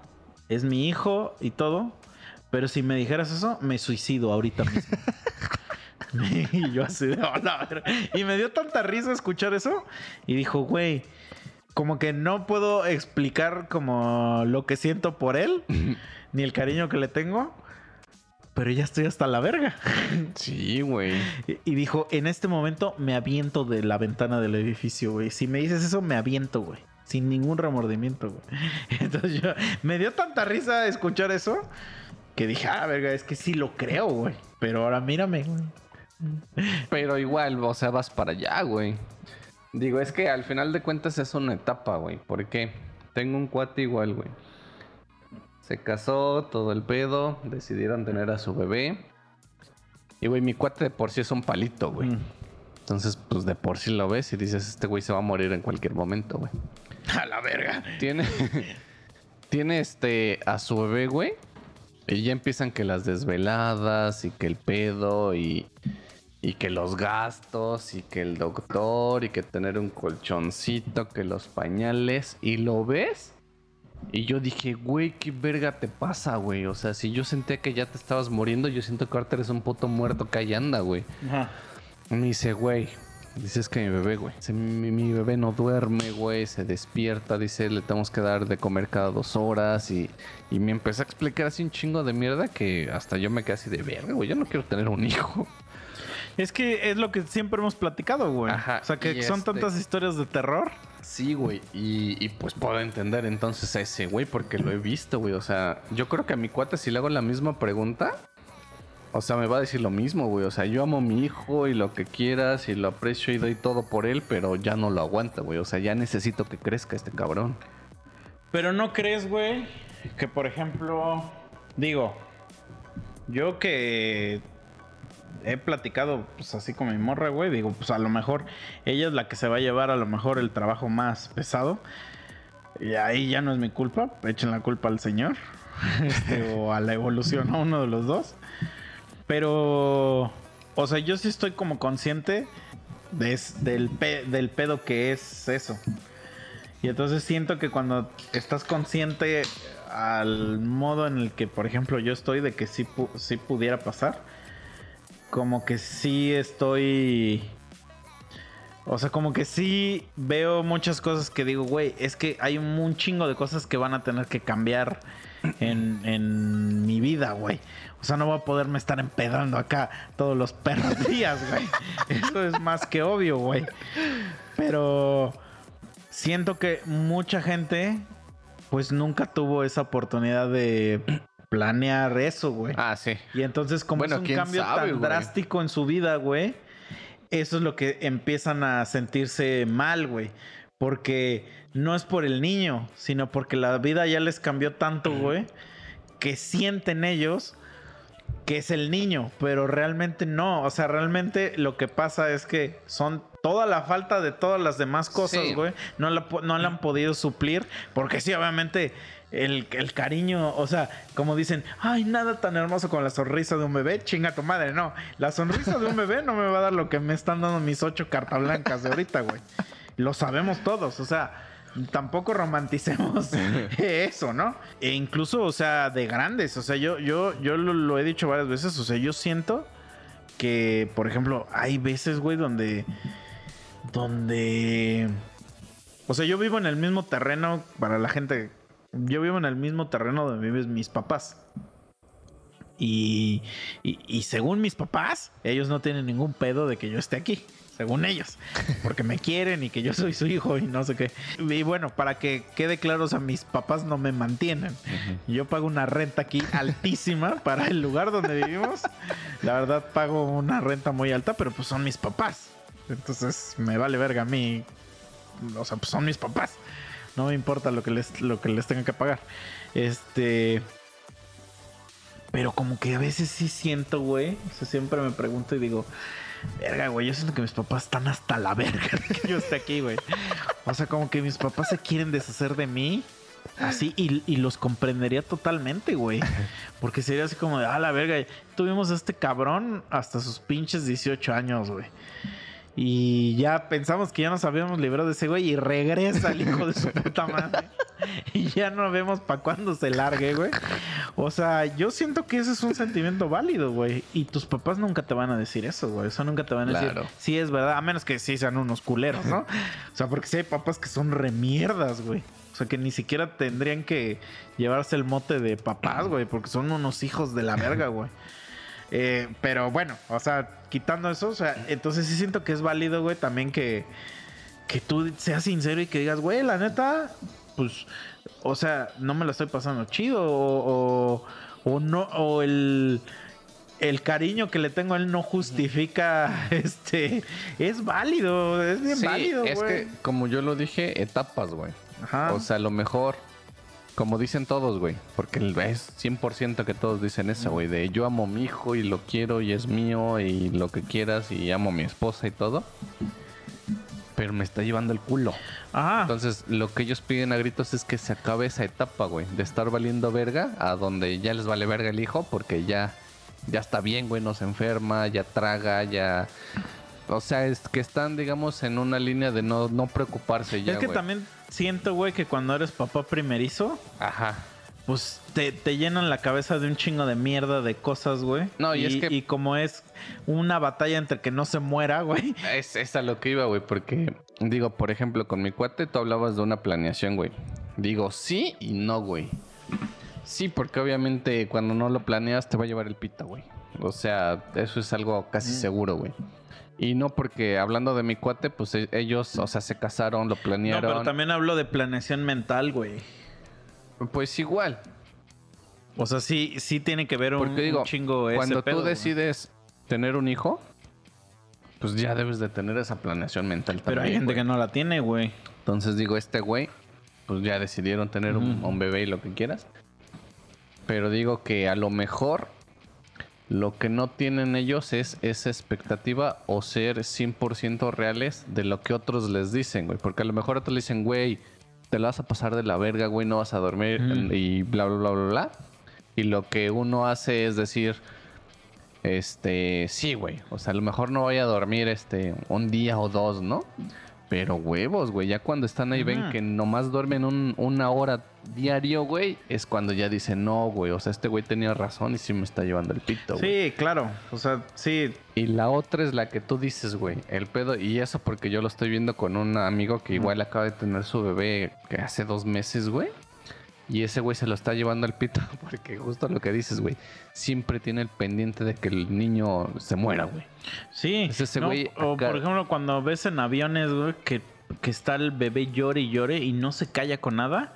es mi hijo y todo, pero si me dijeras eso, me suicido ahorita mismo. y yo así de hola, Y me dio tanta risa escuchar eso. Y dijo, güey, como que no puedo explicar como lo que siento por él, ni el cariño que le tengo, pero ya estoy hasta la verga. Sí, güey. Y- Y dijo, en este momento me aviento de la ventana del edificio, güey. Si me dices eso, me aviento, güey. Sin ningún remordimiento, güey. Entonces yo, me dio tanta risa escuchar eso que dije, ah, verga, es que sí lo creo, güey. Pero ahora mírame, güey. Pero igual, o sea, vas para allá, güey. Digo, es que al final de cuentas es una etapa, güey. ¿Por qué? Tengo un cuate igual, güey. Se casó, todo el pedo. Decidieron tener a su bebé. Y, güey, mi cuate de por sí es un palito, güey. Mm. Entonces, pues de por sí lo ves y dices, este güey se va a morir en cualquier momento, güey. A la verga. Tiene. tiene este. a su bebé, güey. Y ya empiezan que las desveladas y que el pedo y. Y que los gastos y que el doctor y que tener un colchoncito, que los pañales. Y lo ves. Y yo dije, güey, ¿qué verga te pasa, güey? O sea, si yo sentía que ya te estabas muriendo, yo siento que ahorita eres un puto muerto que ahí anda, güey. Ajá. Me dice, güey. Dice, es que mi bebé, güey. Mi bebé no duerme, güey. Se despierta. Dice, le tenemos que dar de comer cada dos horas. Y, y me empezó a explicar así un chingo de mierda que hasta yo me quedé así de verga, güey. Yo no quiero tener un hijo. Es que es lo que siempre hemos platicado, güey. Ajá, O sea, que son este- tantas historias de terror. Sí, güey. Y, y pues puedo entender entonces a ese güey porque lo he visto, güey. O sea, yo creo que a mi cuate si le hago la misma pregunta, o sea, me va a decir lo mismo, güey. O sea, yo amo a mi hijo y lo que quieras y lo aprecio y doy todo por él, pero ya no lo aguanta, güey. O sea, ya necesito que crezca este cabrón. Pero no crees, güey, que por ejemplo, digo, yo que he platicado pues así con mi morra, güey, digo, pues a lo mejor ella es la que se va a llevar a lo mejor el trabajo más pesado. Y ahí ya no es mi culpa, echen la culpa al señor este, o a la evolución, a uno de los dos. Pero, o sea, yo sí estoy como consciente de del, del pedo que es eso. Y entonces siento que cuando estás consciente al modo en el que, por ejemplo, yo estoy de que sí pudiera pasar, como que sí estoy... O sea, como que sí veo muchas cosas que digo, güey, es que hay un, chingo de cosas que van a tener que cambiar en, en mi vida, güey. O sea, no voy a poderme estar empedando acá todos los perros días, güey. Eso es más que obvio, güey. Pero siento que mucha gente pues nunca tuvo esa oportunidad de planear eso, güey. Ah, sí. Y entonces como Bueno, es un cambio sabe, tan güey. drástico en su vida, güey, eso es lo que empiezan a sentirse mal, güey. Porque no es por el niño, sino porque la vida ya les cambió tanto, güey, que sienten ellos que es el niño, pero realmente no. O sea, realmente lo que pasa es que son toda la falta de todas las demás cosas, Sí. güey. No la, no la han podido suplir. Porque sí, obviamente, el, el cariño, o sea, como dicen, ay, nada tan hermoso como la sonrisa de un bebé. Chinga tu madre, no. La sonrisa de un bebé no me va a dar lo que me están dando mis ocho cartas blancas de ahorita, güey. Lo sabemos todos, o sea. Tampoco romanticemos eso, ¿no? E incluso, o sea, de grandes. O sea, yo, yo, yo lo, lo he dicho varias veces. O sea, yo siento que, por ejemplo, hay veces, güey, donde. Donde. O sea, yo vivo en el mismo terreno para la gente. Yo vivo en el mismo terreno donde viven mis papás. Y, y, y según mis papás, ellos no tienen ningún pedo de que yo esté aquí. Según ellos. Porque me quieren y que yo soy su hijo y no sé qué. Y bueno, para que quede claro, o sea, mis papás no me mantienen. Yo pago una renta aquí altísima para el lugar donde vivimos. La verdad, pago una renta muy alta, pero pues son mis papás. Entonces me vale verga a mí. O sea, pues son mis papás. No me importa lo que les, lo que les tenga que pagar. Este. Pero como que a veces sí siento, güey. O sea, siempre me pregunto y digo, verga, güey, yo siento que mis papás están hasta la verga de que yo esté aquí, güey. O sea, como que mis papás se quieren deshacer de mí. Así, y, los comprendería totalmente, güey. Porque sería así como de, ah, la verga, tuvimos a este cabrón hasta sus pinches 18 años, güey. Y ya pensamos que ya nos habíamos librado de ese güey y regresa el hijo de su puta madre. Y ya no vemos para cuándo se largue, güey. O sea, yo siento que ese es un sentimiento válido, güey. Y tus papás nunca te van a decir eso, güey. Eso nunca te van a Claro. decir, sí es verdad, a menos que sí sean unos culeros, ¿no? O sea, porque sí hay papás que son remierdas, güey. O sea, que ni siquiera tendrían que llevarse el mote de papás, güey, porque son unos hijos de la verga, güey. Eh, pero bueno, o sea, quitando eso, o sea, entonces sí siento que es válido, güey, también que, que tú seas sincero y que digas, güey, la neta, pues, o sea, no me la estoy pasando chido, o, o, o no, o el, el cariño que le tengo a él no justifica, este, es válido, es bien Sí, válido, es güey. que, como yo lo dije, etapas, güey. Ajá. O sea, a lo mejor, como dicen todos, güey, porque es 100% que todos dicen eso, güey, de yo amo a mi hijo y lo quiero y es mío y lo que quieras y amo a mi esposa y todo. Pero me está llevando el culo. Ajá. Entonces, lo que ellos piden a gritos es que se acabe esa etapa, güey, de estar valiendo verga a donde ya les vale verga el hijo porque ya, ya está bien, güey, no se enferma, ya traga, ya... O sea, es que están, digamos, en una línea de no, no preocuparse ya, es que también siento, güey, que cuando eres papá primerizo, Ajá. pues te, te llenan la cabeza de un chingo de mierda de cosas, güey. No, y es que- y como es una batalla entre que no se muera, güey. Es, es a lo que iba, güey, porque digo, por ejemplo, con mi cuate tú hablabas de una planeación, güey. Digo, sí y no, güey. Sí, porque obviamente cuando no lo planeas te va a llevar el pito, güey. O sea, eso es algo casi seguro, güey. Y no porque hablando de mi cuate, pues e- ellos, o sea, se casaron, lo No, planearon. pero también hablo de planeación mental, güey. Pues igual. O sea, sí, sí tiene que ver un, Porque digo, un chingo ese cuando pedo, tú güey. decides tener un hijo, pues ya debes de tener esa planeación mental también. Pero hay gente güey. que no la tiene, güey. Entonces digo, este güey, pues ya decidieron tener un bebé y lo que quieras. Pero digo que a lo mejor lo que no tienen ellos es esa expectativa o ser 100% reales de lo que otros les dicen, güey. Porque a lo mejor otros le dicen, güey, te la vas a pasar de la verga, güey, no vas a dormir y bla, bla, bla, bla, bla. Y lo que uno hace es decir, este, sí, güey. O sea, a lo mejor no voy a dormir este un día o dos, ¿no? Pero huevos, güey. Ya cuando están ahí ven que nomás duermen un- una hora diario, güey. Es cuando ya dicen, no, güey. O sea, este güey tenía razón y sí me está llevando el pito, güey. Sí, claro. O sea, sí. Y la otra es la que tú dices, güey. El pedo. Y eso porque yo lo estoy viendo con un amigo que igual acaba de tener su bebé que hace dos meses, güey. Y ese güey se lo está llevando al pito porque justo lo que dices, güey. Siempre tiene el pendiente de que el niño se muera, güey. Sí. Es ese No, güey o por ejemplo, cuando ves en aviones, güey, que, que está el bebé llore y llore y no se calla con nada.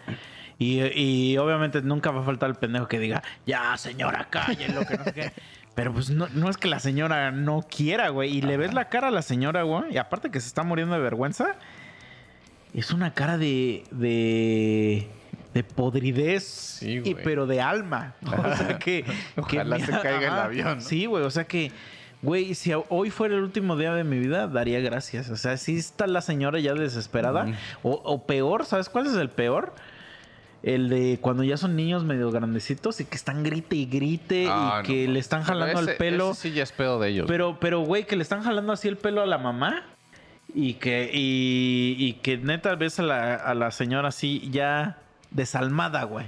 Y, y obviamente nunca va a faltar el pendejo que diga, ya señora, cállenlo, que no sé qué. Pero pues no, no es que la señora no quiera, güey. Y le ves la cara a la señora, güey. Y aparte que se está muriendo de vergüenza. Es una cara de. de. De podridez. Sí, y, pero de alma. O sea que. que Ojalá se caiga el avión, ¿no? Sí, güey. O sea que. Güey, si hoy fuera el último día de mi vida, daría gracias. O sea, si está la señora ya desesperada. O, o peor, ¿sabes cuál es el peor? El de cuando ya son niños medio grandecitos y que están grite y grite Ah, y que no, le están jalando ese- el pelo. ese sí ya es pedo de ellos. Pero, pero, güey, que le están jalando así el pelo a la mamá. Y que, y, y que neta ves a la, a la señora así ya desalmada, güey.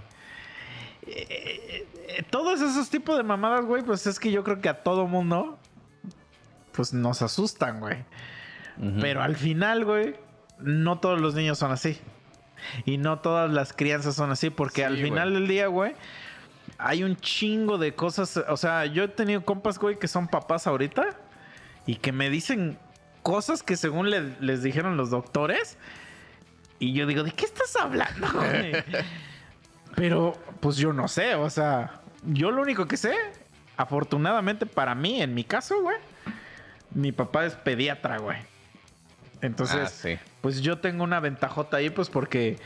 Eh, eh, todos esos tipos de mamadas, güey, pues es que yo creo que a todo mundo, pues nos asustan, güey. Pero al final, güey, no todos los niños son así. Y no todas las crianzas son así, porque Sí, al final güey. del día, güey, hay un chingo de cosas. O sea, yo he tenido compas, güey, que son papás ahorita y que me dicen cosas que según le- les dijeron los doctores. Y yo digo, ¿de qué estás hablando, güey? Pero, pues yo no sé, o sea, yo lo único que sé, afortunadamente para mí, en mi caso, güey, mi papá es pediatra, güey. Entonces, Ah, sí. pues yo tengo una ventajota ahí, pues porque,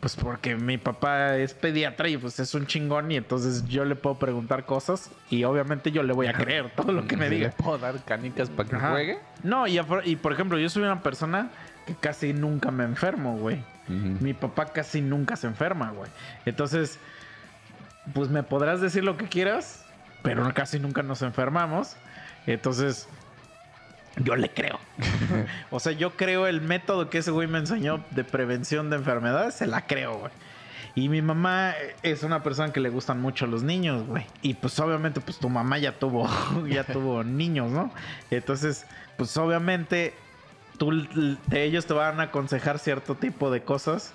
pues porque mi papá es pediatra y pues es un chingón y entonces yo le puedo preguntar cosas y obviamente yo le voy a creer todo lo que me ¿Le diga. puedo dar canicas para que Ajá. juegue? No, y por ejemplo, yo soy una persona que casi nunca me enfermo, güey. Mi papá casi nunca se enferma, güey. Entonces, pues me podrás decir lo que quieras, pero casi nunca nos enfermamos. Entonces, yo le creo. o sea, yo creo el método que ese güey me enseñó de prevención de enfermedades, se la creo, güey. Y mi mamá es una persona que le gustan mucho los niños, güey. Y pues obviamente, pues tu mamá ya tuvo, ya tuvo niños, ¿no? Entonces, pues obviamente, tú, de ellos te van a aconsejar cierto tipo de cosas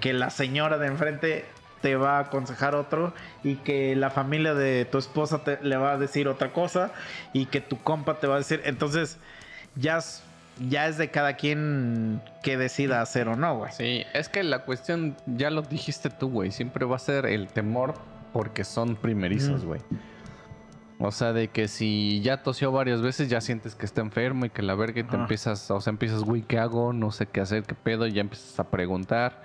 que la señora de enfrente te va a aconsejar otro y que la familia de tu esposa te, le va a decir otra cosa y que tu compa te va a decir. Entonces, ya es, ya es de cada quien que decida hacer o no, güey. Sí, es que la cuestión, ya lo dijiste tú, güey, siempre va a ser el temor porque son primerizos, güey. O sea, de que si ya tosió varias veces, ya sientes que está enfermo y que la verga y te empiezas, o sea, empiezas, güey, ¿qué hago? No sé qué hacer, qué pedo, y ya empiezas a preguntar.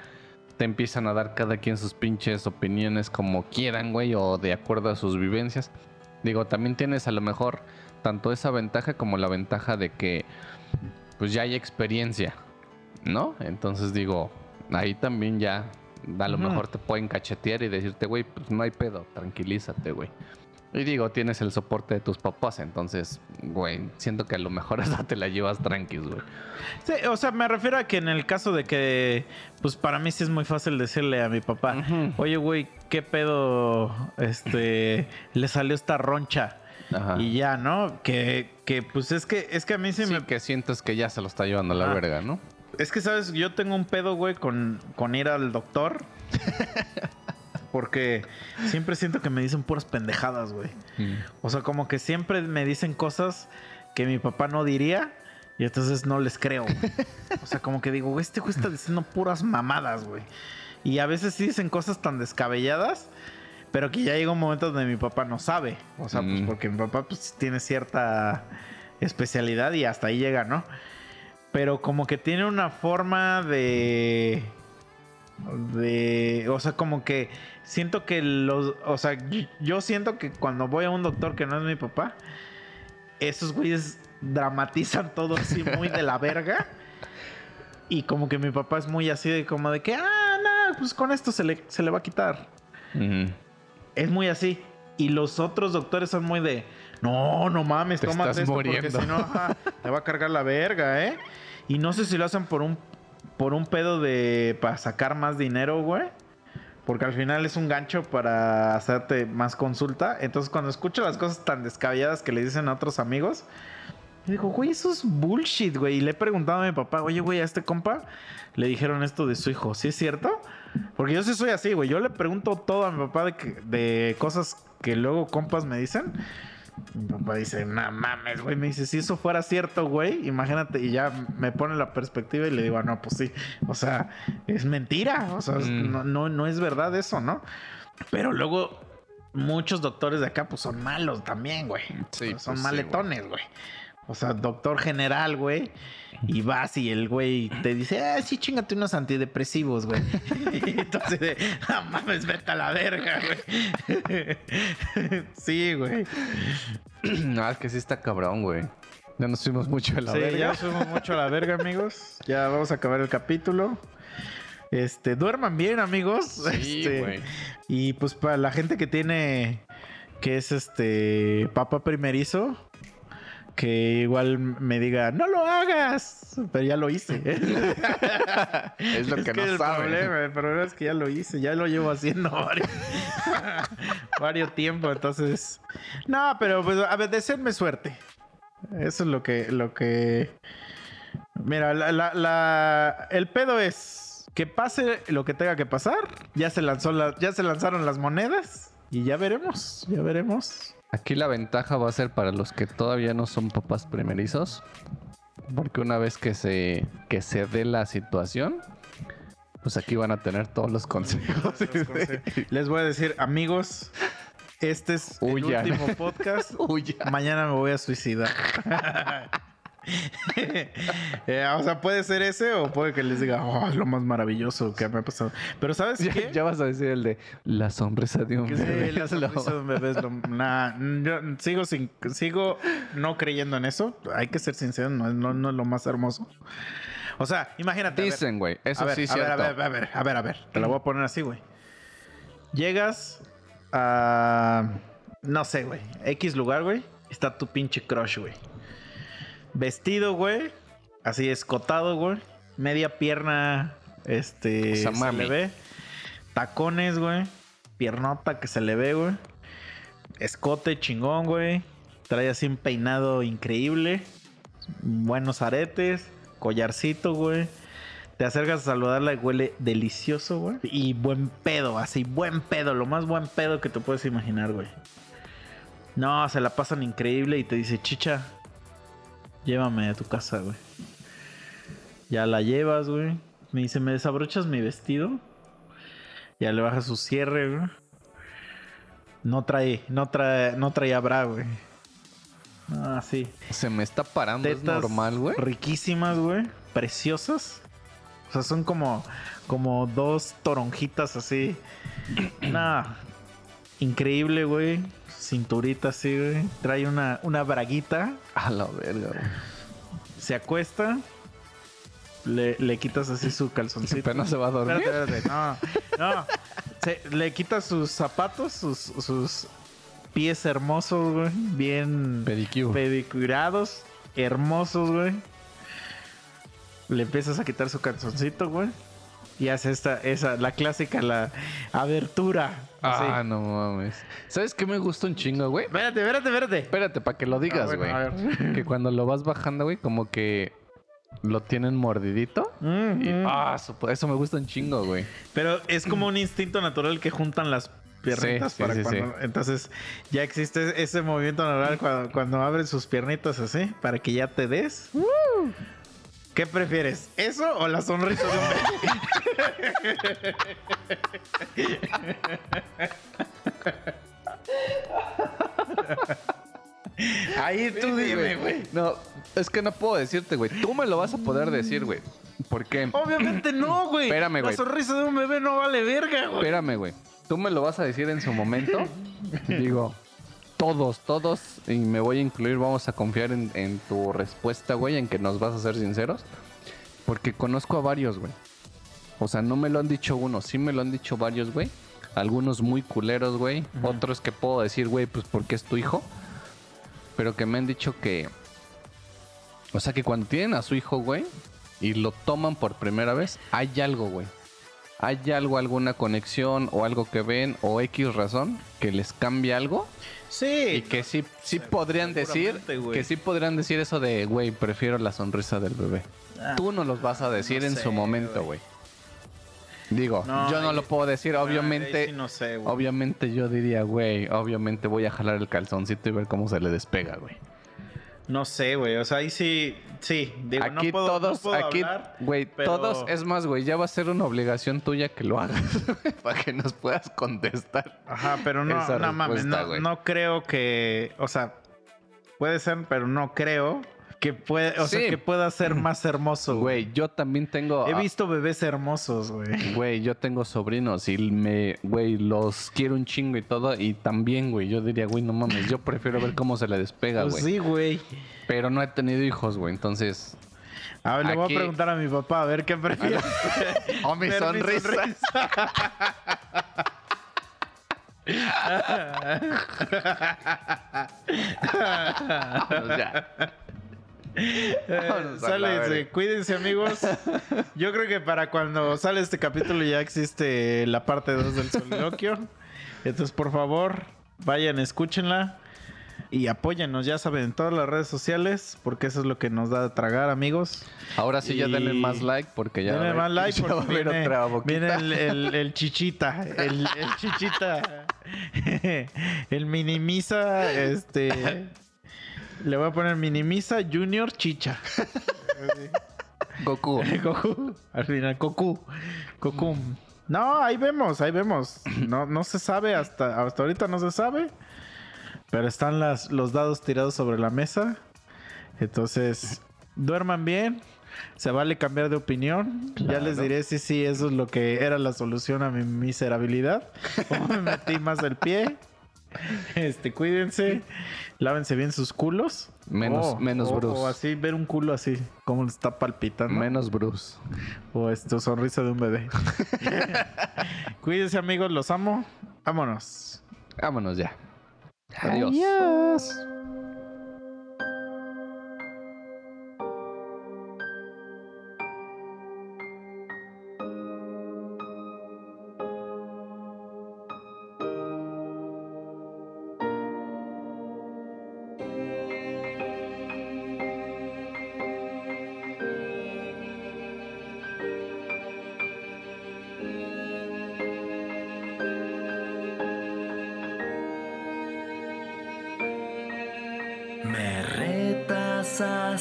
Te empiezan a dar cada quien sus pinches opiniones como quieran, güey, o de acuerdo a sus vivencias. Digo, también tienes a lo mejor tanto esa ventaja como la ventaja de que pues ya hay experiencia, ¿no? Entonces digo, ahí también ya a lo mejor te pueden cachetear y decirte, güey, pues no hay pedo, tranquilízate, güey. Y digo, tienes el soporte de tus papás, entonces, güey, siento que a lo mejor hasta te la llevas tranquis, güey. Sí, o sea, me refiero a que en el caso de que, pues para mí sí es muy fácil decirle a mi papá, oye, güey, ¿qué pedo? Este, le salió esta roncha. Ajá. Y ya, ¿no? Que, que pues es que, es que a mí sí, Sí, me... que sientes que ya se lo está llevando a la Ah. verga, ¿no? Es que, ¿sabes? Yo tengo un pedo, güey, con, con ir al doctor. Porque siempre siento que me dicen puras pendejadas, güey. O sea, como que siempre me dicen cosas que mi papá no diría. Y entonces no les creo. güey. O sea, como que digo, este güey está diciendo puras mamadas, güey. Y a veces sí dicen cosas tan descabelladas. Pero que ya llega un momento donde mi papá no sabe. O sea, pues Mm. porque mi papá pues tiene cierta especialidad y hasta ahí llega, ¿no? Pero como que tiene una forma de... De... O sea, como que siento que los... O sea, yo- siento que cuando voy a un doctor que no es mi papá, esos güeyes dramatizan todo así muy de la verga. Y como que mi papá es muy así de como de que, ah, no, pues con esto se le, se le va a quitar. Es muy así. Y los otros doctores son muy de, no, no mames, Te estás esto porque muriendo. si no, te va a cargar la verga, ¿eh? Y no sé si lo hacen por un, por un pedo de, para sacar más dinero, güey. Porque al final es un gancho para hacerte más consulta. Entonces cuando escucho las cosas tan descabelladas que le dicen a otros amigos, digo, güey, eso es bullshit, güey. Y le he preguntado a mi papá, oye, güey, a este compa le dijeron esto de su hijo. ¿Sí es cierto? Porque yo sí soy así, güey. Yo le pregunto todo a mi papá de, de cosas que luego compas me dicen. Mi papá dice, no mames, güey. Me dice, si eso fuera cierto, güey, imagínate. Y ya me pone la perspectiva y le digo, "Ah, no, pues sí. O sea, es mentira. O sea, Mm. no, no, no es verdad eso, ¿no? Pero luego muchos doctores de acá, pues son malos también, güey. Sí, son pues sí, maletones, güey. O sea, doctor general, güey. Y vas y el güey te dice, ah, sí, chingate unos antidepresivos, güey. y entonces, de, no mames, vete a la verga, güey. sí, güey. no, es que sí está cabrón, güey. Ya nos fuimos mucho a la sí, verga. ya subimos mucho a la verga, amigos. Ya vamos a acabar el capítulo. Este, duerman bien, amigos. Sí, Este, güey. Y pues para la gente que tiene, que es este, papa primerizo, que igual me diga, no lo hagas, pero ya lo hice. Es lo que, no el saben. problema, el problema es que ya lo hice, ya lo llevo haciendo varios, varios tiempo, entonces, no, pero pues a ver, deseenme suerte. Eso es lo que, lo que, mira, la, la- la- el pedo es que pase lo que tenga que pasar. Ya se lanzó la, ya se lanzaron las monedas y ya veremos, ya veremos. Aquí la ventaja va a ser para los que todavía no son papás primerizos. Porque una vez que se, que se dé la situación, pues aquí van a tener todos los consejos. Les voy a decir, amigos, este es Huyan. el último podcast. Mañana me voy a suicidar. Eh, o sea, puede ser ese o puede que les diga, oh, es lo más maravilloso que me ha pasado. Pero ¿sabes Ya, qué? ya vas a decir el de la sonrisa de un bebé. sí, la sonrisa de un bebé es lo- nah, yo sigo, sin, sigo no creyendo en eso. Hay que ser sincero, no, es- no, no es lo más hermoso. O sea, imagínate. Dicen, güey. Eso ver, sí es a ver, cierto. a ver, a ver, a ver, a ver. Te la voy a poner así, güey. Llegas a. No sé, güey. X lugar, güey. Está tu pinche crush, güey. Vestido, güey. Así escotado, güey. Media pierna. Este. O sea, se le ve. Tacones, güey. Piernota que se le ve, güey. Escote chingón, güey. Trae así un peinado increíble. Buenos aretes. Collarcito, güey. Te acercas a saludarla y huele delicioso, güey. Y buen pedo, así, buen pedo. Lo más buen pedo que te puedes imaginar, güey. No, se la pasan increíble y te dice, chicha, llévame a tu casa, güey. Ya la llevas, güey. Me dice, ¿me desabrochas mi vestido? Ya le baja su cierre, güey. No trae, no trae, no traía bra, güey. Ah, sí. Se me está parando. Es Tetas normal, güey. Riquísimas, güey. Preciosas. O sea, son como, como dos toronjitas así. Nah. Increíble, güey. Cinturita así, güey. Trae una, una braguita. A la verga, güey. Se acuesta. Le, le quitas así su calzoncito. No se va a dormir. Espérate, espérate. No, no. Se- le quitas sus zapatos, sus, sus pies hermosos, güey. Bien Pedicure. pedicurados, hermosos, güey. Le empiezas a quitar su calzoncito, güey. Y hace esta, esa, la clásica, la abertura. Así. Ah, no mames. ¿Sabes qué me gusta un chingo, güey? Espérate, espérate, espérate. Espérate, para que lo digas, Ah, güey. bueno, a ver. que cuando lo vas bajando, güey, como que lo tienen mordidito. Mm, Y, mm. ah, su- eso me gusta un chingo, güey. Pero es como un instinto natural que juntan las piernitas Sí, sí, para sí, cuando. Entonces, ya existe ese movimiento natural cuando, cuando abren sus piernitas así, para que ya te des. ¿Qué prefieres? ¿Eso o la sonrisa de un bebé? Ahí tú dime, güey. No, es que no puedo decirte, güey. Tú me lo vas a poder decir, güey. ¿Por qué? Obviamente no, güey. Espérame, La güey. sonrisa de un bebé no vale verga, güey. Espérame, güey. Tú me lo vas a decir en su momento. Digo, todos, todos, y me voy a incluir, vamos a confiar en, en tu respuesta, güey, en que nos vas a ser sinceros. Porque conozco a varios, güey. O sea, no me lo han dicho uno, sí me lo han dicho varios, güey. Algunos muy culeros, güey. Otros que puedo decir, güey, pues porque es tu hijo. Pero que me han dicho que... O sea, que cuando tienen a su hijo, güey, y lo toman por primera vez, hay algo, güey. Hay algo, alguna conexión o algo que ven o X razón que les cambia algo Sí. y que sí, sí podrían decir que sí podrían decir eso de, güey, prefiero la sonrisa del bebé. Ah, Tú no los vas a decir no en sé, su momento, güey. Digo, No, yo no ahí- lo puedo decir, obviamente. ahí sí no sé, güey. Obviamente yo diría, güey, obviamente voy a jalar el calzoncito y ver cómo se le despega, güey. No sé, güey. O sea, ahí sí. Sí. Digo, aquí no puedo, todos, no puedo aquí, güey, pero- todos, es más, güey, ya va a ser una obligación tuya que lo hagas para que nos puedas contestar. Ajá, pero no, no mames. No, no creo que. O sea, puede ser, pero no creo que puede. O Sí. sea, que pueda ser más hermoso. Güey, yo también tengo, He visto bebés hermosos, güey. güey, yo tengo sobrinos y me, güey, los quiero un chingo y todo y también, güey, yo diría, güey, no mames, yo prefiero ver cómo se le despega, Pues güey. sí, güey. Pero no he tenido hijos, güey, entonces. A ver, le voy a preguntar a mi papá a ver qué prefiere. Oh, mi Ver mi sonrisa. Vámonos ya. Eh, Vámonos a la sale, verga. sí, cuídense amigos. Yo creo que para cuando sale este capítulo ya existe la parte 2 del soliloquio. Entonces, por favor, vayan, escúchenla y apóyennos, ya saben, en todas las redes sociales, porque eso es lo que nos da de tragar, amigos. Ahora sí ya denle más like porque ya. Denle va más like va porque viene, otra boquita. viene el, el- el chichita, el, el chichita, el minimisa, este, le voy a poner minimisa Junior Chicha. Goku. Goku. Al final, Goku. Goku. No, ahí vemos, ahí vemos. No, no se sabe hasta, hasta ahorita no se sabe. Pero están las, los dados tirados sobre la mesa. Entonces, duerman bien. Se vale cambiar de opinión. Ya les diré si sí, eso es lo que era la solución a mi miserabilidad. O me metí más el pie. Este, cuídense. Lávense bien sus culos. Menos, Oh, menos o, Bruce. O así, ver un culo así, como está palpitando. Menos Bruce. O esto, sonrisa de un bebé. Cuídense, amigos, los amo. Vámonos. Vámonos ya. Adiós. Adiós.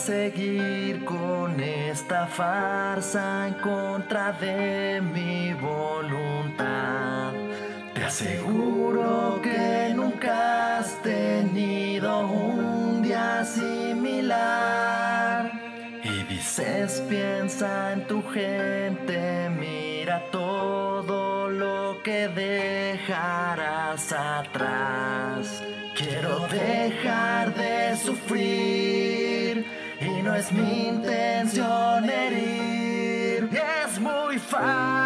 Seguir con esta farsa en contra de mi voluntad. Te aseguro que nunca has tenido un día similar. Y dices, piensa en tu gente, mira todo lo que dejarás atrás. Quiero dejar de sufrir es mi intención herir. Es muy fácil